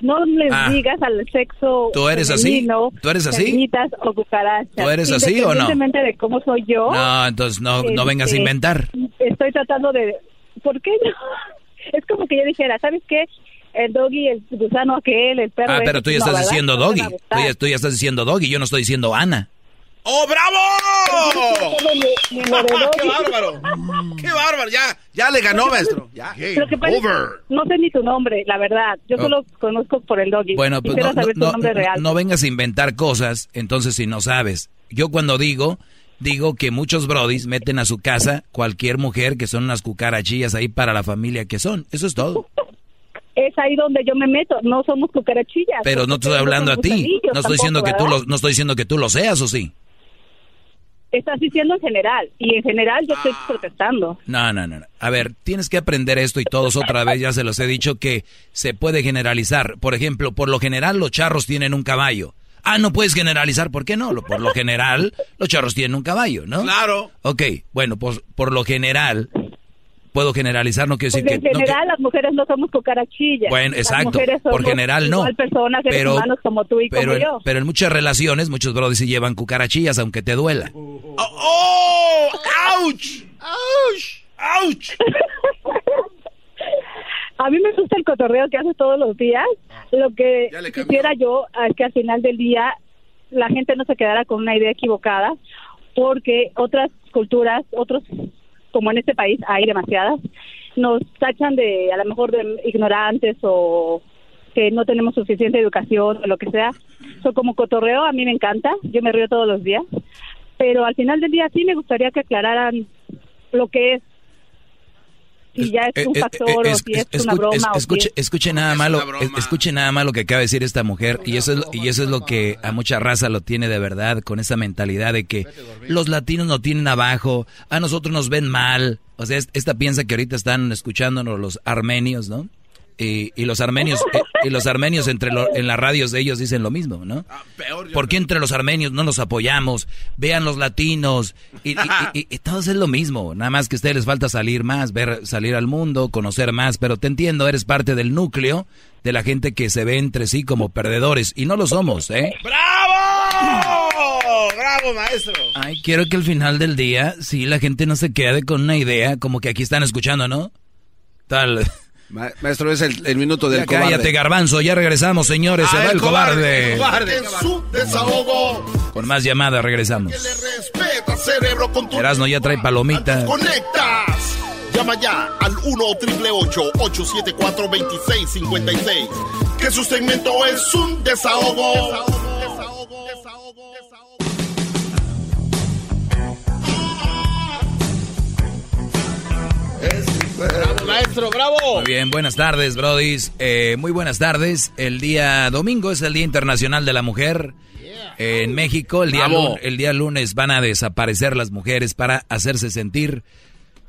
No les ah. digas al sexo ¿Tú eres así? femenino, ¿Tú eres así? o cucarachas. ¿Tú eres así o no? De cómo soy yo. No, entonces no, no vengas a este, inventar. Estoy tratando de... ¿Por qué no? Es como que yo dijera, ¿sabes qué? El doggy, el gusano aquel, el perro... Ah, pero tú ya estás diciendo doggy. Tú ya, tú ya estás diciendo doggy. Yo no estoy diciendo Ana. ¡Oh, bravo! ¡Qué bárbaro! ¡Qué bárbaro! Ya, ya le ganó, maestro. Ya. Que no sé ni tu nombre, la verdad. Yo Oh. solo conozco por el doggy. Bueno, pues no, saber no- tu nombre no- real. no vengas a inventar cosas, entonces si no sabes. Yo cuando digo, digo que muchos brodis meten a su casa cualquier mujer que son unas cucarachillas ahí para la familia que son. Eso es todo. Es ahí donde yo me meto. No somos cucarachillas. Pero no estoy hablando a ti. No estoy diciendo que tú lo, no estoy diciendo que tú lo seas o sí. Estás diciendo en general. Y en general yo Ah. estoy protestando. No, no, no, no. A ver, tienes que aprender esto y todos otra vez ya se los he dicho que se puede generalizar. Por ejemplo, por lo general los charros tienen un caballo. Ah, no puedes generalizar, ¿por qué no? Lo- Por lo general los charros tienen un caballo, ¿no? Claro. Ok, bueno, pues por lo general puedo generalizar, no quiero decir Porque que... en no que- general las mujeres no somos cucarachillas. Bueno, Las exacto. Por general no. igual personas, seres Pero- humanos como tú y pero, como en, yo. pero en muchas relaciones, muchos brothers se llevan cucarachillas, aunque te duela. ¡Oh! ¡Ouch! ¡Ouch! ¡Ouch! A mí me gusta el cotorreo que haces todos los días. Lo que quisiera yo es que al final del día la gente no se quedara con una idea equivocada, porque otras culturas, otros, como en este país hay demasiadas, nos tachan de a lo mejor de ignorantes o que no tenemos suficiente educación o lo que sea. So, como cotorreo a mí me encanta, yo me río todos los días, pero al final del día sí me gustaría que aclararan lo que es si ya es un Eh, eh, factor eh, o si es, es- una escu- broma es- o si escuche, es- escuche nada malo, es- escuche nada malo que acaba de decir esta mujer y eso es lo- y eso es lo que a mucha raza lo tiene de verdad con esa mentalidad de que los latinos no tienen abajo, a nosotros nos ven mal, o sea, es- esta piensa que ahorita están escuchándonos los armenios, ¿no? Y, y los armenios eh, y los armenios entre lo- en las radios de ellos dicen lo mismo, ¿no? ¿Por qué entre los armenios no nos apoyamos? Vean los latinos. Y, y- todos es lo mismo. Nada más que a ustedes les falta salir más, ver, salir al mundo, conocer más. Pero te entiendo, eres parte del núcleo de la gente que se ve entre sí como perdedores. Y no lo somos, ¿eh? ¡Bravo! ¡Bravo, maestro! Ay, quiero que al final del día, sí, la gente no se quede con una idea como que aquí están escuchando, ¿no? Tal. Maestro, es el, el minuto del ya cobarde. Cállate, garbanzo. Ya regresamos, señores. Ah, se va el cobarde. cobarde. El cobarde. Su desahogo. Con más llamadas regresamos. Que le respeta, cerebro, con tu Erasno ya trae palomitas. Conectas. Llama ya al 1-888-874-2656. Que su segmento es un desahogo. desahogo. desahogo. desahogo. desahogo. Es Bravo, maestro, bravo. Muy bien, buenas tardes, brodis. Eh, muy buenas tardes. El día domingo es el Día Internacional de la Mujer. En México, el día, Bravo. lun- el día lunes van a desaparecer las mujeres para hacerse sentir.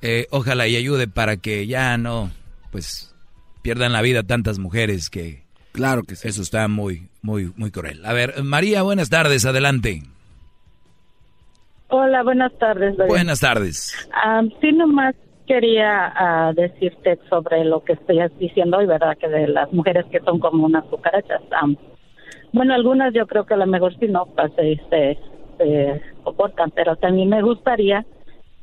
Eh, ojalá y ayude para que ya no, pues, pierdan la vida tantas mujeres que... Claro que sí. Eso está muy, muy, muy cruel. A ver, María, buenas tardes, adelante. Hola, buenas tardes. David. Buenas tardes. Ah, sí, nomás quería ah, decirte sobre lo que estoy diciendo hoy, ¿verdad? Que de las mujeres que son como unas cucarachas. Am, bueno, algunas yo creo que a lo mejor sí no pues, se, se, se soportan, pero también me gustaría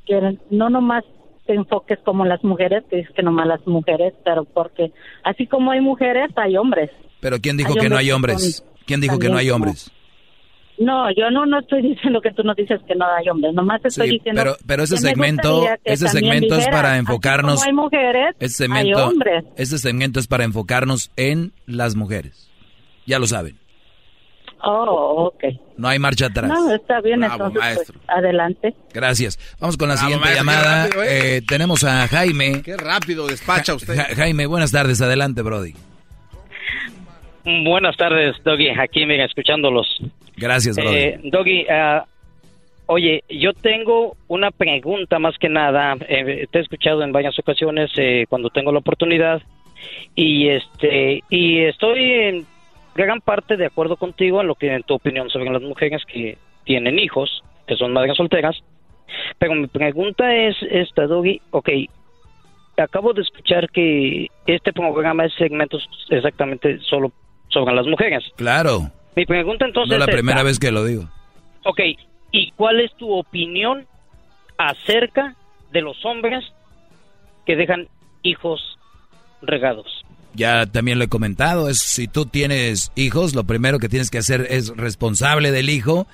que no nomás te enfoques como las mujeres, que dices que nomás las mujeres, pero porque así como hay mujeres, hay hombres. Pero ¿quién dijo Hay que no hay hombres ¿Quién dijo que no hay hombres? No, yo no, no estoy diciendo que tú no dices que no hay hombres, nomás estoy Sí, diciendo pero, pero ese segmento, ese segmento es para enfocarnos. como hay mujeres, Este hay segmento, hombres. este segmento es para enfocarnos en las mujeres. Ya lo saben. Oh, ok. No hay marcha atrás. No, está bien, Bravo, entonces, pues, adelante. Gracias. Vamos con la Bravo, siguiente maestro, llamada. rápido, ¿eh? Eh, tenemos a Jaime. Qué rápido despacha usted. Ja- Jaime, buenas tardes. Adelante, Brody. Buenas tardes, Doggy. Aquí, mira, escuchándolos. Gracias. Eh, Doggy, ah, oye, yo tengo una pregunta más que nada. Eh, te he escuchado en varias ocasiones eh, cuando tengo la oportunidad y este y estoy en gran parte de acuerdo contigo en lo que en tu opinión sobre las mujeres que tienen hijos, que son madres solteras. Pero mi pregunta es esta, Doggy. Ok, acabo de escuchar que este programa es segmentos exactamente solo sobre las mujeres. Claro. Mi pregunta entonces No es la primera vez que lo digo. Ok, ¿y cuál es tu opinión acerca de los hombres que dejan hijos regados? Ya también lo he comentado, es si tú tienes hijos, lo primero que tienes que hacer es responsable del hijo.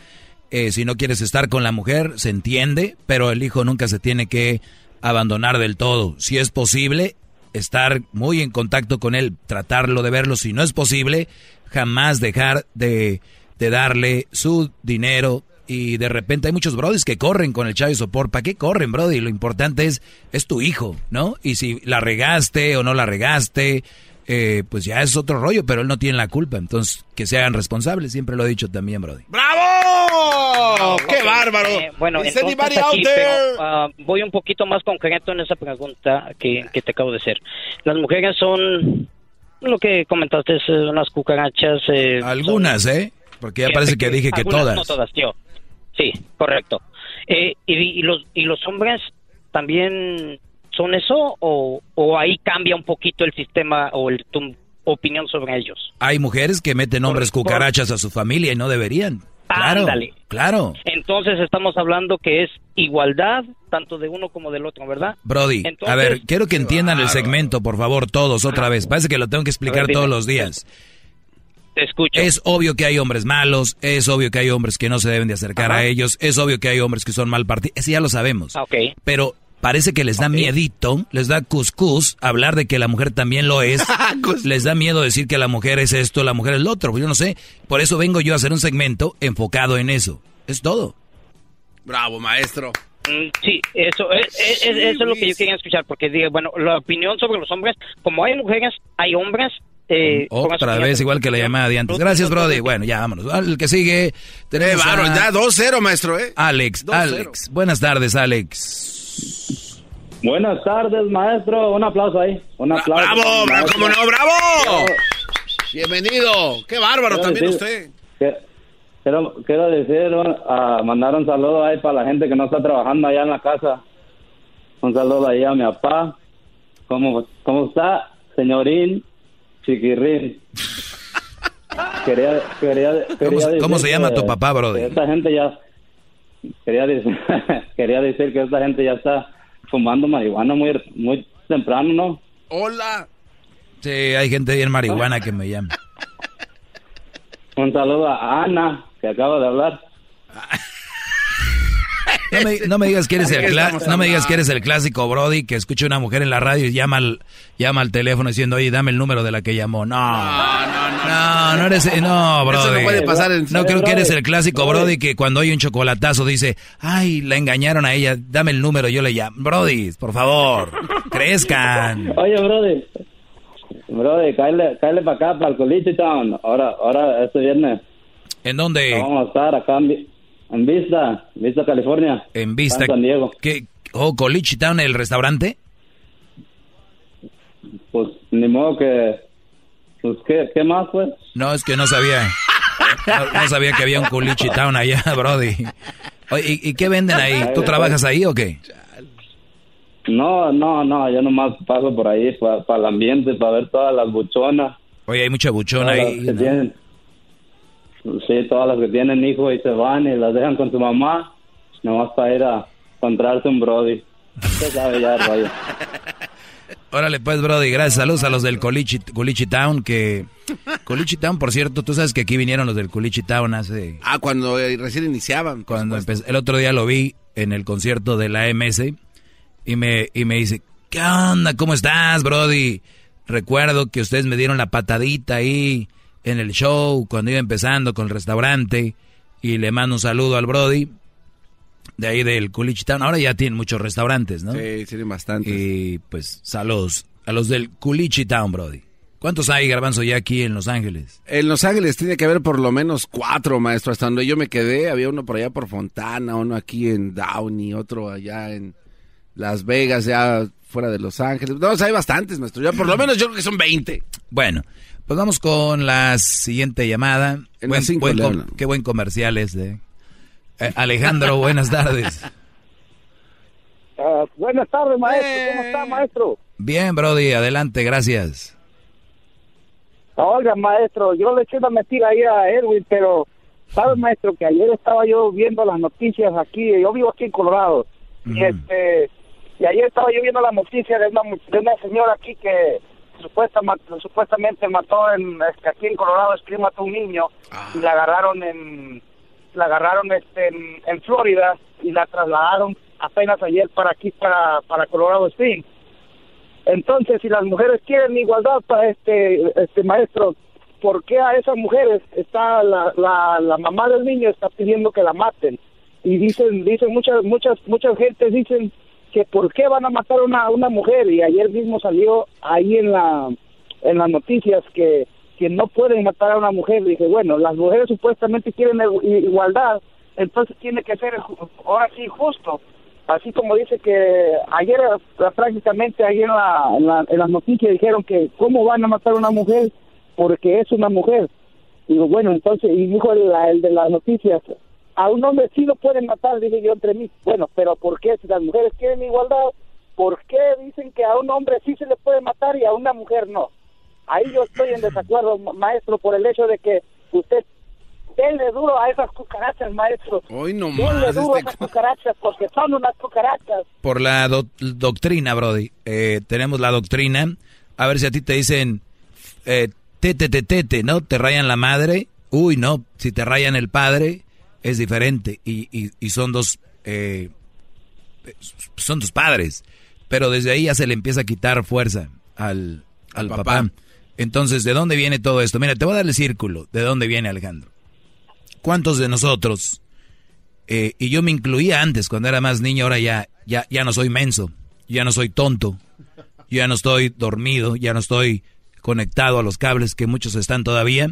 Eh, si no quieres estar con la mujer, se entiende, pero el hijo nunca se tiene que abandonar del todo. Si es posible, estar muy en contacto con él, tratarlo de verlo. Si no es posible, jamás dejar de, de darle su dinero. Y de repente hay muchos brodis que corren con el Chayo Sopor. ¿Para qué corren, brody? Lo importante es, es tu hijo, ¿no? Y si la regaste o no la regaste, eh, pues ya es otro rollo, pero él no tiene la culpa. Entonces, que se hagan responsables, siempre lo he dicho también, brody. ¡Bravo! ¡Qué bárbaro! eh, bueno, Is entonces aquí, out there? pero, ah, voy un poquito más concreto en esa pregunta que, que te acabo de hacer. Las mujeres son lo que comentaste, es eh, unas cucarachas. eh, Algunas, son- ¿eh? Porque ya parece que dije que Algunas, todas. No todas, yo. Sí, correcto. Eh, y, y los, ¿Y los hombres también son eso o, o ahí cambia un poquito el sistema o el, tu opinión sobre ellos? Hay mujeres que meten hombres cucarachas a su familia y no deberían. Claro, Ándale. claro. Entonces estamos hablando que es igualdad tanto de uno como del otro, ¿verdad? Brody, a ver, quiero que entiendan el segmento, por favor, todos, otra vez. Parece que lo tengo que explicar ver, todos los días. Te escucho. Es obvio que hay hombres malos, es obvio que hay hombres que no se deben de acercar Ajá. a ellos, es obvio que hay hombres que son mal partidos, eso ya lo sabemos. Ah, ok. Pero parece que les da miedito, les da cuscús hablar de que la mujer también lo es. les da miedo decir que la mujer es esto, la mujer es lo otro. Yo no sé. Por eso vengo yo a hacer un segmento enfocado en eso. Es todo. Bravo, maestro. Mm, Sí, eso es, es- es- eso es lo que yo quería escuchar, porque digo, bueno, la opinión sobre los hombres, como hay mujeres, hay hombres. Eh, eso Otra vez, igual que la llamada de antes. Gracias, Brody. Bueno, ya vámonos. El que sigue. Tenemos Eh, a ya 2-0, maestro, ¿eh? Alex, 2-0. Alex. Buenas tardes, Alex. Buenas tardes, maestro. Un aplauso ahí. Un aplauso. ¡Bravo! bravo, ¡Cómo no, bravo! Bienvenido. ¡Qué bárbaro Quiero decir- también usted! que- Quiero, quiero decir, mandar un saludo ahí para la gente que no está trabajando allá en la casa. Un saludo ahí a mi papá. ¿Cómo, cómo está, señorín Chiquirrín? Quería, quería, ¿Cómo, quería se- decir cómo se llama que- tu papá, Brody? esta gente ya... Quería decir, quería decir que esta gente ya está fumando marihuana muy, muy temprano, ¿no? Hola. Sí, hay gente bien marihuana que me llama. Un saludo a Ana, que acaba de hablar. No me, no me digas que eres el no me digas que eres el clásico Brody que escucha una mujer en la radio y llama al, llama al teléfono diciendo, oye, dame el número de la que llamó. No, no, no, eres, no, Brody. Eso no puede pasar en- No creo que eres el clásico Brody. Brody que cuando hay un chocolatazo dice, ay, la engañaron a ella, dame el número, yo le llamo. Brody, por favor, crezcan. Oye, brother. Brother, cáele, cáele para acá, para el Coliche Town. Ahora, ahora, este viernes. ¿En dónde? Vamos a estar acá en, en Vista, Vista, California. En Vista. San Diego. ¿Qué? Oh, Coliche Town, el restaurante. Pues, ni modo que... Pues, ¿qué, qué más, pues? No, es que no sabía. No, no sabía que había un Culichi Town allá, Brody. Oye, ¿y, y qué venden ahí? ¿Tú trabajas ahí o qué? No, no, no, yo nomás paso por ahí para el ambiente, para ver todas las buchonas. Oye, hay mucha buchona ahí. ¿no? Sí, todas las que tienen hijos y se van y las dejan con su mamá, nomás para ir a encontrarse un Brody. Usted sabe ya el rollo. Órale, pues, Brody, gracias. Saludos a los del Culichi, Culichi Town, que... Culichi Town, por cierto, tú sabes que aquí vinieron los del Culichi Town hace... Ah, cuando eh, recién iniciaban. Cuando empecé- el otro día lo vi en el concierto de la MS y me, y me dice, ¿qué onda? ¿Cómo estás, Brody? Recuerdo que ustedes me dieron la patadita ahí en el show cuando iba empezando con el restaurante y le mando un saludo al Brody de ahí del Culichi Town. Ahora ya tienen muchos restaurantes, ¿no? Sí, tienen bastantes. Y pues saludos a los del Culichi Town, Brody. ¿Cuántos hay, Garbanzo, ya aquí en Los Ángeles? En Los Ángeles tiene que haber por lo menos cuatro, maestro. Hasta donde yo me quedé, había uno por allá por Fontana, uno aquí en Downey, otro allá en Las Vegas, ya fuera de Los Ángeles. No, o sea, hay bastantes, maestro. Ya por lo menos yo creo que son 20. Bueno, pues vamos con la siguiente llamada. En Buen- cinco com- qué buen comercial es de Eh, Alejandro. buenas tardes. Ah, buenas tardes, maestro. ¿Cómo está, maestro? Bien, Brody, adelante, gracias. Oiga, maestro, yo le eché una mentira ahí a Edwin, pero ¿sabe, maestro, que ayer estaba yo viendo las noticias aquí, yo vivo aquí en Colorado, y este, y ayer estaba yo viendo la noticia de una, de una señora aquí que supuesta, supuestamente mató en, aquí en Colorado, que mató a un niño, y la agarraron en, la agarraron este, en, en Florida, y la trasladaron apenas ayer para aquí, para, para Colorado Springs. Entonces, si las mujeres quieren igualdad para este, este maestro, ¿por qué a esas mujeres está la, la, la mamá del niño está pidiendo que la maten? Y dicen, dicen muchas, muchas, muchas gentes dicen que por qué van a matar a una, una mujer. Y ayer mismo salió ahí en la, en las noticias que, que no pueden matar a una mujer. Dije, bueno, las mujeres supuestamente quieren igu- igualdad, entonces tiene que ser ahora sí justo. Así como dice que ayer eh, prácticamente ayer en, la, en, la- en las noticias dijeron que cómo van a matar a una mujer porque es una mujer. Digo bueno entonces y dijo el, el de las noticias a un hombre sí lo pueden matar dije yo entre mí bueno pero por qué si las mujeres quieren igualdad por qué dicen que a un hombre sí se le puede matar y a una mujer no ahí yo estoy en desacuerdo ma- maestro por el hecho de que usted denle duro a esas cucarachas maestro Hoy no Denle duro a Este... esas cucarachas porque son unas cucarachas. Por la do- doctrina, Brody. Eh, tenemos la doctrina. A ver si a ti te dicen, eh, tete, tete, tete, ¿no? Te rayan la madre. Uy, no. Si te rayan el padre, es diferente. Y, y, y son dos, eh, son tus padres. Pero desde ahí ya se le empieza a quitar fuerza al, al papá. papá. Entonces, ¿de dónde viene todo esto? Mira, te voy a dar el círculo. ¿De dónde viene Alejandro? ¿Cuántos de nosotros, eh, y yo me incluía antes cuando era más niño, ahora ya, ya, ya no soy menso, ya no soy tonto, ya no estoy dormido, ya no estoy conectado a los cables que muchos están todavía.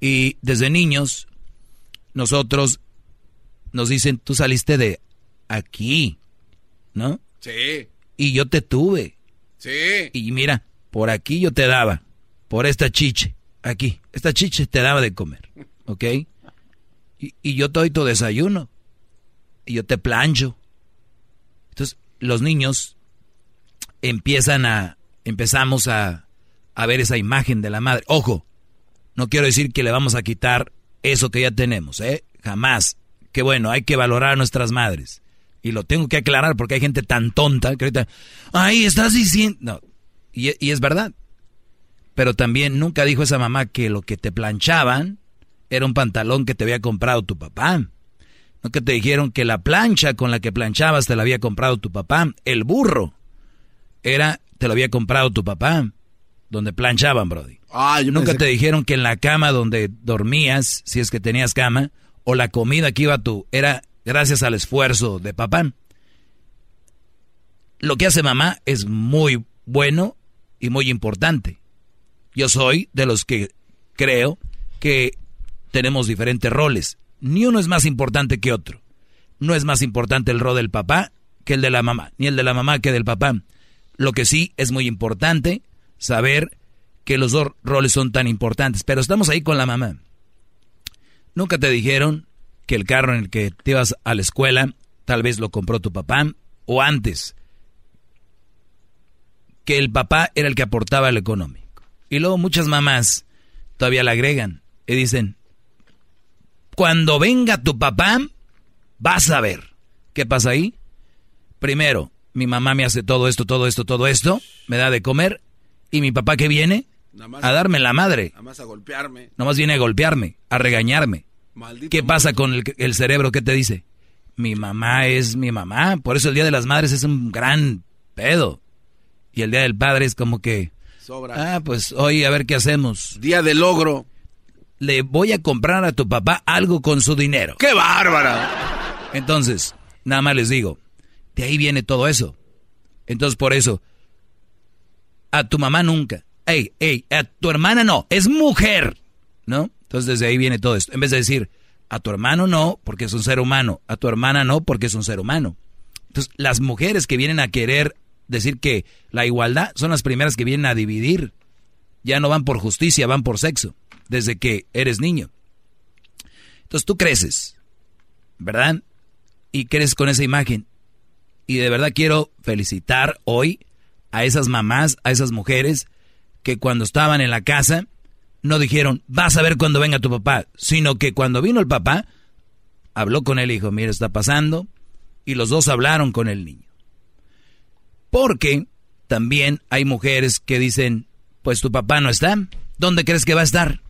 Y desde niños, nosotros nos dicen, tú saliste de aquí, ¿no? Sí, Y yo te tuve. sí. Y mira, por aquí yo te daba, por esta chiche, aquí, esta chiche te daba de comer, ¿ok? Y, y yo te doy tu desayuno, y yo te plancho. Entonces, los niños empiezan a, empezamos a, a ver esa imagen de la madre. Ojo, no quiero decir que le vamos a quitar eso que ya tenemos, ¿eh? Jamás. Que bueno, hay que valorar a nuestras madres. Y lo tengo que aclarar porque hay gente tan tonta que ahorita, ay, estás diciendo... No, y, y es verdad. Pero también nunca dijo esa mamá que lo que te planchaban era un pantalón que te había comprado tu papá. Nunca te dijeron que la plancha con la que planchabas te la había comprado tu papá. El burro era, te lo había comprado tu papá. Donde planchaban, Brody. Ah, yo Nunca pensé te dijeron que en la cama donde dormías, si es que tenías cama, o la comida que iba tú, era gracias al esfuerzo de papá. Lo que hace mamá es muy bueno y muy importante. Yo soy de los que creo que tenemos diferentes roles. Ni uno es más importante que otro. No es más importante el rol del papá que el de la mamá, ni el de la mamá que del papá. Lo que sí es muy importante saber que los dos roles son tan importantes. Pero estamos ahí con la mamá. Nunca te dijeron que el carro en el que te ibas a la escuela tal vez lo compró tu papá o antes que el papá era el que aportaba el económico. Y luego muchas mamás todavía le agregan y dicen, cuando venga tu papá, vas a ver. ¿Qué pasa ahí? Primero, mi mamá me hace todo esto, todo esto, todo esto, me da de comer, y mi papá que viene Nada más- a darme la madre. Nada más a golpearme. Nomás viene a golpearme, a regañarme. Maldito ¿Qué pasa con el, el cerebro? ¿Qué te dice? Mi mamá es mi mamá. Por eso el Día de las Madres es un gran pedo. Y el Día del Padre es como que... Sobra. Ah, pues hoy a ver qué hacemos. Día de logro. Le voy a comprar a tu papá algo con su dinero. ¡Qué bárbara! Entonces, nada más les digo, de ahí viene todo eso. Entonces, por eso, a tu mamá nunca. Ey, ey, a tu hermana no, es mujer. ¿No? Entonces, desde ahí viene todo esto. En vez de decir, a tu hermano no, porque es un ser humano. A tu hermana no, porque es un ser humano. Entonces, las mujeres que vienen a querer decir que la igualdad son las primeras que vienen a dividir. Ya no van por justicia, van por sexo. Desde que eres niño. Entonces tú creces, ¿verdad? Y creces con esa imagen. Y de verdad quiero felicitar hoy a esas mamás, a esas mujeres que cuando estaban en la casa no dijeron, vas a ver cuando venga tu papá, sino que cuando vino el papá, habló con él y dijo, mira, está pasando, y los dos hablaron con el niño. Porque también hay mujeres que dicen, pues tu papá no está, ¿dónde crees que va a estar?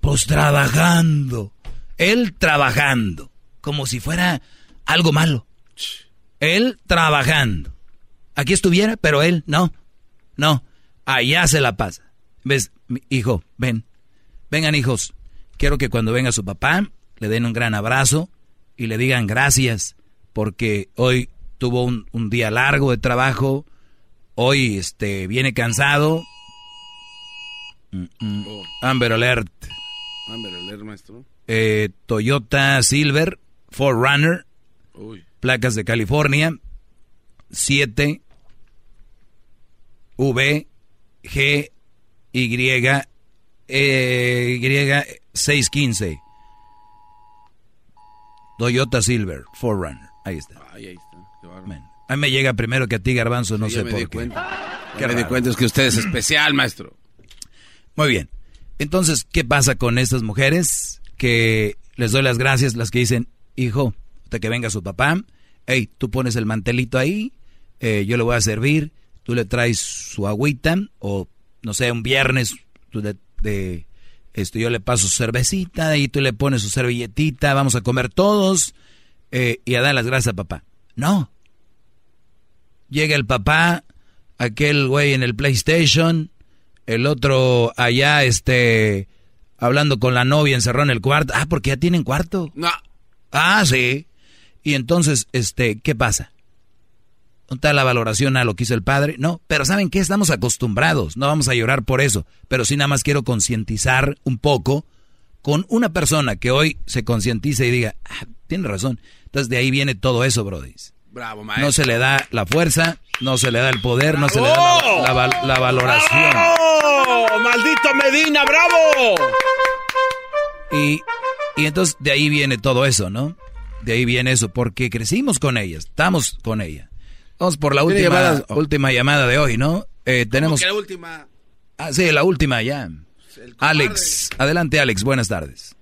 Pues trabajando, él trabajando, como si fuera algo malo. Él trabajando. Aquí estuviera, pero él no, no, allá se la pasa. ¿Ves, hijo? Ven, vengan hijos, quiero que cuando venga su papá le den un gran abrazo y le digan gracias porque hoy tuvo un, un día largo de trabajo, hoy este viene cansado. Mm, mm. Amber Alert, Amber Alert, maestro. eh, Toyota Silver, Forerunner, Uy. placas de California, 7 V G Y eh, Y 615. Toyota Silver, Forerunner. Ahí está. Ay, ahí está. Qué. A mí me llega primero que a ti, Garbanzo, no sé me por di qué. cuenta. Ya me di cuenta, es que usted es especial, maestro. Muy bien. Entonces, ¿qué pasa con estas mujeres? Que les doy las gracias, las que dicen, hijo, hasta que venga su papá, hey, tú pones el mantelito ahí, eh, yo le voy a servir, tú le traes su agüita, o no sé, un viernes, tú le, de, esto, yo le paso su cervecita, y tú le pones su servilletita, vamos a comer todos, eh, y a dar las gracias a papá. No. Llega el papá, aquel güey en el PlayStation, el otro allá, este, hablando con la novia encerrado en el cuarto. Ah, porque ya tienen cuarto. No. Ah, sí. Y entonces, este, ¿qué pasa? ¿No está la valoración a lo que hizo el padre? No, pero ¿saben qué? Estamos acostumbrados, no vamos a llorar por eso, pero sí nada más quiero concientizar un poco con una persona que hoy se concientice y diga, ah, tiene razón. Entonces de ahí viene todo eso, Brody. Bravo, maestro. No se le da la fuerza, no se le da el poder, no se le da la, la val- la valoración. ¡Bravo! ¡Maldito Medina, bravo! Y, y entonces de ahí viene todo eso, ¿no? De ahí viene eso, porque crecimos con ella, estamos con ella. Vamos por la ¿Tiene última, llamadas? última llamada de hoy, ¿no? Eh, tenemos... que la última. Ah, sí, la última ya. Alex, adelante Alex, buenas tardes.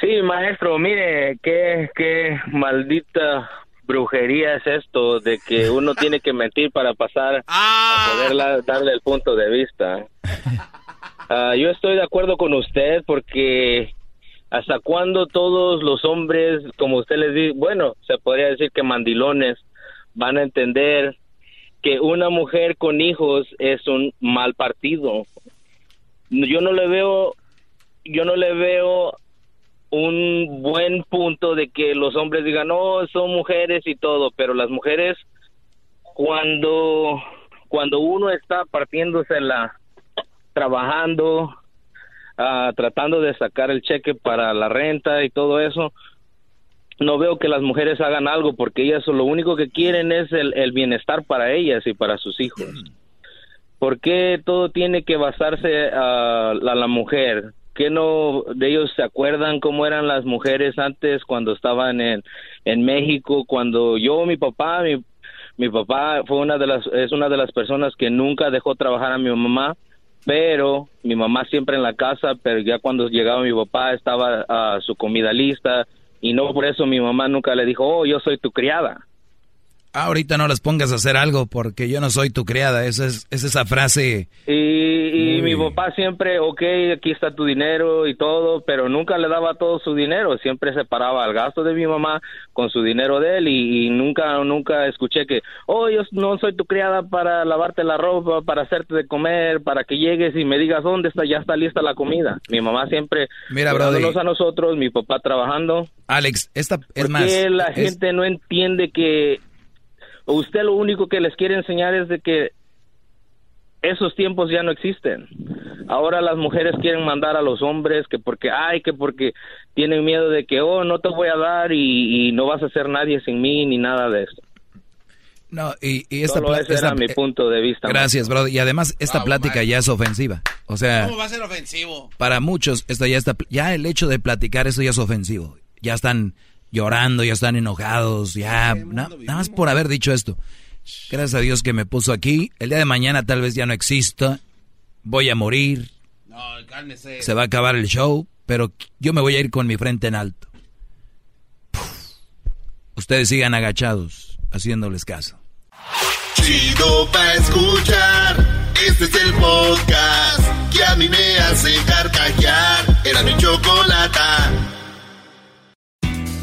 Sí, maestro, mire, qué, qué maldita brujería es esto de que uno tiene que mentir para pasar a poder la- darle el punto de vista. Ah, yo estoy de acuerdo con usted porque ¿Hasta cuándo todos los hombres, como usted les dice, bueno, se podría decir que mandilones, van a entender que una mujer con hijos es un mal partido? Yo no le veo, yo no le veo un buen punto de que los hombres digan, no, son mujeres y todo, pero las mujeres cuando cuando uno está partiéndose la trabajando ah, tratando de sacar el cheque para la renta y todo eso no veo que las mujeres hagan algo porque ellas lo único que quieren es el, el bienestar para ellas y para sus hijos ¿por qué todo tiene que basarse a, a la mujer? ¿Qué no de ellos se acuerdan cómo eran las mujeres antes cuando estaban en, en México? Cuando yo, mi papá, mi, mi papá fue una de las, es una de las personas que nunca dejó trabajar a mi mamá, pero mi mamá siempre en la casa, pero ya cuando llegaba mi papá estaba a su comida lista y no por eso mi mamá nunca le dijo, oh, yo soy tu criada. Ah, ahorita no las pongas a hacer algo porque yo no soy tu criada. Esa es, es esa frase. Y, y mi papá siempre, ok, aquí está tu dinero y todo, pero nunca le daba todo su dinero. Siempre separaba el gasto de mi mamá con su dinero de él y, y, nunca, nunca escuché que, oh, yo no soy tu criada para lavarte la ropa, para hacerte de comer, para que llegues y me digas dónde está, ya está lista la comida. Mi mamá siempre Mira, a nosotros, mi papá trabajando. Alex, esta es ¿Por más. la es- gente no entiende que usted lo único que les quiere enseñar es de que esos tiempos ya no existen. Ahora las mujeres quieren mandar a los hombres que porque, ay, que porque tienen miedo de que, oh, no te voy a dar y, y no vas a ser nadie sin mí ni nada de eso. No, y, y esta, Solo pla- ese esta- era mi punto de vista. Gracias, bro. Y además, esta plática ya es ofensiva. O sea, ¿Cómo va a ser ofensivo? para muchos, esto ya está, ya el hecho de platicar eso ya es ofensivo. Ya están llorando, ya están enojados, ya, na- nada más por haber dicho esto. Gracias a Dios que me puso aquí. El día de mañana tal vez ya no exista. Voy a morir. No, cálmese. Se va a acabar el show, pero yo me voy a ir con mi frente en alto. Ustedes sigan agachados, haciéndoles caso. Chido pa' escuchar. Este es el podcast que a mí me hace carcajear. Era mi chocolata.